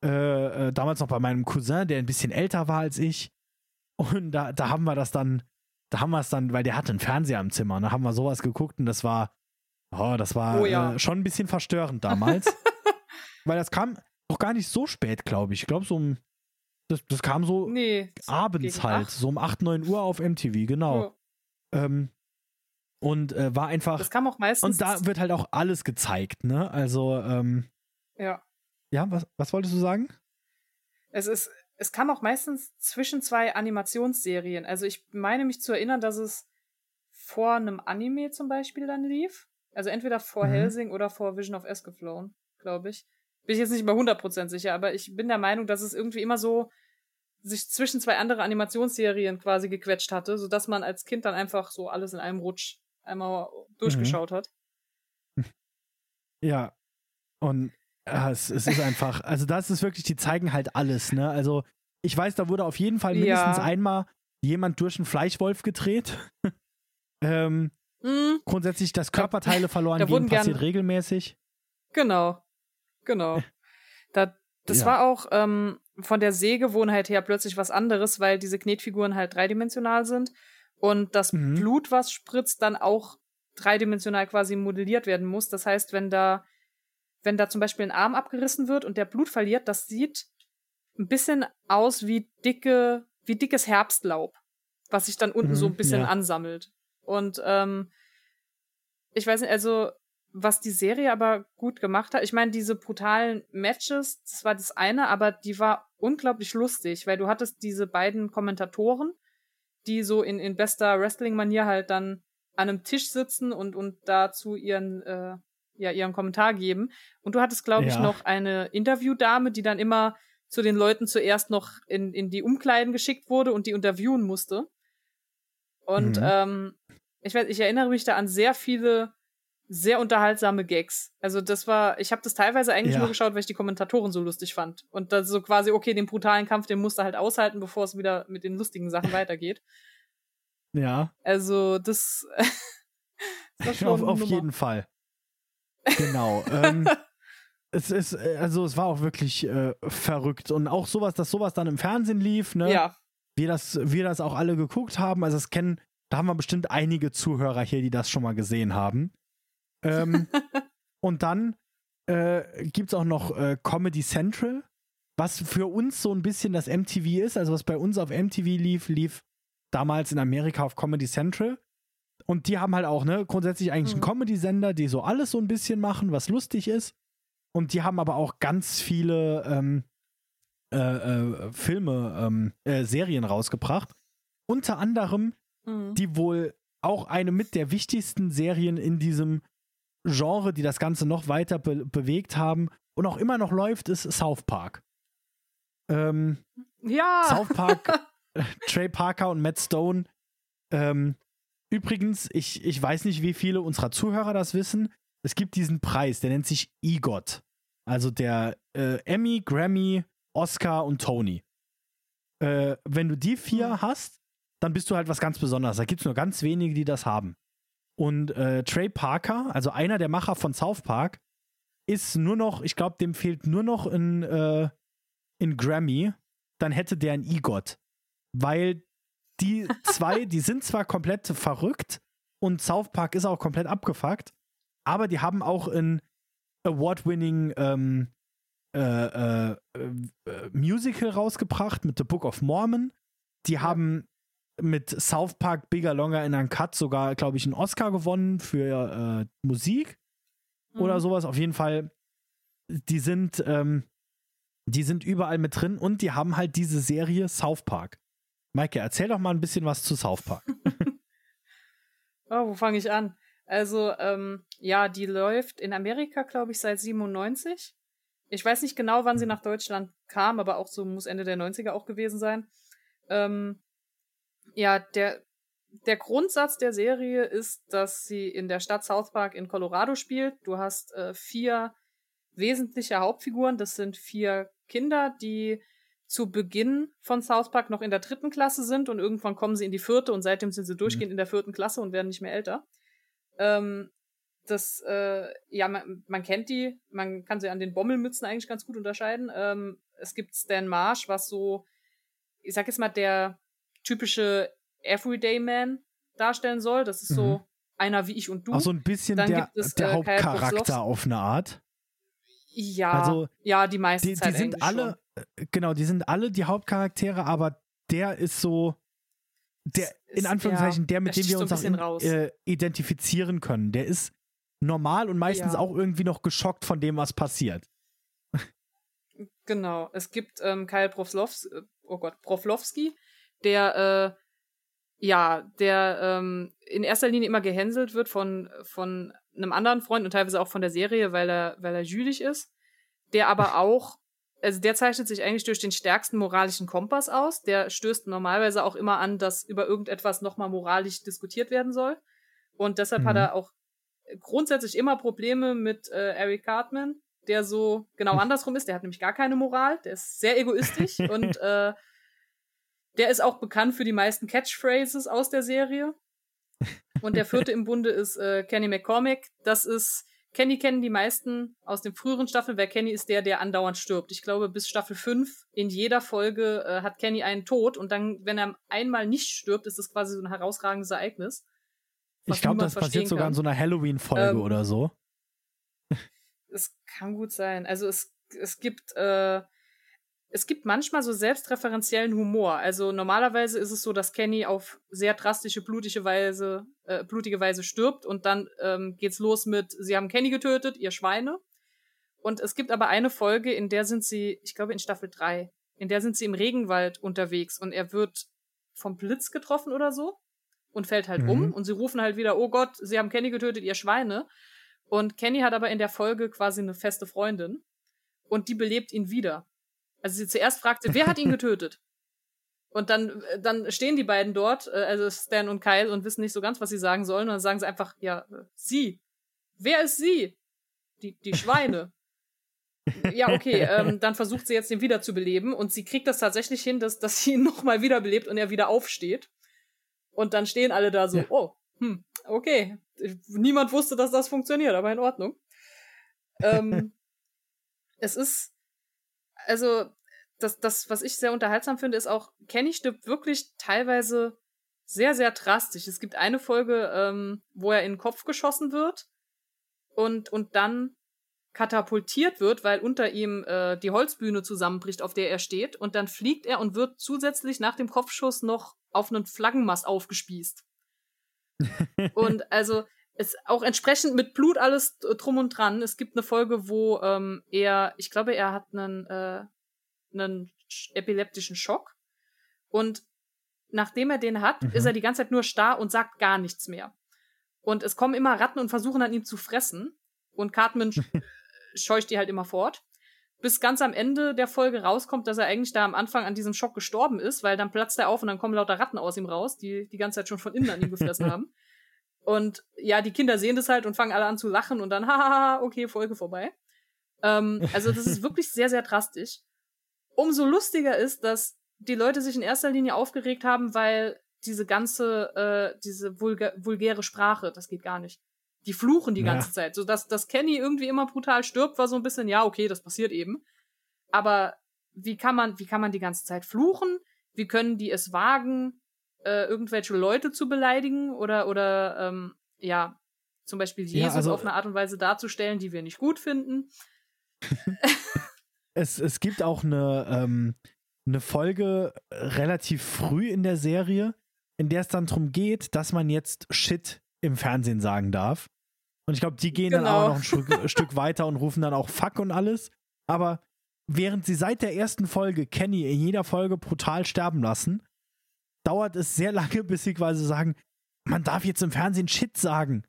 äh, äh, damals noch bei meinem Cousin, der ein bisschen älter war als ich. Und da, da haben wir das dann, da haben wir es dann, weil der hatte einen Fernseher im Zimmer, und da haben wir sowas geguckt und das war, oh, das war Oh ja. äh, schon ein bisschen verstörend damals. weil das kam auch gar nicht so spät, glaube ich. Ich glaube, so um, das, das kam so Nee. abends halt, acht. so um 8, 9 Uhr auf MTV, genau. Ja. Ähm, und äh, war einfach, Das kam auch meistens. und da wird halt auch alles gezeigt, ne? Also, ähm, ja. ja, was, was wolltest du sagen? Es ist, es kam auch meistens zwischen zwei Animationsserien. Also ich meine mich zu erinnern, dass es vor einem Anime zum Beispiel dann lief. Also entweder vor Mhm. Helsing oder vor Vision of Escaflown, glaube ich. Bin ich jetzt nicht mal 100% sicher, aber ich bin der Meinung, dass es irgendwie immer so sich zwischen zwei andere Animationsserien quasi gequetscht hatte, sodass man als Kind dann einfach so alles in einem Rutsch einmal durchgeschaut hat. Ja. Und ja, es, es ist einfach, also das ist wirklich, die zeigen halt alles, ne? Also ich weiß, da wurde auf jeden Fall mindestens Ja. einmal jemand durch einen Fleischwolf gedreht. ähm, Mhm, grundsätzlich, dass Körperteile verloren da gehen, passiert regelmäßig. Genau. Genau. Da, das Ja. war auch ähm, von der Sehgewohnheit her plötzlich was anderes, weil diese Knetfiguren halt dreidimensional sind und das Mhm. Blut, was spritzt, dann auch dreidimensional quasi modelliert werden muss. Das heißt, wenn da, wenn da zum Beispiel ein Arm abgerissen wird und der Blut verliert, das sieht ein bisschen aus wie dicke, wie dickes Herbstlaub, was sich dann unten Mhm, so ein bisschen ja. ansammelt. Und ähm, ich weiß nicht, also was die Serie aber gut gemacht hat, ich meine, diese brutalen Matches, das war das eine, aber die war unglaublich lustig, weil du hattest diese beiden Kommentatoren, die so in, in bester Wrestling-Manier halt dann an einem Tisch sitzen und, und dazu ihren, äh, ja, ihren Kommentar geben. Und du hattest, glaube ich, Ja. noch eine Interviewdame, die dann immer zu den Leuten zuerst noch in, in die Umkleiden geschickt wurde und die interviewen musste. Und Mhm. ähm, ich weiß, ich erinnere mich da an sehr viele sehr unterhaltsame Gags. Also das war, ich habe das teilweise eigentlich Ja. nur geschaut, weil ich die Kommentatoren so lustig fand. Und das so quasi, okay, den brutalen Kampf, den musst du halt aushalten, bevor es wieder mit den lustigen Sachen weitergeht. Ja, Also das, das war schon auf, auf jeden Fall. Genau. ähm, es ist, äh, also es war auch wirklich äh, verrückt. Und auch sowas, dass sowas dann im Fernsehen lief, ne? Ja, wir das, wir das auch alle geguckt haben. Also es kennen, da haben wir bestimmt einige Zuhörer hier, die das schon mal gesehen haben. Ähm, und dann äh, gibt es auch noch äh, Comedy Central, was für uns so ein bisschen das MTV ist. Also was bei uns auf MTV lief, lief damals in Amerika auf Comedy Central. Und die haben halt auch, ne, grundsätzlich eigentlich mhm. einen Comedy-Sender, die so alles so ein bisschen machen, was lustig ist. Und die haben aber auch ganz viele ähm, äh, äh, Filme, ähm, äh, Serien rausgebracht. Unter anderem mhm. die wohl auch eine mit der wichtigsten Serien in diesem Genre, die das Ganze noch weiter be bewegt haben und auch immer noch läuft, ist South Park. Ähm, ja! South Park, Trey Parker und Matt Stone. Ähm, übrigens, ich, ich weiß nicht, wie viele unserer Zuhörer das wissen. Es gibt diesen Preis, der nennt sich EGOT. Also der äh, Emmy, Grammy, Oscar und Tony. Äh, wenn du die vier mhm. hast, dann bist du halt was ganz Besonderes. Da gibt es nur ganz wenige, die das haben. Und äh, Trey Parker, also einer der Macher von South Park, ist nur noch, ich glaube, dem fehlt nur noch ein, äh, ein Grammy. Dann hätte der ein EGOT. Weil die zwei, die sind zwar komplett verrückt und South Park ist auch komplett abgefuckt, aber die haben auch ein Award-winning ähm, äh, äh, äh, Musical rausgebracht mit The Book of Mormon. Die ja. haben mit South Park Bigger Longer in einem Cut sogar, glaube ich, einen Oscar gewonnen für äh, Musik mhm. oder sowas. Auf jeden Fall, die sind, ähm, die sind überall mit drin und die haben halt diese Serie South Park. Maike, erzähl doch mal ein bisschen was zu South Park. oh, wo fange ich an? Also, ähm, ja, die läuft in Amerika, glaube ich, seit 97. Ich weiß nicht genau, wann sie mhm. nach Deutschland kam, aber auch so muss Ende der 90er auch gewesen sein. Ähm, ja, der, der Grundsatz der Serie ist, dass sie in der Stadt South Park in Colorado spielt. Du hast äh, vier wesentliche Hauptfiguren. Das sind vier Kinder, die zu Beginn von South Park noch in der dritten Klasse sind und irgendwann kommen sie in die vierte und seitdem sind sie mhm. durchgehend mhm. in der vierten Klasse und werden nicht mehr älter. Ähm, das, äh, ja, man, man kennt die, man kann sie an den Bommelmützen eigentlich ganz gut unterscheiden. Ähm, es gibt Stan Marsh, was so, ich sag jetzt mal, der typische Everyday Man darstellen soll. Das ist so mhm. einer wie ich und du. Auch so ein bisschen Dann der, es, der äh, Hauptcharakter auf eine Art. Ja, also, ja, die meisten die, die sind alle, schon. Äh, genau, die sind alle die Hauptcharaktere, aber der ist so, der, in Anführungszeichen, ja, der, mit dem wir uns so auch äh, identifizieren können. Der ist normal und meistens ja. auch irgendwie noch geschockt von dem, was passiert. Genau. Es gibt ähm, Kyle Proflovski, äh, oh Gott, Proflovski, der äh, ja, der ähm, in erster Linie immer gehänselt wird von, von einem anderen Freund und teilweise auch von der Serie, weil er, weil er jüdisch ist, der aber auch, also der zeichnet sich eigentlich durch den stärksten moralischen Kompass aus. Der stößt normalerweise auch immer an, dass über irgendetwas nochmal moralisch diskutiert werden soll. Und deshalb mhm. hat er auch grundsätzlich immer Probleme mit äh, Eric Cartman, der so genau andersrum ist. Der hat nämlich gar keine Moral, der ist sehr egoistisch und äh, der ist auch bekannt für die meisten Catchphrases aus der Serie. Und der vierte im Bunde ist äh, Kenny McCormick. Das ist, Kenny kennen die meisten aus den früheren Staffeln, weil Kenny ist der, der andauernd stirbt. Ich glaube, bis Staffel 5 in jeder Folge äh, hat Kenny einen Tod und dann, wenn er einmal nicht stirbt, ist das quasi so ein herausragendes Ereignis. Ich glaube, das passiert sogar in so einer Halloween-Folge ähm, oder so. Es kann gut sein. Also es, es gibt äh, es gibt manchmal so selbstreferenziellen Humor. Also normalerweise ist es so, dass Kenny auf sehr drastische, blutige Weise, äh, blutige Weise stirbt und dann ähm, geht's los mit, sie haben Kenny getötet, ihr Schweine. Und es gibt aber eine Folge, in der sind sie, ich glaube in Staffel 3, in der sind sie im Regenwald unterwegs und er wird vom Blitz getroffen oder so und fällt halt mhm. um und sie rufen halt wieder, oh Gott, sie haben Kenny getötet, ihr Schweine. Und Kenny hat aber in der Folge quasi eine feste Freundin und die belebt ihn wieder. Also sie zuerst fragte, wer hat ihn getötet? Und dann, äh, dann stehen die beiden dort, äh, also Stan und Kyle, und wissen nicht so ganz, was sie sagen sollen. Und dann sagen sie einfach, ja, sie. Wer ist sie? Die, die Schweine. ja, okay, ähm, dann versucht sie jetzt den wiederzubeleben und sie kriegt das tatsächlich hin, dass, dass sie ihn nochmal wiederbelebt und er wieder aufsteht. Und dann stehen alle da so, ja. oh, hm, okay. Niemand wusste, dass das funktioniert, aber in Ordnung. Ähm, es ist, also das, das, was ich sehr unterhaltsam finde, ist auch, Kenny stirbt wirklich teilweise sehr, sehr drastisch. Es gibt eine Folge, ähm, wo er in den Kopf geschossen wird und, und dann katapultiert wird, weil unter ihm äh, die Holzbühne zusammenbricht, auf der er steht. Und dann fliegt er und wird zusätzlich nach dem Kopfschuss noch auf einen Flaggenmast aufgespießt. und also ist auch entsprechend mit Blut alles drum und dran. Es gibt eine Folge, wo ähm, er, ich glaube, er hat einen, äh, einen epileptischen Schock. Und nachdem er den hat, mhm. ist er die ganze Zeit nur starr und sagt gar nichts mehr. Und es kommen immer Ratten und versuchen an ihm zu fressen. Und Cartman scheucht die halt immer fort. Bis ganz am Ende der Folge rauskommt, dass er eigentlich da am Anfang an diesem Schock gestorben ist, weil dann platzt er auf und dann kommen lauter Ratten aus ihm raus, die die ganze Zeit schon von innen an ihm gefressen haben. Und ja, die Kinder sehen das halt und fangen alle an zu lachen und dann, hahaha, okay, Folge vorbei. Ähm, also das ist wirklich sehr, sehr drastisch. Umso lustiger ist, dass die Leute sich in erster Linie aufgeregt haben, weil diese ganze, äh, diese vulga vulgäre Sprache, das geht gar nicht. Die fluchen die ja. ganze Zeit. So dass, dass Kenny irgendwie immer brutal stirbt, war so ein bisschen, ja, okay, das passiert eben. Aber wie kann man, wie kann man die ganze Zeit fluchen? Wie können die es wagen, äh, irgendwelche Leute zu beleidigen oder, oder ähm, ja, zum Beispiel Jesus ja, also, auf eine Art und Weise darzustellen, die wir nicht gut finden? es, es gibt auch eine, ähm, eine Folge relativ früh in der Serie, in der es dann darum geht, dass man jetzt Shit im Fernsehen sagen darf. Und ich glaube, die gehen genau. dann aber noch ein Stück, Stück weiter und rufen dann auch Fuck und alles. Aber während sie seit der ersten Folge Kenny in jeder Folge brutal sterben lassen, dauert es sehr lange, bis sie quasi sagen, man darf jetzt im Fernsehen Shit sagen.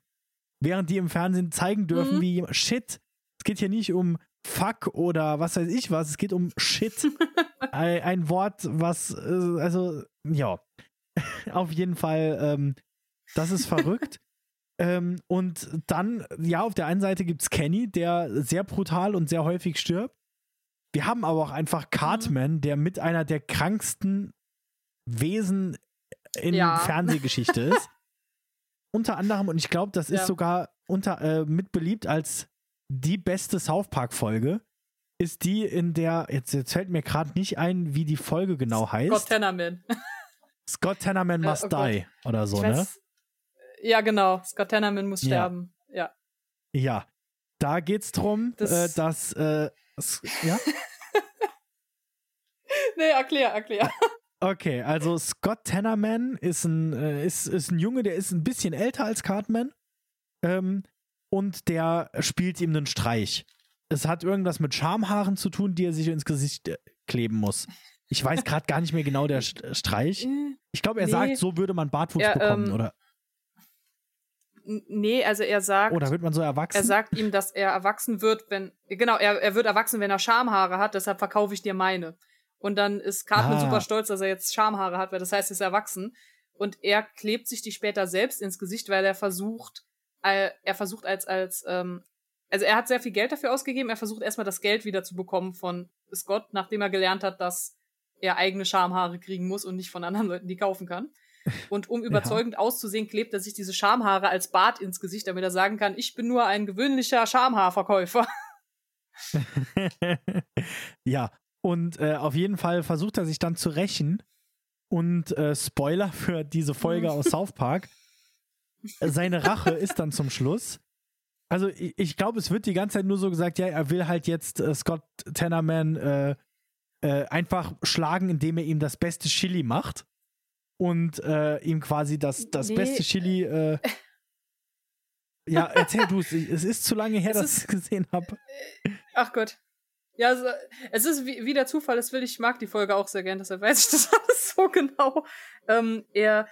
Während die im Fernsehen zeigen dürfen, mhm. wie Shit. Es geht hier nicht um Fuck oder was weiß ich was, es geht um Shit. ein, ein, Wort, was, äh, also, ja. auf jeden Fall, ähm, das ist verrückt. ähm, und dann, ja, auf der einen Seite gibt es Kenny, der sehr brutal und sehr häufig stirbt. Wir haben aber auch einfach Cartman, mhm. der mit einer der kranksten Wesen in ja. Fernsehgeschichte ist. unter anderem, und ich glaube, das ist ja. sogar unter, äh, mit beliebt als die beste South Park-Folge, ist die, in der, jetzt, jetzt fällt mir gerade nicht ein, wie die Folge genau heißt. Scott Tenorman. Scott Tenorman Must äh, oh Die oder so, ne? Ja, genau. Scott Tenorman muss ja. sterben. Ja. Ja. Da geht's drum, das äh, dass, äh, ja? nee, erklär, erklär. Okay, also Scott Tenorman ist ein, äh, ist, ist ein Junge, der ist ein bisschen älter als Cartman. Ähm, und der spielt ihm einen Streich. Es hat irgendwas mit Schamhaaren zu tun, die er sich ins Gesicht äh, kleben muss. Ich weiß gerade gar nicht mehr genau der Streich. Äh, ich glaube, er nee. sagt, so würde man Bartwuchs ja, bekommen, ähm, oder? Nee, also er sagt. Oder wird man so erwachsen? Er sagt ihm, dass er erwachsen wird, wenn. Genau, er, er wird erwachsen, wenn er Schamhaare hat, deshalb verkaufe ich dir meine. Und dann ist Cartman ah. super stolz, dass er jetzt Schamhaare hat, weil das heißt, er ist erwachsen. Und er klebt sich die später selbst ins Gesicht, weil er versucht, äh, er versucht als, als, ähm, also er hat sehr viel Geld dafür ausgegeben, er versucht erstmal das Geld wieder zu bekommen von Scott, nachdem er gelernt hat, dass er eigene Schamhaare kriegen muss und nicht von anderen Leuten die kaufen kann. Und um überzeugend ja. auszusehen, klebt er sich diese Schamhaare als Bart ins Gesicht, damit er sagen kann, ich bin nur ein gewöhnlicher Schamhaarverkäufer. ja, und äh, auf jeden Fall versucht er sich dann zu rächen. Und äh, Spoiler für diese Folge aus South Park. Seine Rache ist dann zum Schluss. Also ich, ich glaube, es wird die ganze Zeit nur so gesagt, ja, er will halt jetzt äh, Scott Tannerman äh, äh, einfach schlagen, indem er ihm das beste Chili macht. Und äh, ihm quasi das, das nee. beste Chili ja, erzähl du es. Es ist zu lange her, es dass ich es gesehen habe. Ach Gott. Ja, also, es ist wie, wie der Zufall ist, will ich mag die Folge auch sehr gern, deshalb weiß ich das alles so genau. Ähm, er,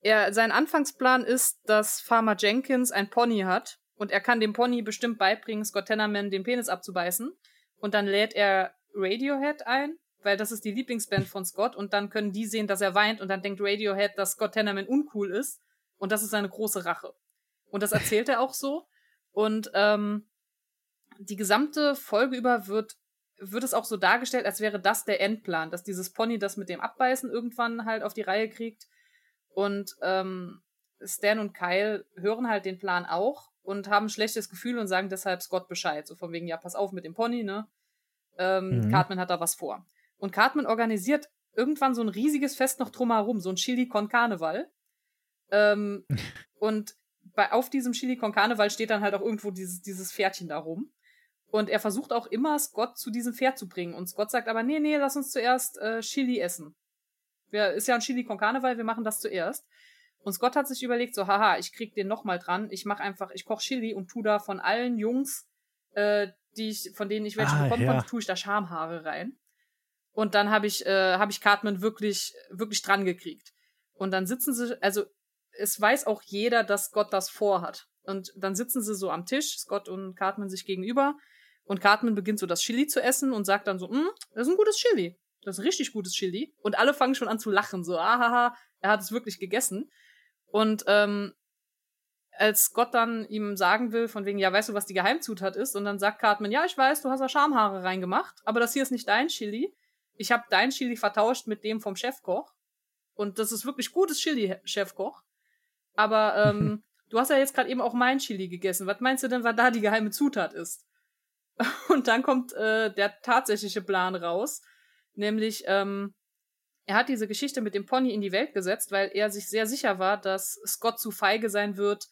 er, sein Anfangsplan ist, dass Farmer Jenkins ein Pony hat und er kann dem Pony bestimmt beibringen, Scott Tenorman den Penis abzubeißen. Und dann lädt er Radiohead ein, weil das ist die Lieblingsband von Scott und dann können die sehen, dass er weint und dann denkt Radiohead, dass Scott Tenorman uncool ist und das ist seine große Rache. Und das erzählt er auch so. Und ähm, die gesamte Folge über wird, wird es auch so dargestellt, als wäre das der Endplan, dass dieses Pony das mit dem Abbeißen irgendwann halt auf die Reihe kriegt. Und ähm, Stan und Kyle hören halt den Plan auch und haben ein schlechtes Gefühl und sagen deshalb Scott Bescheid. So von wegen, ja, pass auf mit dem Pony, ne? Ähm, mhm. Cartman hat da was vor. Und Cartman organisiert irgendwann so ein riesiges Fest noch drumherum, so ein Chili con Carneval. Ähm, und bei, auf diesem Chili con Carneval steht dann halt auch irgendwo dieses, dieses Pferdchen da rum. Und er versucht auch immer, Scott zu diesem Pferd zu bringen. Und Scott sagt aber, nee, nee, lass uns zuerst äh, Chili essen. Wir, ist ja ein Chili con Carne, wir machen das zuerst. Und Scott hat sich überlegt, so, haha, ich krieg den nochmal dran. Ich mach einfach, ich koch Chili und tu da von allen Jungs, äh, die ich, von denen ich welche Ah, bekommen ja. konnte, tue ich da Schamhaare rein. Und dann habe ich, äh, habe ich Cartman wirklich, wirklich dran gekriegt. Und dann sitzen sie, also es weiß auch jeder, dass Scott das vorhat. Und dann sitzen sie so am Tisch, Scott und Cartman sich gegenüber. Und Cartman beginnt so das Chili zu essen und sagt dann so, "Mm, das ist ein gutes Chili. Das ist ein richtig gutes Chili. Und alle fangen schon an zu lachen, so, ahaha, er hat es wirklich gegessen. Und ähm, als Scott dann ihm sagen will, von wegen, ja, weißt du, was die Geheimzutat ist? Und dann sagt Cartman, ja, ich weiß, du hast da Schamhaare reingemacht, aber das hier ist nicht dein Chili. Ich habe dein Chili vertauscht mit dem vom Chefkoch. Und das ist wirklich gutes Chili, Chefkoch. Aber ähm, du hast ja jetzt gerade eben auch mein Chili gegessen. Was meinst du denn, was da die geheime Zutat ist? Und dann kommt äh, der tatsächliche Plan raus, nämlich ähm, er hat diese Geschichte mit dem Pony in die Welt gesetzt, weil er sich sehr sicher war, dass Scott zu feige sein wird,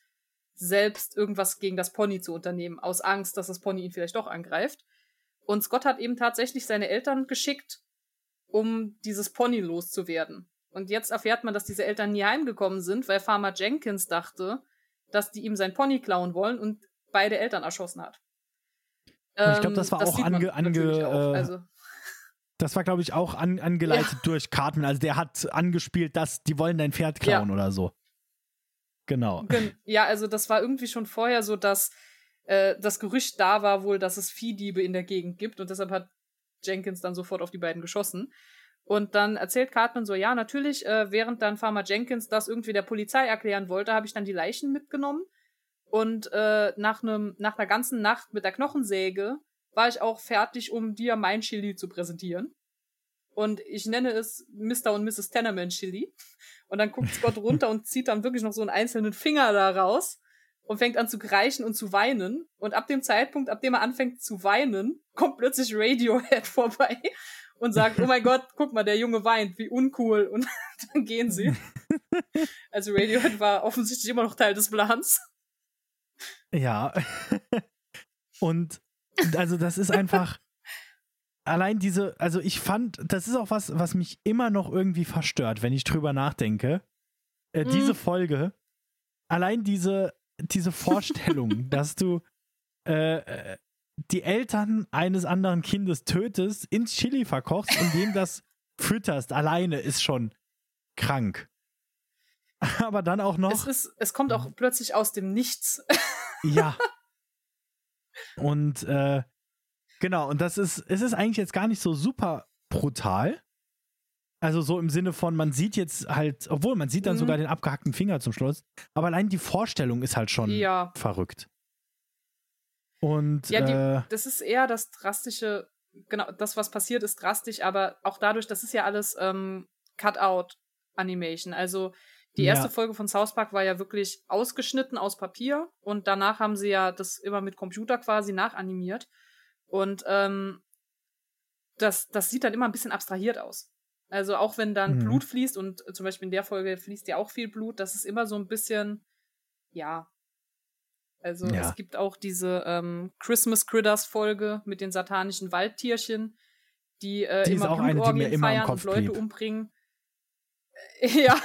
selbst irgendwas gegen das Pony zu unternehmen, aus Angst, dass das Pony ihn vielleicht doch angreift. Und Scott hat eben tatsächlich seine Eltern geschickt, um dieses Pony loszuwerden. Und jetzt erfährt man, dass diese Eltern nie heimgekommen sind, weil Farmer Jenkins dachte, dass die ihm sein Pony klauen wollen und beide Eltern erschossen hat. Und ich glaube, das war auch sieht man ange- ange- auch. äh, Also, Das war, glaube ich, auch an, angeleitet durch Cartman. Also der hat angespielt, dass die wollen dein Pferd klauen oder so. Genau. Gen ja, also das war irgendwie schon vorher so, dass äh, das Gerücht da war wohl, dass es Viehdiebe in der Gegend gibt und deshalb hat Jenkins dann sofort auf die beiden geschossen. Und dann erzählt Cartman so, ja, natürlich, äh, während dann Farmer Jenkins das irgendwie der Polizei erklären wollte, habe ich dann die Leichen mitgenommen. Und äh, nach, nem, nach einer ganzen Nacht mit der Knochensäge war ich auch fertig, um dir mein Chili zu präsentieren. Und ich nenne es Mr. und Mrs. Tenement Chili. Und dann guckt Scott runter und zieht dann wirklich noch so einen einzelnen Finger da raus und fängt an zu kreischen und zu weinen. Und ab dem Zeitpunkt, ab dem er anfängt zu weinen, kommt plötzlich Radiohead vorbei und sagt, oh mein Gott, guck mal, der Junge weint, wie uncool. Und dann gehen sie. Also Radiohead war offensichtlich immer noch Teil des Plans. Ja. Und also das ist einfach allein diese, also ich fand, das ist auch was, was mich immer noch irgendwie verstört, wenn ich drüber nachdenke. Äh, Mhm. Diese Folge, allein diese, diese Vorstellung, dass du äh, äh, die Eltern eines anderen Kindes tötest, ins Chili verkochst und dem das fütterst, alleine ist schon krank. Aber dann auch noch. Es, ist, es kommt auch plötzlich aus dem Nichts. Ja. Und äh, genau, und das ist, es ist eigentlich jetzt gar nicht so super brutal. Also so im Sinne von, man sieht jetzt halt, obwohl man sieht dann Mhm. sogar den abgehackten Finger zum Schluss, aber allein die Vorstellung ist halt schon Ja. verrückt. Und Ja, die, äh, das ist eher das drastische, genau, das, was passiert, ist drastisch, aber auch dadurch, das ist ja alles ähm, Cut-out-Animation. Also die Ja. erste Folge von South Park war ja wirklich ausgeschnitten aus Papier und danach haben sie ja das immer mit Computer quasi nachanimiert. Und ähm, das, das sieht dann immer ein bisschen abstrahiert aus. Also auch wenn dann Mhm. Blut fließt und zum Beispiel in der Folge fließt ja auch viel Blut, das ist immer so ein bisschen, ja. Also Ja. es gibt auch diese ähm, Christmas Critters Folge mit den satanischen Waldtierchen, die, äh, Die immer Blutorgien immer im feiern und Leute blieb. umbringen. Ja,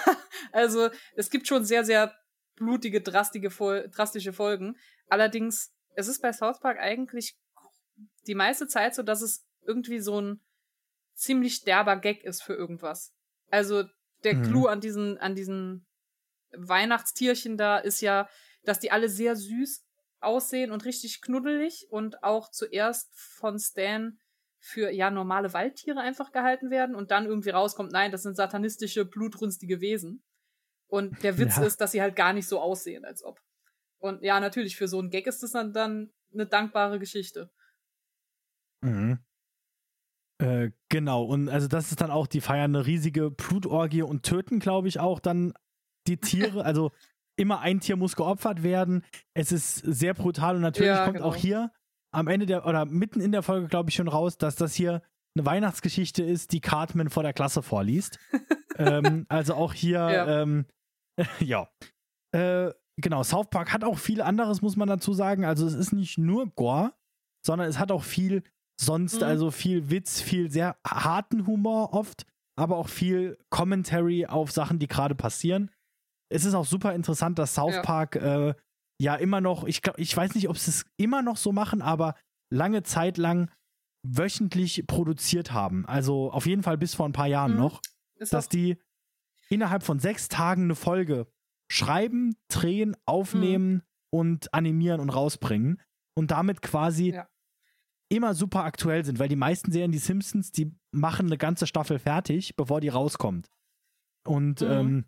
also es gibt schon sehr, sehr blutige, drastige, drastische Folgen. Allerdings, es ist bei South Park eigentlich die meiste Zeit so, dass es irgendwie so ein ziemlich derber Gag ist für irgendwas. Also der Mhm. Clou an diesen, an diesen Weihnachtstierchen da ist ja, dass die alle sehr süß aussehen und richtig knuddelig und auch zuerst von Stan für ja normale Waldtiere einfach gehalten werden und dann irgendwie rauskommt, nein, das sind satanistische, blutrünstige Wesen. Und der Witz Ja. ist, dass sie halt gar nicht so aussehen, als ob. Und ja, natürlich, für so einen Gag ist das dann, dann eine dankbare Geschichte. Mhm. Äh, genau, und also das ist dann auch, die feiern eine riesige Blutorgie und töten, glaube ich, auch dann die Tiere. also immer ein Tier muss geopfert werden. Es ist sehr brutal und natürlich Ja, kommt genau. auch hier am Ende der, oder mitten in der Folge, glaube ich, schon raus, dass das hier eine Weihnachtsgeschichte ist, die Cartman vor der Klasse vorliest. ähm, also auch hier, Ja. ähm, ja. Äh, genau, South Park hat auch viel anderes, muss man dazu sagen. Also es ist nicht nur Gore. sondern es hat auch viel sonst, Mhm. also viel Witz, viel sehr harten Humor oft, aber auch viel Commentary auf Sachen, die gerade passieren. Es ist auch super interessant, dass South Ja. Park äh, ja immer noch, ich glaube, ich weiß nicht, ob sie es immer noch so machen, aber lange Zeit lang wöchentlich produziert haben. Also auf jeden Fall bis vor ein paar Jahren Mhm. noch Ist dass die innerhalb von sechs Tagen eine Folge schreiben, drehen, aufnehmen und animieren und rausbringen und damit quasi Ja. immer super aktuell sind, weil die meisten Serien, die Simpsons, die machen eine ganze Staffel fertig, bevor die rauskommt. Und Mhm. ähm,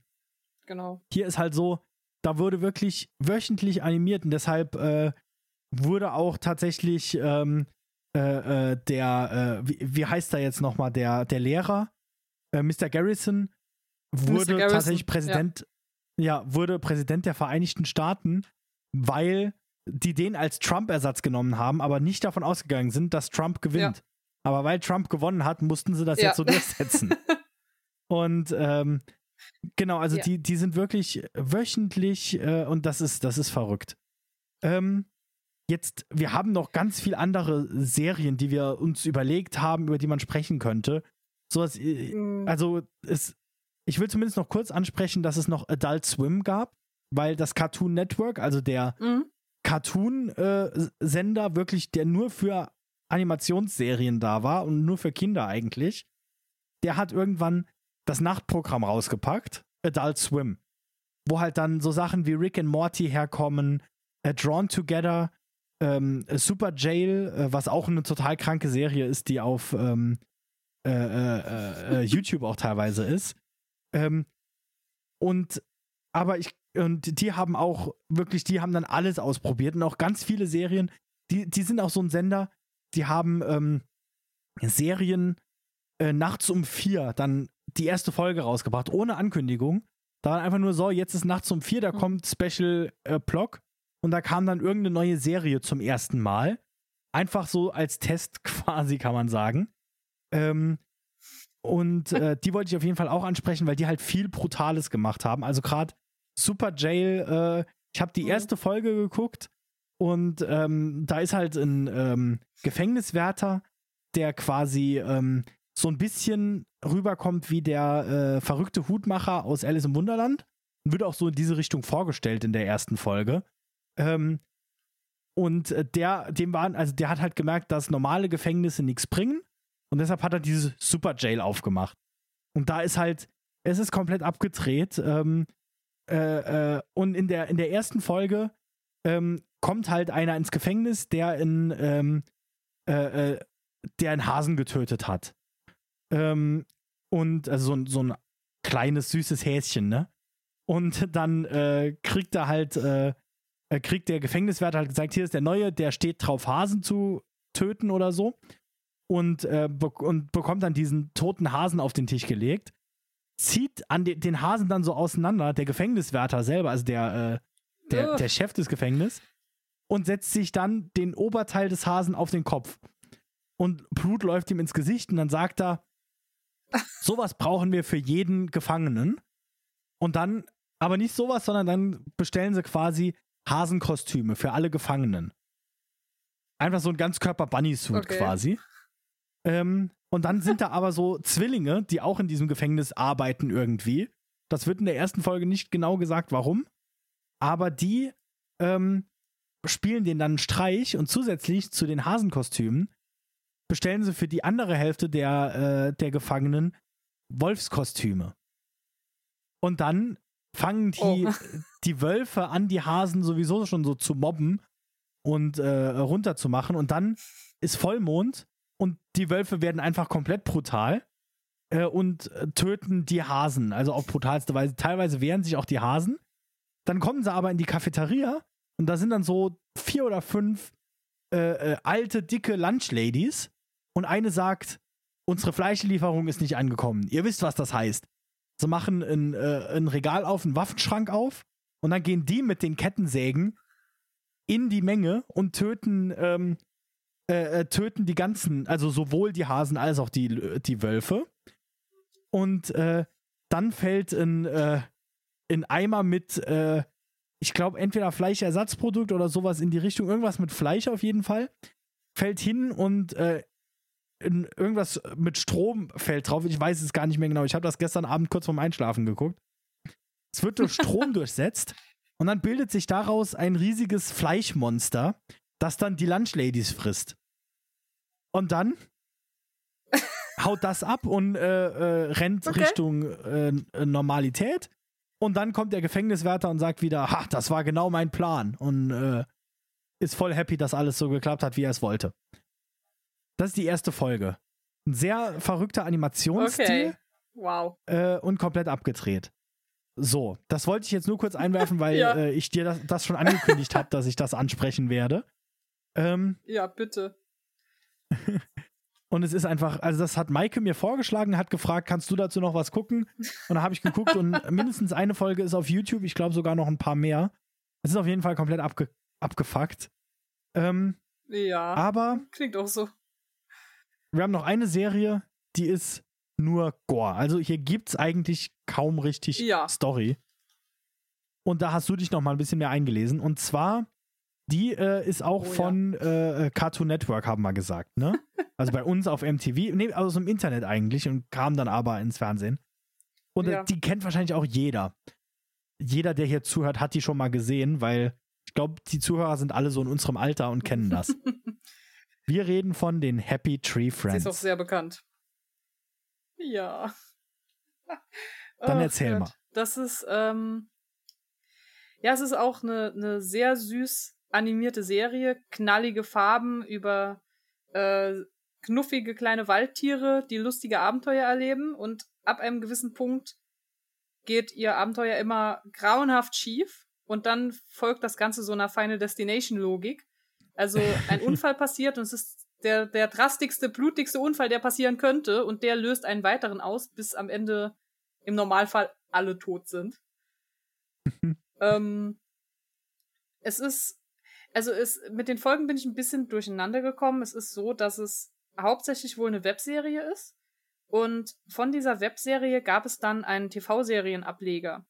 genau. hier ist halt so, da wurde wirklich wöchentlich animiert und deshalb äh, wurde auch tatsächlich ähm, äh, äh, der, äh, wie, wie heißt er jetzt nochmal, der, der Lehrer, äh, Mr. Garrison, wurde Garrison, tatsächlich Präsident, ja. wurde Präsident der Vereinigten Staaten, weil die den als Trump-Ersatz genommen haben, aber nicht davon ausgegangen sind, dass Trump gewinnt. Aber weil Trump gewonnen hat, mussten sie das Ja. jetzt so durchsetzen. Und ähm, genau, also Ja. die, die sind wirklich wöchentlich äh, und das ist, das ist verrückt. Ähm, jetzt, wir haben noch ganz viel andere Serien, die wir uns überlegt haben, über die man sprechen könnte. Sowas, äh, Mhm. also es, ich will zumindest noch kurz ansprechen, dass es noch Adult Swim gab, weil das Cartoon Network, also der Mhm. Cartoon-Sender, wirklich, der nur für Animationsserien da war und nur für Kinder eigentlich, der hat irgendwann das Nachtprogramm rausgepackt, Adult Swim, wo halt dann so Sachen wie Rick and Morty herkommen, äh, Drawn Together, ähm, Super Jail, äh, was auch eine total kranke Serie ist, die auf ähm, äh, äh, äh, YouTube auch teilweise ist. Ähm, und aber ich und die haben auch wirklich, die haben dann alles ausprobiert und auch ganz viele Serien, die, die sind auch so ein Sender, die haben ähm, Serien äh, nachts um vier dann die erste Folge rausgebracht, ohne Ankündigung. Da war einfach nur so, jetzt ist nachts um vier, da Mhm. kommt Special äh, Block und da kam dann irgendeine neue Serie zum ersten Mal. Einfach so als Test quasi, kann man sagen. Ähm, und äh, die wollte ich auf jeden Fall auch ansprechen, weil die halt viel Brutales gemacht haben. Also gerade Super Jail, äh, ich habe die Mhm. erste Folge geguckt und ähm, da ist halt ein ähm, Gefängniswärter, der quasi ähm, so ein bisschen rüberkommt wie der äh, verrückte Hutmacher aus Alice im Wunderland. Und wird auch so in diese Richtung vorgestellt in der ersten Folge. Ähm, und äh, der, dem waren, also der hat halt gemerkt, dass normale Gefängnisse nichts bringen. Und deshalb hat er dieses Super Jail aufgemacht. Und da ist halt, es ist komplett abgedreht. Ähm, äh, äh, und in der, in der ersten Folge ähm, kommt halt einer ins Gefängnis, der in, ähm, äh, äh, der einen Hasen getötet hat. Ähm, und also so, ein- so ein kleines, süßes Häschen, ne? Und dann äh, kriegt er halt, äh, äh, kriegt der Gefängniswärter halt gesagt, hier ist der Neue, der steht drauf, Hasen zu töten oder so. Und, äh, be und bekommt dann diesen toten Hasen auf den Tisch gelegt, zieht an de den Hasen dann so auseinander, der Gefängniswärter selber, also der, äh, der, der Chef des Gefängnisses, und setzt sich dann den Oberteil des Hasen auf den Kopf. Und Blut läuft ihm ins Gesicht und dann sagt er, sowas brauchen wir für jeden Gefangenen. Und dann, aber nicht sowas, sondern dann bestellen sie quasi Hasenkostüme für alle Gefangenen. Einfach so ein Ganzkörper-Bunny-Suit Okay. quasi. Ähm, und dann sind da aber so Zwillinge, die auch in diesem Gefängnis arbeiten irgendwie. Das wird in der ersten Folge nicht genau gesagt, warum. Aber die ähm, spielen denen dann einen Streich und zusätzlich zu den Hasenkostümen bestellen sie für die andere Hälfte der, äh, der Gefangenen Wolfskostüme. Und dann fangen die, Oh. die Wölfe an, die Hasen sowieso schon so zu mobben und äh, runterzumachen. Und dann ist Vollmond und die Wölfe werden einfach komplett brutal äh, und äh, töten die Hasen. Also auf brutalste Weise. Teilweise wehren sich auch die Hasen. Dann kommen sie aber in die Cafeteria und da sind dann so vier oder fünf äh, äh, alte, dicke Lunchladies und eine sagt, unsere Fleischlieferung ist nicht angekommen. Ihr wisst, was das heißt. Sie machen ein, äh, ein Regal auf, einen Waffenschrank auf und dann gehen die mit den Kettensägen in die Menge und töten, ähm, äh, äh, töten die ganzen, also sowohl die Hasen als auch die, die Wölfe. Und äh, dann fällt ein, äh, ein Eimer mit, äh, ich glaube, entweder Fleischersatzprodukt oder sowas in die Richtung, irgendwas mit Fleisch auf jeden Fall. fällt hin und äh, irgendwas mit Strom fällt drauf. Ich weiß es gar nicht mehr genau. Ich habe das gestern Abend kurz vorm Einschlafen geguckt. Es wird durch Strom durchsetzt und dann bildet sich daraus ein riesiges Fleischmonster, das dann die Lunchladies frisst. Und dann haut das ab und äh, äh, rennt okay. Richtung äh, Normalität. Und dann kommt der Gefängniswärter und sagt wieder, ha, das war genau mein Plan. Und äh, ist voll happy, dass alles so geklappt hat, wie er es wollte. Das ist die erste Folge. Ein sehr verrückter Animationsstil. Okay. Wow. Äh, und komplett abgedreht. So, das wollte ich jetzt nur kurz einwerfen, weil ja. äh, ich dir das, das schon angekündigt habe, dass ich das ansprechen werde. Ähm, ja, bitte. und es ist einfach, also das hat Maike mir vorgeschlagen, hat gefragt, kannst du dazu noch was gucken? Und da habe ich geguckt und mindestens eine Folge ist auf YouTube, ich glaube sogar noch ein paar mehr. Es ist auf jeden Fall komplett abge abgefuckt. Ähm, ja. Aber. Klingt auch so. Wir haben noch eine Serie, die ist nur Gore. Also hier gibt es eigentlich kaum richtig ja. Story. Und da hast du dich noch mal ein bisschen mehr eingelesen. Und zwar, die äh, ist auch oh, von ja. äh, Cartoon Network, haben wir gesagt, ne? also bei uns auf MTV, nee, also im Internet eigentlich und kam dann aber ins Fernsehen. Und äh, ja. die kennt wahrscheinlich auch jeder. Jeder, der hier zuhört, hat die schon mal gesehen, weil ich glaube, die Zuhörer sind alle so in unserem Alter und kennen das. Wir reden von den Happy Tree Friends. Sie ist auch sehr bekannt. Ja. Dann oh, erzähl Gott. mal. Das ist, ähm, ja, es ist auch eine, eine sehr süß animierte Serie, knallige Farben über äh, knuffige kleine Waldtiere, die lustige Abenteuer erleben und ab einem gewissen Punkt geht ihr Abenteuer immer grauenhaft schief und dann folgt das Ganze so einer Final Destination Logik. Also ein Unfall passiert und es ist der, der drastigste, blutigste Unfall, der passieren könnte und der löst einen weiteren aus, bis am Ende im Normalfall alle tot sind. ähm, es ist, also es, mit den Folgen bin ich ein bisschen durcheinander gekommen. Es ist so, dass es hauptsächlich wohl eine Webserie ist. Und von dieser Webserie gab es dann einen TV-Serienableger.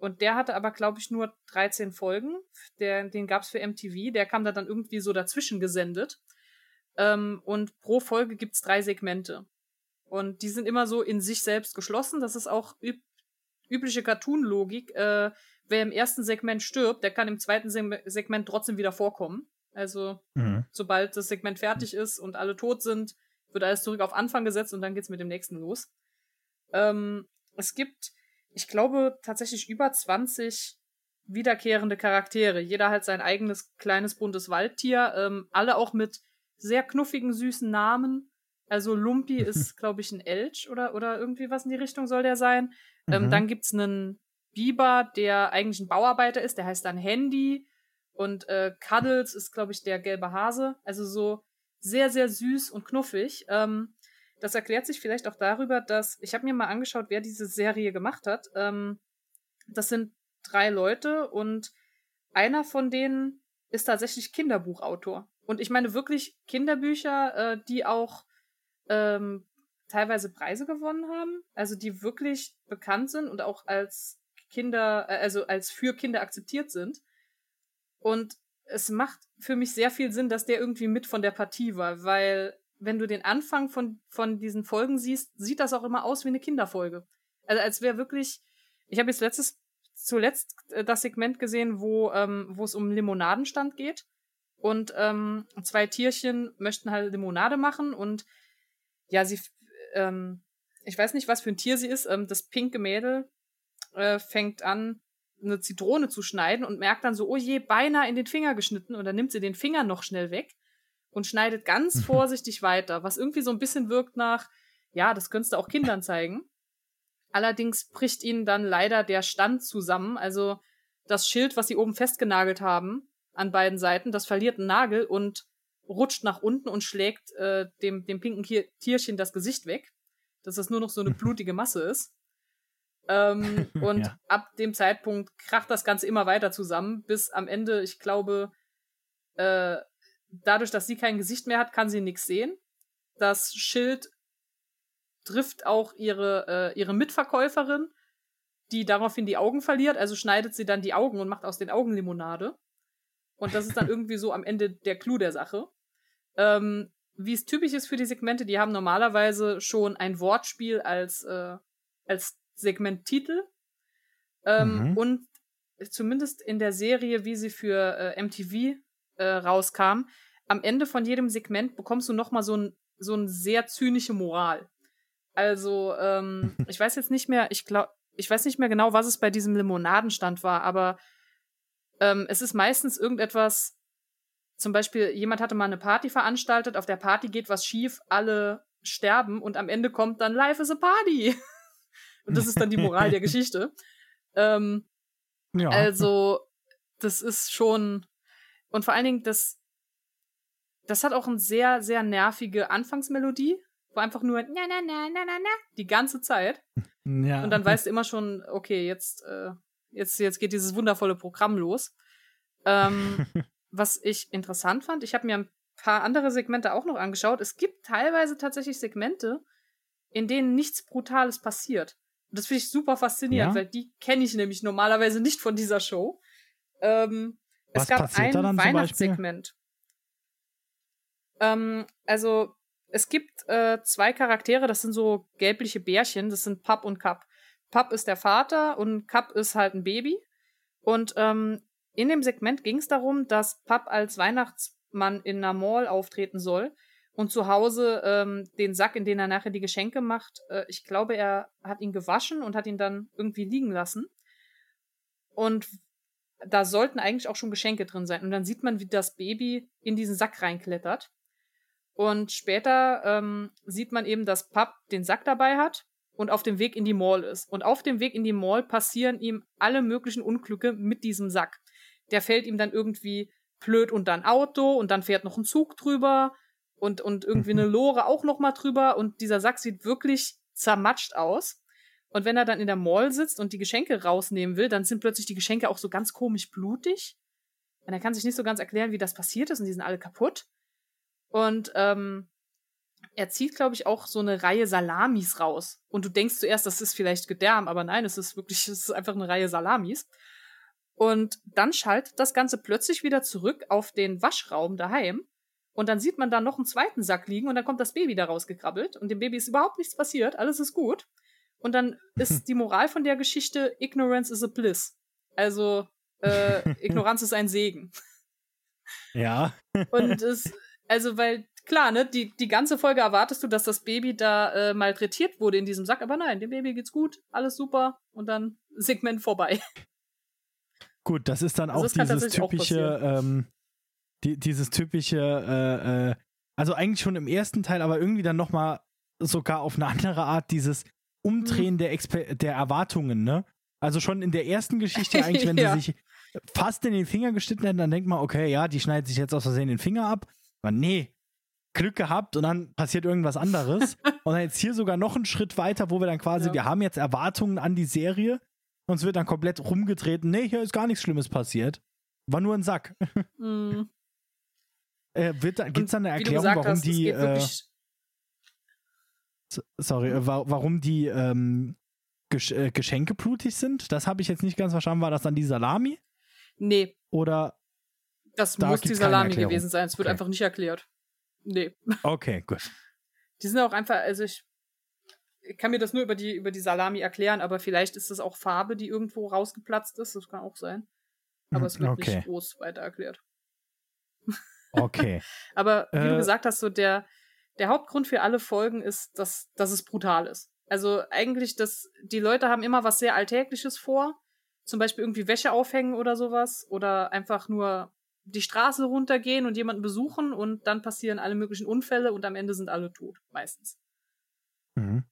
Und der hatte aber, glaube ich, nur 13 Folgen. Der, den gab es für MTV. Der kam da dann irgendwie so dazwischen gesendet. Ähm, und pro Folge gibt's drei Segmente. Und die sind immer so in sich selbst geschlossen. Das ist auch üb übliche Cartoon-Logik. Äh, wer im ersten Segment stirbt, der kann im zweiten Se Segment trotzdem wieder vorkommen. Also, mhm. sobald das Segment fertig ist und alle tot sind, wird alles zurück auf Anfang gesetzt und dann geht's mit dem nächsten los. Ähm, es gibt, ich glaube, tatsächlich über 20 wiederkehrende Charaktere. Jeder hat sein eigenes kleines buntes Waldtier. Ähm, alle auch mit sehr knuffigen, süßen Namen. Also Lumpi ist, glaube ich, ein Elch oder, oder irgendwie was in die Richtung soll der sein. Ähm, mhm. Dann gibt's einen Biber, der eigentlich ein Bauarbeiter ist, der heißt dann Handy. Und äh, Cuddles ist, glaube ich, der gelbe Hase. Also so sehr, sehr süß und knuffig. Ähm, das erklärt sich vielleicht auch darüber, dass ich habe mir mal angeschaut, wer diese Serie gemacht hat. Ähm, das sind drei Leute und einer von denen ist tatsächlich Kinderbuchautor. Und ich meine wirklich Kinderbücher, äh, die auch ähm, teilweise Preise gewonnen haben, also die wirklich bekannt sind und auch als Kinder, äh, also als für Kinder akzeptiert sind. Und es macht für mich sehr viel Sinn, dass der irgendwie mit von der Partie war, weil wenn du den Anfang von, von diesen Folgen siehst, sieht das auch immer aus wie eine Kinderfolge. Also als wäre wirklich, ich habe jetzt letztes, zuletzt äh, das Segment gesehen, wo, ähm, wo es um Limonadenstand geht. Und ähm, zwei Tierchen möchten halt Limonade machen und ja, sie, ähm, ich weiß nicht, was für ein Tier sie ist. Ähm, das pinke Mädel äh, fängt an, eine Zitrone zu schneiden und merkt dann so, oh je, beinahe in den Finger geschnitten. Und dann nimmt sie den Finger noch schnell weg und schneidet ganz mhm. vorsichtig weiter, was irgendwie so ein bisschen wirkt nach, ja, das könntest du auch Kindern zeigen. Allerdings bricht ihnen dann leider der Stand zusammen. Also das Schild, was sie oben festgenagelt haben, an beiden Seiten. Das verliert einen Nagel und rutscht nach unten und schlägt äh, dem, dem pinken Tierchen das Gesicht weg, dass das nur noch so eine blutige Masse ist. Ähm, und ja. ab dem Zeitpunkt kracht das Ganze immer weiter zusammen, bis am Ende, ich glaube, äh, dadurch, dass sie kein Gesicht mehr hat, kann sie nichts sehen. Das Schild trifft auch ihre, äh, ihre Mitverkäuferin, die daraufhin die Augen verliert, also schneidet sie dann die Augen und macht aus den Augen Limonade. Und das ist dann irgendwie so am Ende der Clou der Sache. Ähm, wie es typisch ist für die Segmente, die haben normalerweise schon ein Wortspiel als, äh, als Segmenttitel. Ähm, mhm. Und zumindest in der Serie, wie sie für äh, MTV äh, rauskam, am Ende von jedem Segment bekommst du nochmal so ein so ein sehr zynische Moral. Also, ähm, ich weiß jetzt nicht mehr, ich glaube, ich weiß nicht mehr genau, was es bei diesem Limonadenstand war, aber ähm, es ist meistens irgendetwas, zum Beispiel, jemand hatte mal eine Party veranstaltet, auf der Party geht was schief, alle sterben und am Ende kommt dann Life is a Party. und das ist dann die Moral der Geschichte. Ähm, ja. Also, das ist schon, und vor allen Dingen, das, das hat auch eine sehr, sehr nervige Anfangsmelodie, wo einfach nur na na na na na na die ganze Zeit. Ja. Und dann weißt du immer schon, okay, jetzt, äh, jetzt, jetzt geht dieses wundervolle Programm los. Ähm, was ich interessant fand, ich habe mir ein paar andere Segmente auch noch angeschaut. Es gibt teilweise tatsächlich Segmente, in denen nichts Brutales passiert. Und das finde ich super faszinierend, ja? weil die kenne ich nämlich normalerweise nicht von dieser Show. Ähm, es gab ein Weihnachtssegment. Ähm, also es gibt äh, zwei Charaktere, das sind so gelbliche Bärchen, das sind Papp und Kapp. Papp ist der Vater und Kapp ist halt ein Baby. Und ähm, in dem Segment ging es darum, dass Papp als Weihnachtsmann in einer Mall auftreten soll und zu Hause ähm, den Sack, in den er nachher die Geschenke macht, äh, ich glaube, er hat ihn gewaschen und hat ihn dann irgendwie liegen lassen. Und da sollten eigentlich auch schon Geschenke drin sein. Und dann sieht man, wie das Baby in diesen Sack reinklettert. Und später ähm, sieht man eben, dass Papp den Sack dabei hat und auf dem Weg in die Mall ist. Und auf dem Weg in die Mall passieren ihm alle möglichen Unglücke mit diesem Sack. Der fällt ihm dann irgendwie blöd unter ein Auto und dann fährt noch ein Zug drüber und, und irgendwie eine Lore auch noch mal drüber und dieser Sack sieht wirklich zermatscht aus. Und wenn er dann in der Mall sitzt und die Geschenke rausnehmen will, dann sind plötzlich die Geschenke auch so ganz komisch blutig. Und er kann sich nicht so ganz erklären, wie das passiert ist und die sind alle kaputt. Und ähm, er zieht, glaube ich, auch so eine Reihe Salamis raus. Und du denkst zuerst, das ist vielleicht Gedärm, aber nein, es ist wirklich, es ist einfach eine Reihe Salamis. Und dann schaltet das Ganze plötzlich wieder zurück auf den Waschraum daheim. Und dann sieht man da noch einen zweiten Sack liegen und dann kommt das Baby da rausgekrabbelt und dem Baby ist überhaupt nichts passiert, alles ist gut. Und dann ist die Moral von der Geschichte, Ignorance is a bliss. Also, äh, Ignoranz ist ein Segen. Ja. Und es, also, weil, klar, ne, die, die ganze Folge erwartest du, dass das Baby da äh, malträtiert wurde in diesem Sack, aber nein, dem Baby geht's gut, alles super und dann Segment vorbei. Gut, das ist dann also auch dieses typische, auch ähm, die, dieses typische, äh, äh, also eigentlich schon im ersten Teil, aber irgendwie dann nochmal sogar auf eine andere Art dieses Umdrehen mhm. der, Exper der Erwartungen, ne? Also schon in der ersten Geschichte eigentlich, wenn ja. sie sich fast in den Finger geschnitten hätten, dann denkt man, okay, ja, die schneidet sich jetzt aus Versehen den Finger ab. Aber nee, Glück gehabt und dann passiert irgendwas anderes. und dann jetzt hier sogar noch einen Schritt weiter, wo wir dann quasi, ja. wir haben jetzt Erwartungen an die Serie und es wird dann komplett rumgedreht. Nee, hier ist gar nichts Schlimmes passiert. War nur ein Sack. Mhm. äh, Gibt es da eine Erklärung, warum hast, die. Äh, sorry, äh, warum die ähm, Gesch äh, Geschenke blutig sind? Das habe ich jetzt nicht ganz verstanden. War das dann die Salami? Nee. Oder das da muss die Salami gewesen sein. Es wird okay. einfach nicht erklärt. Nee. Okay, gut. Die sind auch einfach, also ich, ich kann mir das nur über die, über die Salami erklären, aber vielleicht ist das auch Farbe, die irgendwo rausgeplatzt ist. Das kann auch sein. Aber es wird okay. nicht groß weiter erklärt. Okay. aber wie äh, du gesagt hast, so der, der Hauptgrund für alle Folgen ist, dass, dass es brutal ist. Also eigentlich, dass die Leute haben immer was sehr Alltägliches vor. Zum Beispiel irgendwie Wäsche aufhängen oder sowas. Oder einfach nur die Straße runtergehen und jemanden besuchen und dann passieren alle möglichen Unfälle und am Ende sind alle tot, meistens. Mhm.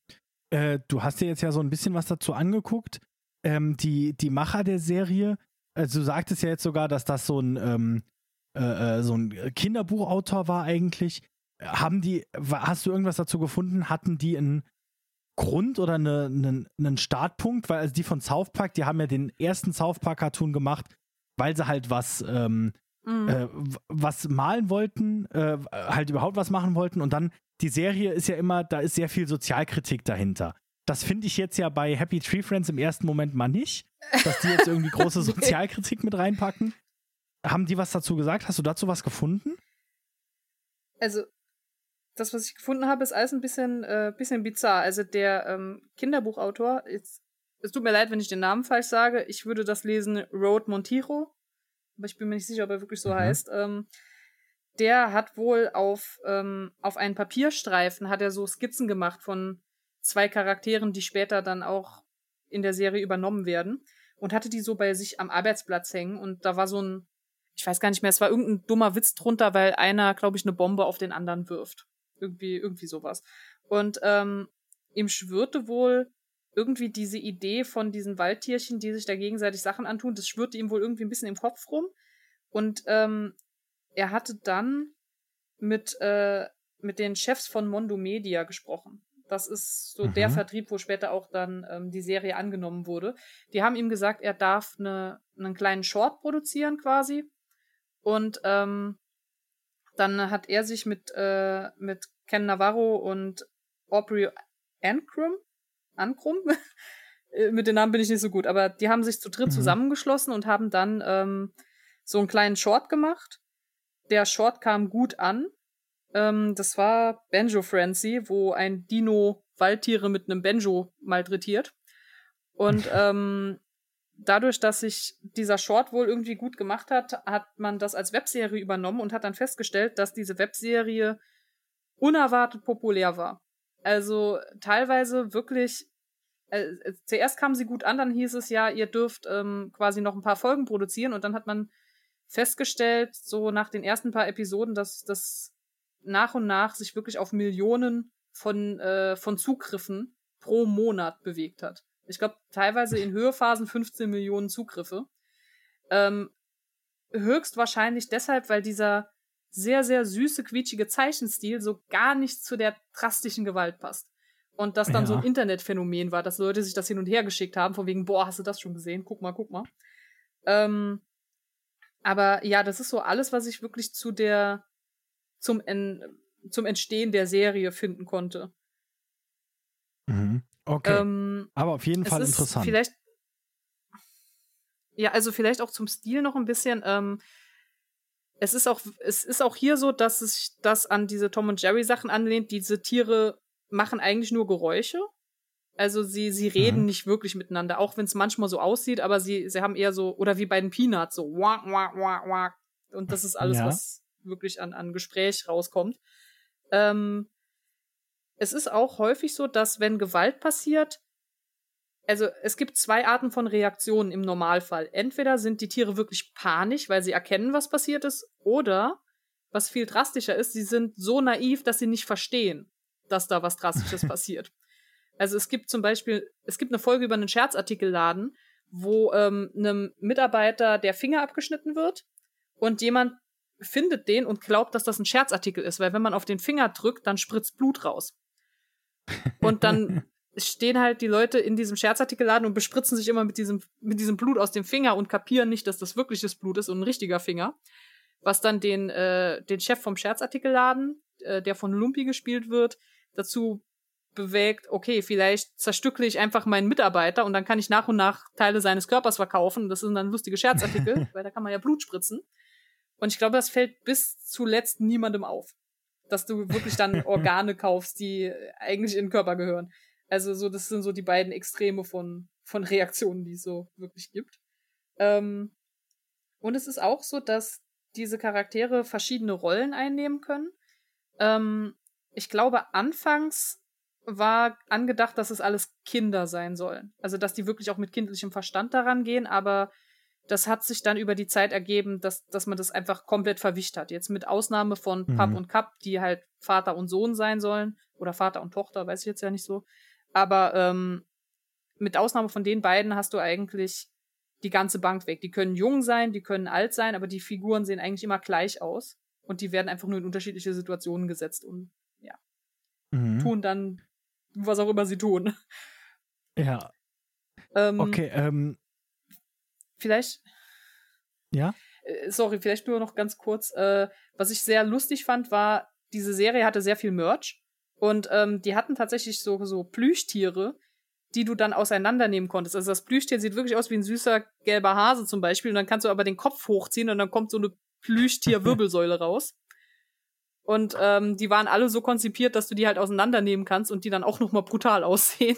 Äh, du hast dir jetzt ja so ein bisschen was dazu angeguckt. Ähm, die, die Macher der Serie, also du sagtest ja jetzt sogar, dass das so ein, ähm, äh, äh so ein Kinderbuchautor war eigentlich. Haben die, hast du irgendwas dazu gefunden? Hatten die einen Grund oder eine, einen, einen Startpunkt? Weil also die von South Park, die haben ja den ersten South Park-Cartoon gemacht, weil sie halt was ähm, mhm. äh, was malen wollten, äh, halt überhaupt was machen wollten und dann die Serie ist ja immer, da ist sehr viel Sozialkritik dahinter. Das finde ich jetzt ja bei Happy Tree Friends im ersten Moment mal nicht, dass die jetzt irgendwie große Sozialkritik mit reinpacken. Haben die was dazu gesagt? Hast du dazu was gefunden? Also, das, was ich gefunden habe, ist alles ein bisschen, äh, bisschen bizarr. Also, der ähm, Kinderbuchautor, jetzt, es tut mir leid, wenn ich den Namen falsch sage, ich würde das lesen Road Montijo, aber ich bin mir nicht sicher, ob er wirklich so mhm. heißt. Ähm, der hat wohl auf, ähm, auf einen Papierstreifen hat er so Skizzen gemacht von zwei Charakteren, die später dann auch in der Serie übernommen werden und hatte die so bei sich am Arbeitsplatz hängen und da war so ein, ich weiß gar nicht mehr, es war irgendein dummer Witz drunter, weil einer, glaube ich, eine Bombe auf den anderen wirft. Irgendwie, irgendwie sowas. Und ähm, ihm schwirrte wohl irgendwie diese Idee von diesen Waldtierchen, die sich da gegenseitig Sachen antun, das schwirrte ihm wohl irgendwie ein bisschen im Kopf rum. Und ähm, er hatte dann mit, äh, mit den Chefs von Mondo Media gesprochen. Das ist so mhm. der Vertrieb, wo später auch dann ähm, die Serie angenommen wurde. Die haben ihm gesagt, er darf eine, einen kleinen Short produzieren quasi. Und ähm, dann hat er sich mit, äh, mit Ken Navarro und Aubrey Ankrum, Ankrum, äh, mit den Namen bin ich nicht so gut, aber die haben sich zu dritt mhm. zusammengeschlossen und haben dann ähm, so einen kleinen Short gemacht. Der Short kam gut an ähm, das war Banjo Frenzy, wo ein Dino Waldtiere mit einem Banjo malträtiert. Und ähm, dadurch, dass sich dieser Short wohl irgendwie gut gemacht hat, hat man das als Webserie übernommen und hat dann festgestellt, dass diese Webserie unerwartet populär war. Also teilweise wirklich. Äh, äh zuerst kam sie gut an, dann hieß es ja, ihr dürft ähm, quasi noch ein paar Folgen produzieren und dann hat man festgestellt, so nach den ersten paar Episoden, dass das nach und nach sich wirklich auf Millionen von, äh, von Zugriffen pro Monat bewegt hat. Ich glaube, teilweise in Höhephasen 15 Millionen Zugriffe. Ähm, höchstwahrscheinlich deshalb, weil dieser sehr, sehr süße, quietschige Zeichenstil so gar nicht zu der drastischen Gewalt passt. Und das dann ja. so ein Internetphänomen war, dass Leute sich das hin und her geschickt haben, von wegen, boah, hast du das schon gesehen? Guck mal, guck mal. Ähm, aber ja, das ist so alles, was ich wirklich zu der zum, en zum Entstehen der Serie finden konnte. Mhm. Okay. Ähm, Aber auf jeden Fall interessant. Vielleicht. Ja, also vielleicht auch zum Stil noch ein bisschen. Ähm, es ist auch, es ist auch hier so, dass es das an diese Tom und Jerry Sachen anlehnt. Diese Tiere machen eigentlich nur Geräusche. Also sie, sie reden mhm. nicht wirklich miteinander, auch wenn es manchmal so aussieht, aber sie, sie haben eher so, oder wie bei den Peanuts, so wah, wah, wah, wah. Und das ist alles, ja. was, wirklich an, an Gespräch rauskommt. Ähm, es ist auch häufig so, dass wenn Gewalt passiert, also es gibt zwei Arten von Reaktionen im Normalfall. Entweder sind die Tiere wirklich panisch, weil sie erkennen, was passiert ist, oder, was viel drastischer ist, sie sind so naiv, dass sie nicht verstehen, dass da was Drastisches passiert. Also es gibt zum Beispiel, es gibt eine Folge über einen Scherzartikelladen, wo ähm, einem Mitarbeiter der Finger abgeschnitten wird und jemand findet den und glaubt, dass das ein Scherzartikel ist, weil wenn man auf den Finger drückt, dann spritzt Blut raus. Und dann stehen halt die Leute in diesem Scherzartikelladen und bespritzen sich immer mit diesem, mit diesem Blut aus dem Finger und kapieren nicht, dass das wirkliches Blut ist und ein richtiger Finger. Was dann den, äh, den Chef vom Scherzartikelladen, äh, der von Lumpi gespielt wird, dazu bewegt, okay, vielleicht zerstückle ich einfach meinen Mitarbeiter und dann kann ich nach und nach Teile seines Körpers verkaufen. Das sind dann lustige Scherzartikel, weil da kann man ja Blut spritzen. Und ich glaube, das fällt bis zuletzt niemandem auf. Dass du wirklich dann Organe kaufst, die eigentlich in den Körper gehören. Also so, das sind so die beiden Extreme von, von Reaktionen, die es so wirklich gibt. Ähm, und es ist auch so, dass diese Charaktere verschiedene Rollen einnehmen können. Ähm, ich glaube, anfangs war angedacht, dass es alles Kinder sein sollen. Also, dass die wirklich auch mit kindlichem Verstand daran gehen, aber das hat sich dann über die Zeit ergeben, dass, dass man das einfach komplett verwischt hat. Jetzt mit Ausnahme von mhm. Pap und Cup, die halt Vater und Sohn sein sollen. Oder Vater und Tochter, weiß ich jetzt ja nicht so. Aber ähm, mit Ausnahme von den beiden hast du eigentlich die ganze Bank weg. Die können jung sein, die können alt sein, aber die Figuren sehen eigentlich immer gleich aus. Und die werden einfach nur in unterschiedliche Situationen gesetzt und ja, mhm. tun dann, was auch immer sie tun. Ja. Ähm, okay, ähm, vielleicht. Ja? Äh, sorry, vielleicht nur noch ganz kurz. Äh, was ich sehr lustig fand, war, diese Serie hatte sehr viel Merch. Und ähm, die hatten tatsächlich so, so Plüschtiere, die du dann auseinandernehmen konntest. Also das Plüschtier sieht wirklich aus wie ein süßer gelber Hase zum Beispiel. Und dann kannst du aber den Kopf hochziehen und dann kommt so eine Plüschtier-Wirbelsäule raus. Und ähm, die waren alle so konzipiert, dass du die halt auseinandernehmen kannst und die dann auch nochmal brutal aussehen.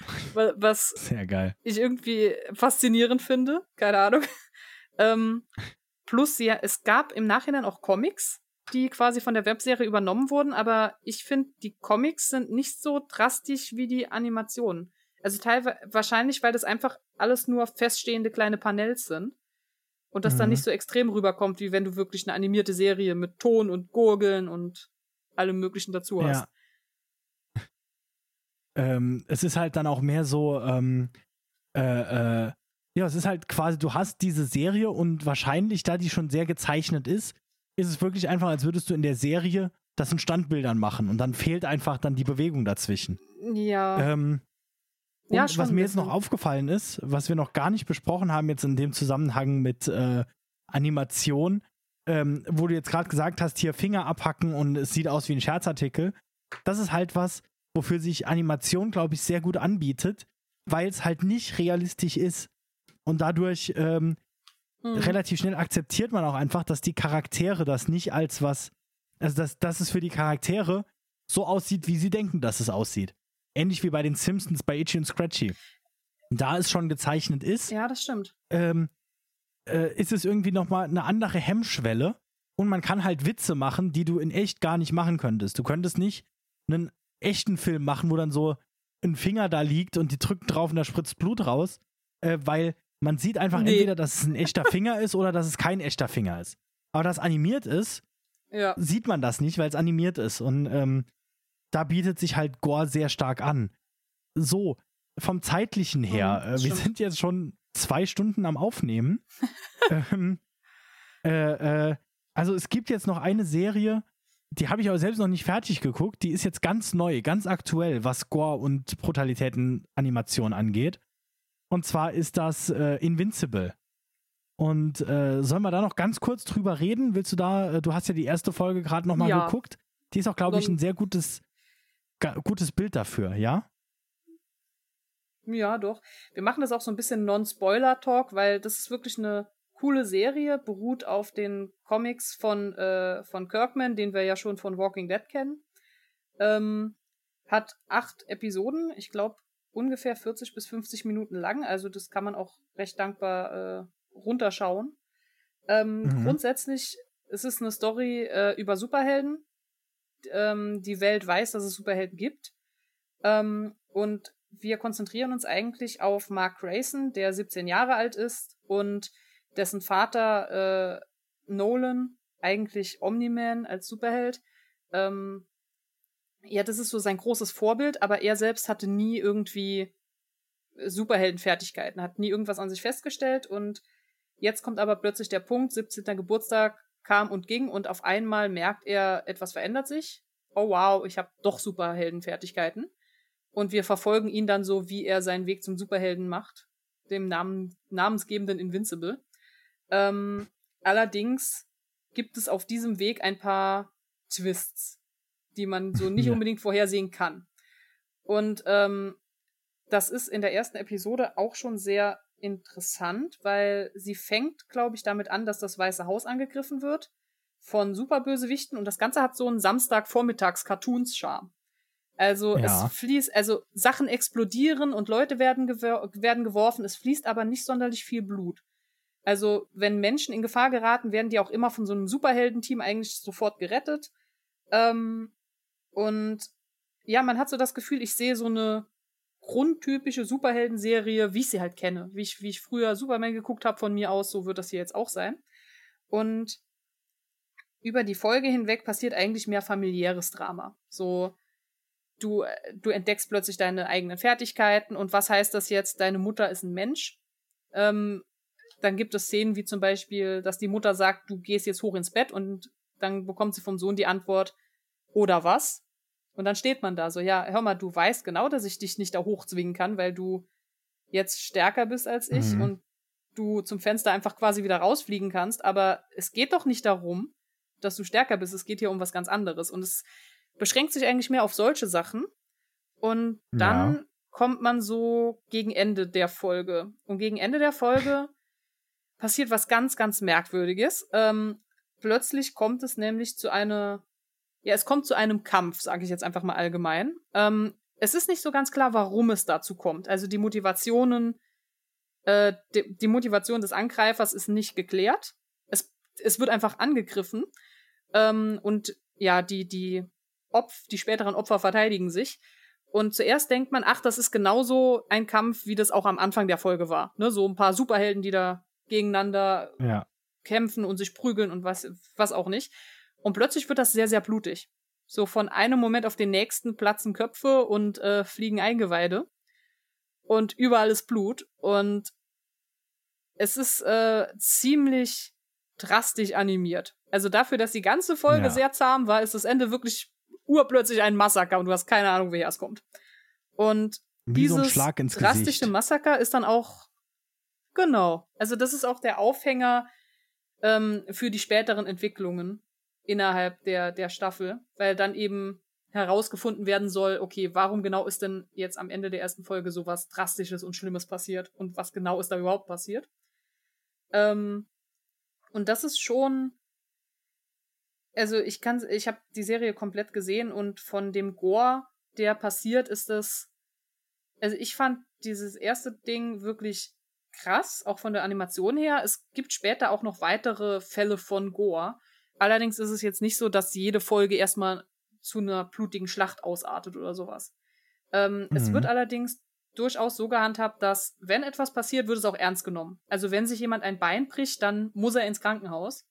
Was Sehr geil. ich irgendwie faszinierend finde. Keine Ahnung. ähm, plus, ja, es gab im Nachhinein auch Comics, die quasi von der Webserie übernommen wurden, aber ich finde, die Comics sind nicht so drastisch wie die Animationen. Also teilweise wahrscheinlich, weil das einfach alles nur feststehende kleine Panels sind und das mhm. dann nicht so extrem rüberkommt, wie wenn du wirklich eine animierte Serie mit Ton und Gurgeln und allem möglichen dazu hast. Ja. Ähm, es ist halt dann auch mehr so, ähm, äh, äh, ja, es ist halt quasi, du hast diese Serie und wahrscheinlich, da die schon sehr gezeichnet ist, ist es wirklich einfach, als würdest du in der Serie das in Standbildern machen und dann fehlt einfach dann die Bewegung dazwischen. Ja. Ähm, und ja, was mir jetzt noch aufgefallen ist, was wir noch gar nicht besprochen haben jetzt in dem Zusammenhang mit äh, Animation, ähm, wo du jetzt gerade gesagt hast, hier Finger abhacken und es sieht aus wie ein Scherzartikel. Das ist halt was, wofür sich Animation, glaube ich, sehr gut anbietet, weil es halt nicht realistisch ist. Und dadurch ähm, mhm. relativ schnell akzeptiert man auch einfach, dass die Charaktere das nicht als was, also dass, dass es für die Charaktere so aussieht, wie sie denken, dass es aussieht. Ähnlich wie bei den Simpsons bei Itchy und Scratchy. Da es schon gezeichnet ist, ja, das stimmt. Ähm, äh, ist es irgendwie nochmal eine andere Hemmschwelle und man kann halt Witze machen, die du in echt gar nicht machen könntest. Du könntest nicht einen echten Film machen, wo dann so ein Finger da liegt und die drücken drauf und da spritzt Blut raus, äh, weil man sieht einfach nee. entweder, dass es ein echter Finger ist oder dass es kein echter Finger ist. Aber das animiert ist, ja. sieht man das nicht, weil es animiert ist. Und ähm, da bietet sich halt Gore sehr stark an. So, vom zeitlichen her, mhm, äh, wir sind jetzt schon zwei Stunden am Aufnehmen. ähm, äh, äh, also es gibt jetzt noch eine Serie, die habe ich aber selbst noch nicht fertig geguckt. Die ist jetzt ganz neu, ganz aktuell, was Gore und Brutalitäten-Animation angeht. Und zwar ist das äh, Invincible. Und äh, sollen wir da noch ganz kurz drüber reden? Willst du da, äh, du hast ja die erste Folge gerade nochmal ja. geguckt. Die ist auch, glaube ich, ein sehr gutes, gutes Bild dafür, ja? Ja, doch. Wir machen das auch so ein bisschen Non-Spoiler-Talk, weil das ist wirklich eine coole Serie, beruht auf den Comics von, äh, von Kirkman, den wir ja schon von Walking Dead kennen. Ähm, hat acht Episoden, ich glaube ungefähr 40 bis 50 Minuten lang, also das kann man auch recht dankbar äh, runterschauen. Ähm, mhm. Grundsätzlich ist es eine Story äh, über Superhelden. Ähm, die Welt weiß, dass es Superhelden gibt. Ähm, und wir konzentrieren uns eigentlich auf Mark Grayson, der 17 Jahre alt ist und dessen Vater äh, Nolan, eigentlich Omni-Man als Superheld, ähm, ja, das ist so sein großes Vorbild, aber er selbst hatte nie irgendwie Superheldenfertigkeiten, hat nie irgendwas an sich festgestellt und jetzt kommt aber plötzlich der Punkt, 17. Geburtstag kam und ging und auf einmal merkt er, etwas verändert sich. Oh wow, ich habe doch Superheldenfertigkeiten. Und wir verfolgen ihn dann so, wie er seinen Weg zum Superhelden macht, dem Namen, namensgebenden Invincible. Ähm, allerdings gibt es auf diesem Weg ein paar Twists, die man so nicht ja. unbedingt vorhersehen kann. Und ähm, das ist in der ersten Episode auch schon sehr interessant, weil sie fängt, glaube ich, damit an, dass das Weiße Haus angegriffen wird von Superbösewichten und das Ganze hat so einen Samstagvormittags-Cartoons-Charme. Also ja. es fließt, also Sachen explodieren und Leute werden, werden geworfen, es fließt aber nicht sonderlich viel Blut. Also, wenn Menschen in Gefahr geraten, werden die auch immer von so einem Superheldenteam eigentlich sofort gerettet. Ähm, und ja, man hat so das Gefühl, ich sehe so eine grundtypische Superheldenserie, wie ich sie halt kenne. Wie ich, wie ich früher Superman geguckt habe von mir aus, so wird das hier jetzt auch sein. Und über die Folge hinweg passiert eigentlich mehr familiäres Drama. So, du, du entdeckst plötzlich deine eigenen Fertigkeiten und was heißt das jetzt? Deine Mutter ist ein Mensch. Ähm, dann gibt es Szenen wie zum Beispiel, dass die Mutter sagt, du gehst jetzt hoch ins Bett und dann bekommt sie vom Sohn die Antwort, oder was? Und dann steht man da so, ja, hör mal, du weißt genau, dass ich dich nicht da hochzwingen kann, weil du jetzt stärker bist als ich mhm. und du zum Fenster einfach quasi wieder rausfliegen kannst, aber es geht doch nicht darum, dass du stärker bist, es geht hier um was ganz anderes und es beschränkt sich eigentlich mehr auf solche Sachen und dann ja. kommt man so gegen Ende der Folge und gegen Ende der Folge passiert was ganz, ganz Merkwürdiges. Ähm, plötzlich kommt es nämlich zu einer ja, es kommt zu einem Kampf, sage ich jetzt einfach mal allgemein. Ähm, es ist nicht so ganz klar, warum es dazu kommt. Also die Motivationen, äh, die, die Motivation des Angreifers ist nicht geklärt. Es, es wird einfach angegriffen. Ähm, und ja, die, die, Opf, die späteren Opfer verteidigen sich. Und zuerst denkt man, ach, das ist genauso ein Kampf, wie das auch am Anfang der Folge war. Ne? So ein paar Superhelden, die da gegeneinander ja. kämpfen und sich prügeln und was, was auch nicht. Und plötzlich wird das sehr, sehr blutig. So von einem Moment auf den nächsten platzen Köpfe und äh, fliegen Eingeweide. Und überall ist Blut. Und es ist äh, ziemlich drastisch animiert. Also dafür, dass die ganze Folge ja. sehr zahm war, ist das Ende wirklich urplötzlich ein Massaker und du hast keine Ahnung, woher es kommt. Und Wie dieses so drastische Massaker ist dann auch genau. Also das ist auch der Aufhänger ähm, für die späteren Entwicklungen innerhalb der, der Staffel, weil dann eben herausgefunden werden soll, okay, warum genau ist denn jetzt am Ende der ersten Folge so was Drastisches und Schlimmes passiert und was genau ist da überhaupt passiert. Ähm, und das ist schon, also ich kann, ich habe die Serie komplett gesehen und von dem Gore, der passiert, ist das, also ich fand dieses erste Ding wirklich krass, auch von der Animation her. Es gibt später auch noch weitere Fälle von Gore, Allerdings ist es jetzt nicht so, dass jede Folge erstmal zu einer blutigen Schlacht ausartet oder sowas. Ähm, mhm. Es wird allerdings durchaus so gehandhabt, dass wenn etwas passiert, wird es auch ernst genommen. Also wenn sich jemand ein Bein bricht, dann muss er ins Krankenhaus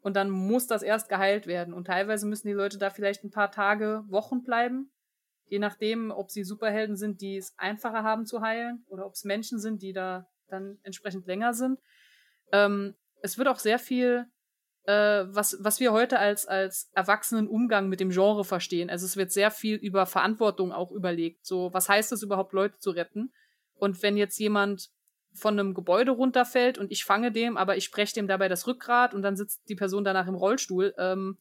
und dann muss das erst geheilt werden. Und teilweise müssen die Leute da vielleicht ein paar Tage, Wochen bleiben, je nachdem, ob sie Superhelden sind, die es einfacher haben zu heilen oder ob es Menschen sind, die da dann entsprechend länger sind. Ähm, es wird auch sehr viel äh, was, was wir heute als, als erwachsenen Umgang mit dem Genre verstehen. Also es wird sehr viel über Verantwortung auch überlegt. So, was heißt es überhaupt, Leute zu retten? Und wenn jetzt jemand von einem Gebäude runterfällt und ich fange dem, aber ich spreche dem dabei das Rückgrat und dann sitzt die Person danach im Rollstuhl, ähm,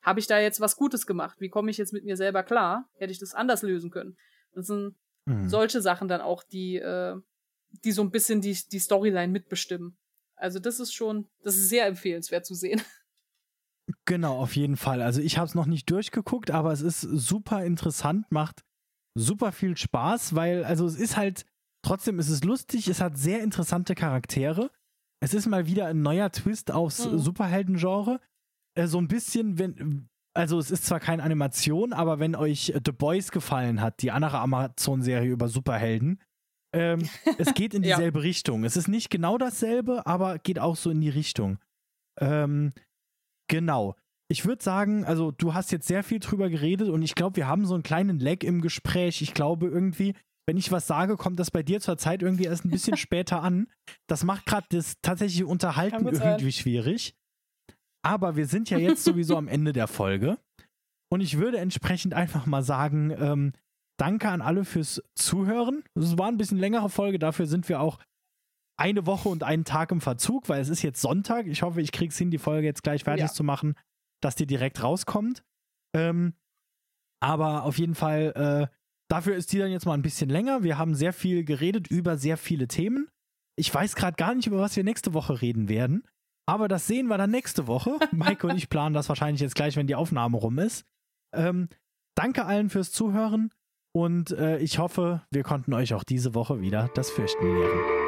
habe ich da jetzt was Gutes gemacht? Wie komme ich jetzt mit mir selber klar? Hätte ich das anders lösen können? Das sind mhm. solche Sachen dann auch, die, äh, die so ein bisschen die, die Storyline mitbestimmen. Also das ist schon, das ist sehr empfehlenswert zu sehen. Genau, auf jeden Fall. Also ich habe es noch nicht durchgeguckt, aber es ist super interessant, macht super viel Spaß, weil also es ist halt trotzdem ist es lustig, es hat sehr interessante Charaktere. Es ist mal wieder ein neuer Twist aufs mhm. Superhelden-Genre. Äh, so ein bisschen, wenn also es ist zwar keine Animation, aber wenn euch The Boys gefallen hat, die andere Amazon-Serie über Superhelden, ähm, es geht in dieselbe ja. Richtung. Es ist nicht genau dasselbe, aber geht auch so in die Richtung. Ähm, genau. Ich würde sagen, also du hast jetzt sehr viel drüber geredet und ich glaube, wir haben so einen kleinen Lag im Gespräch. Ich glaube irgendwie, wenn ich was sage, kommt das bei dir zur Zeit irgendwie erst ein bisschen später an. Das macht gerade das tatsächliche Unterhalten irgendwie schwierig. Aber wir sind ja jetzt sowieso am Ende der Folge. Und ich würde entsprechend einfach mal sagen, ähm, Danke an alle fürs Zuhören. Es war ein bisschen längere Folge, dafür sind wir auch eine Woche und einen Tag im Verzug, weil es ist jetzt Sonntag. Ich hoffe, ich kriege es hin, die Folge jetzt gleich fertig ja. zu machen, dass die direkt rauskommt. Ähm, aber auf jeden Fall, äh, dafür ist die dann jetzt mal ein bisschen länger. Wir haben sehr viel geredet über sehr viele Themen. Ich weiß gerade gar nicht, über was wir nächste Woche reden werden. Aber das sehen wir dann nächste Woche. Maike und ich planen das wahrscheinlich jetzt gleich, wenn die Aufnahme rum ist. Ähm, danke allen fürs Zuhören. Und äh, ich hoffe, wir konnten euch auch diese Woche wieder das Fürchten lehren.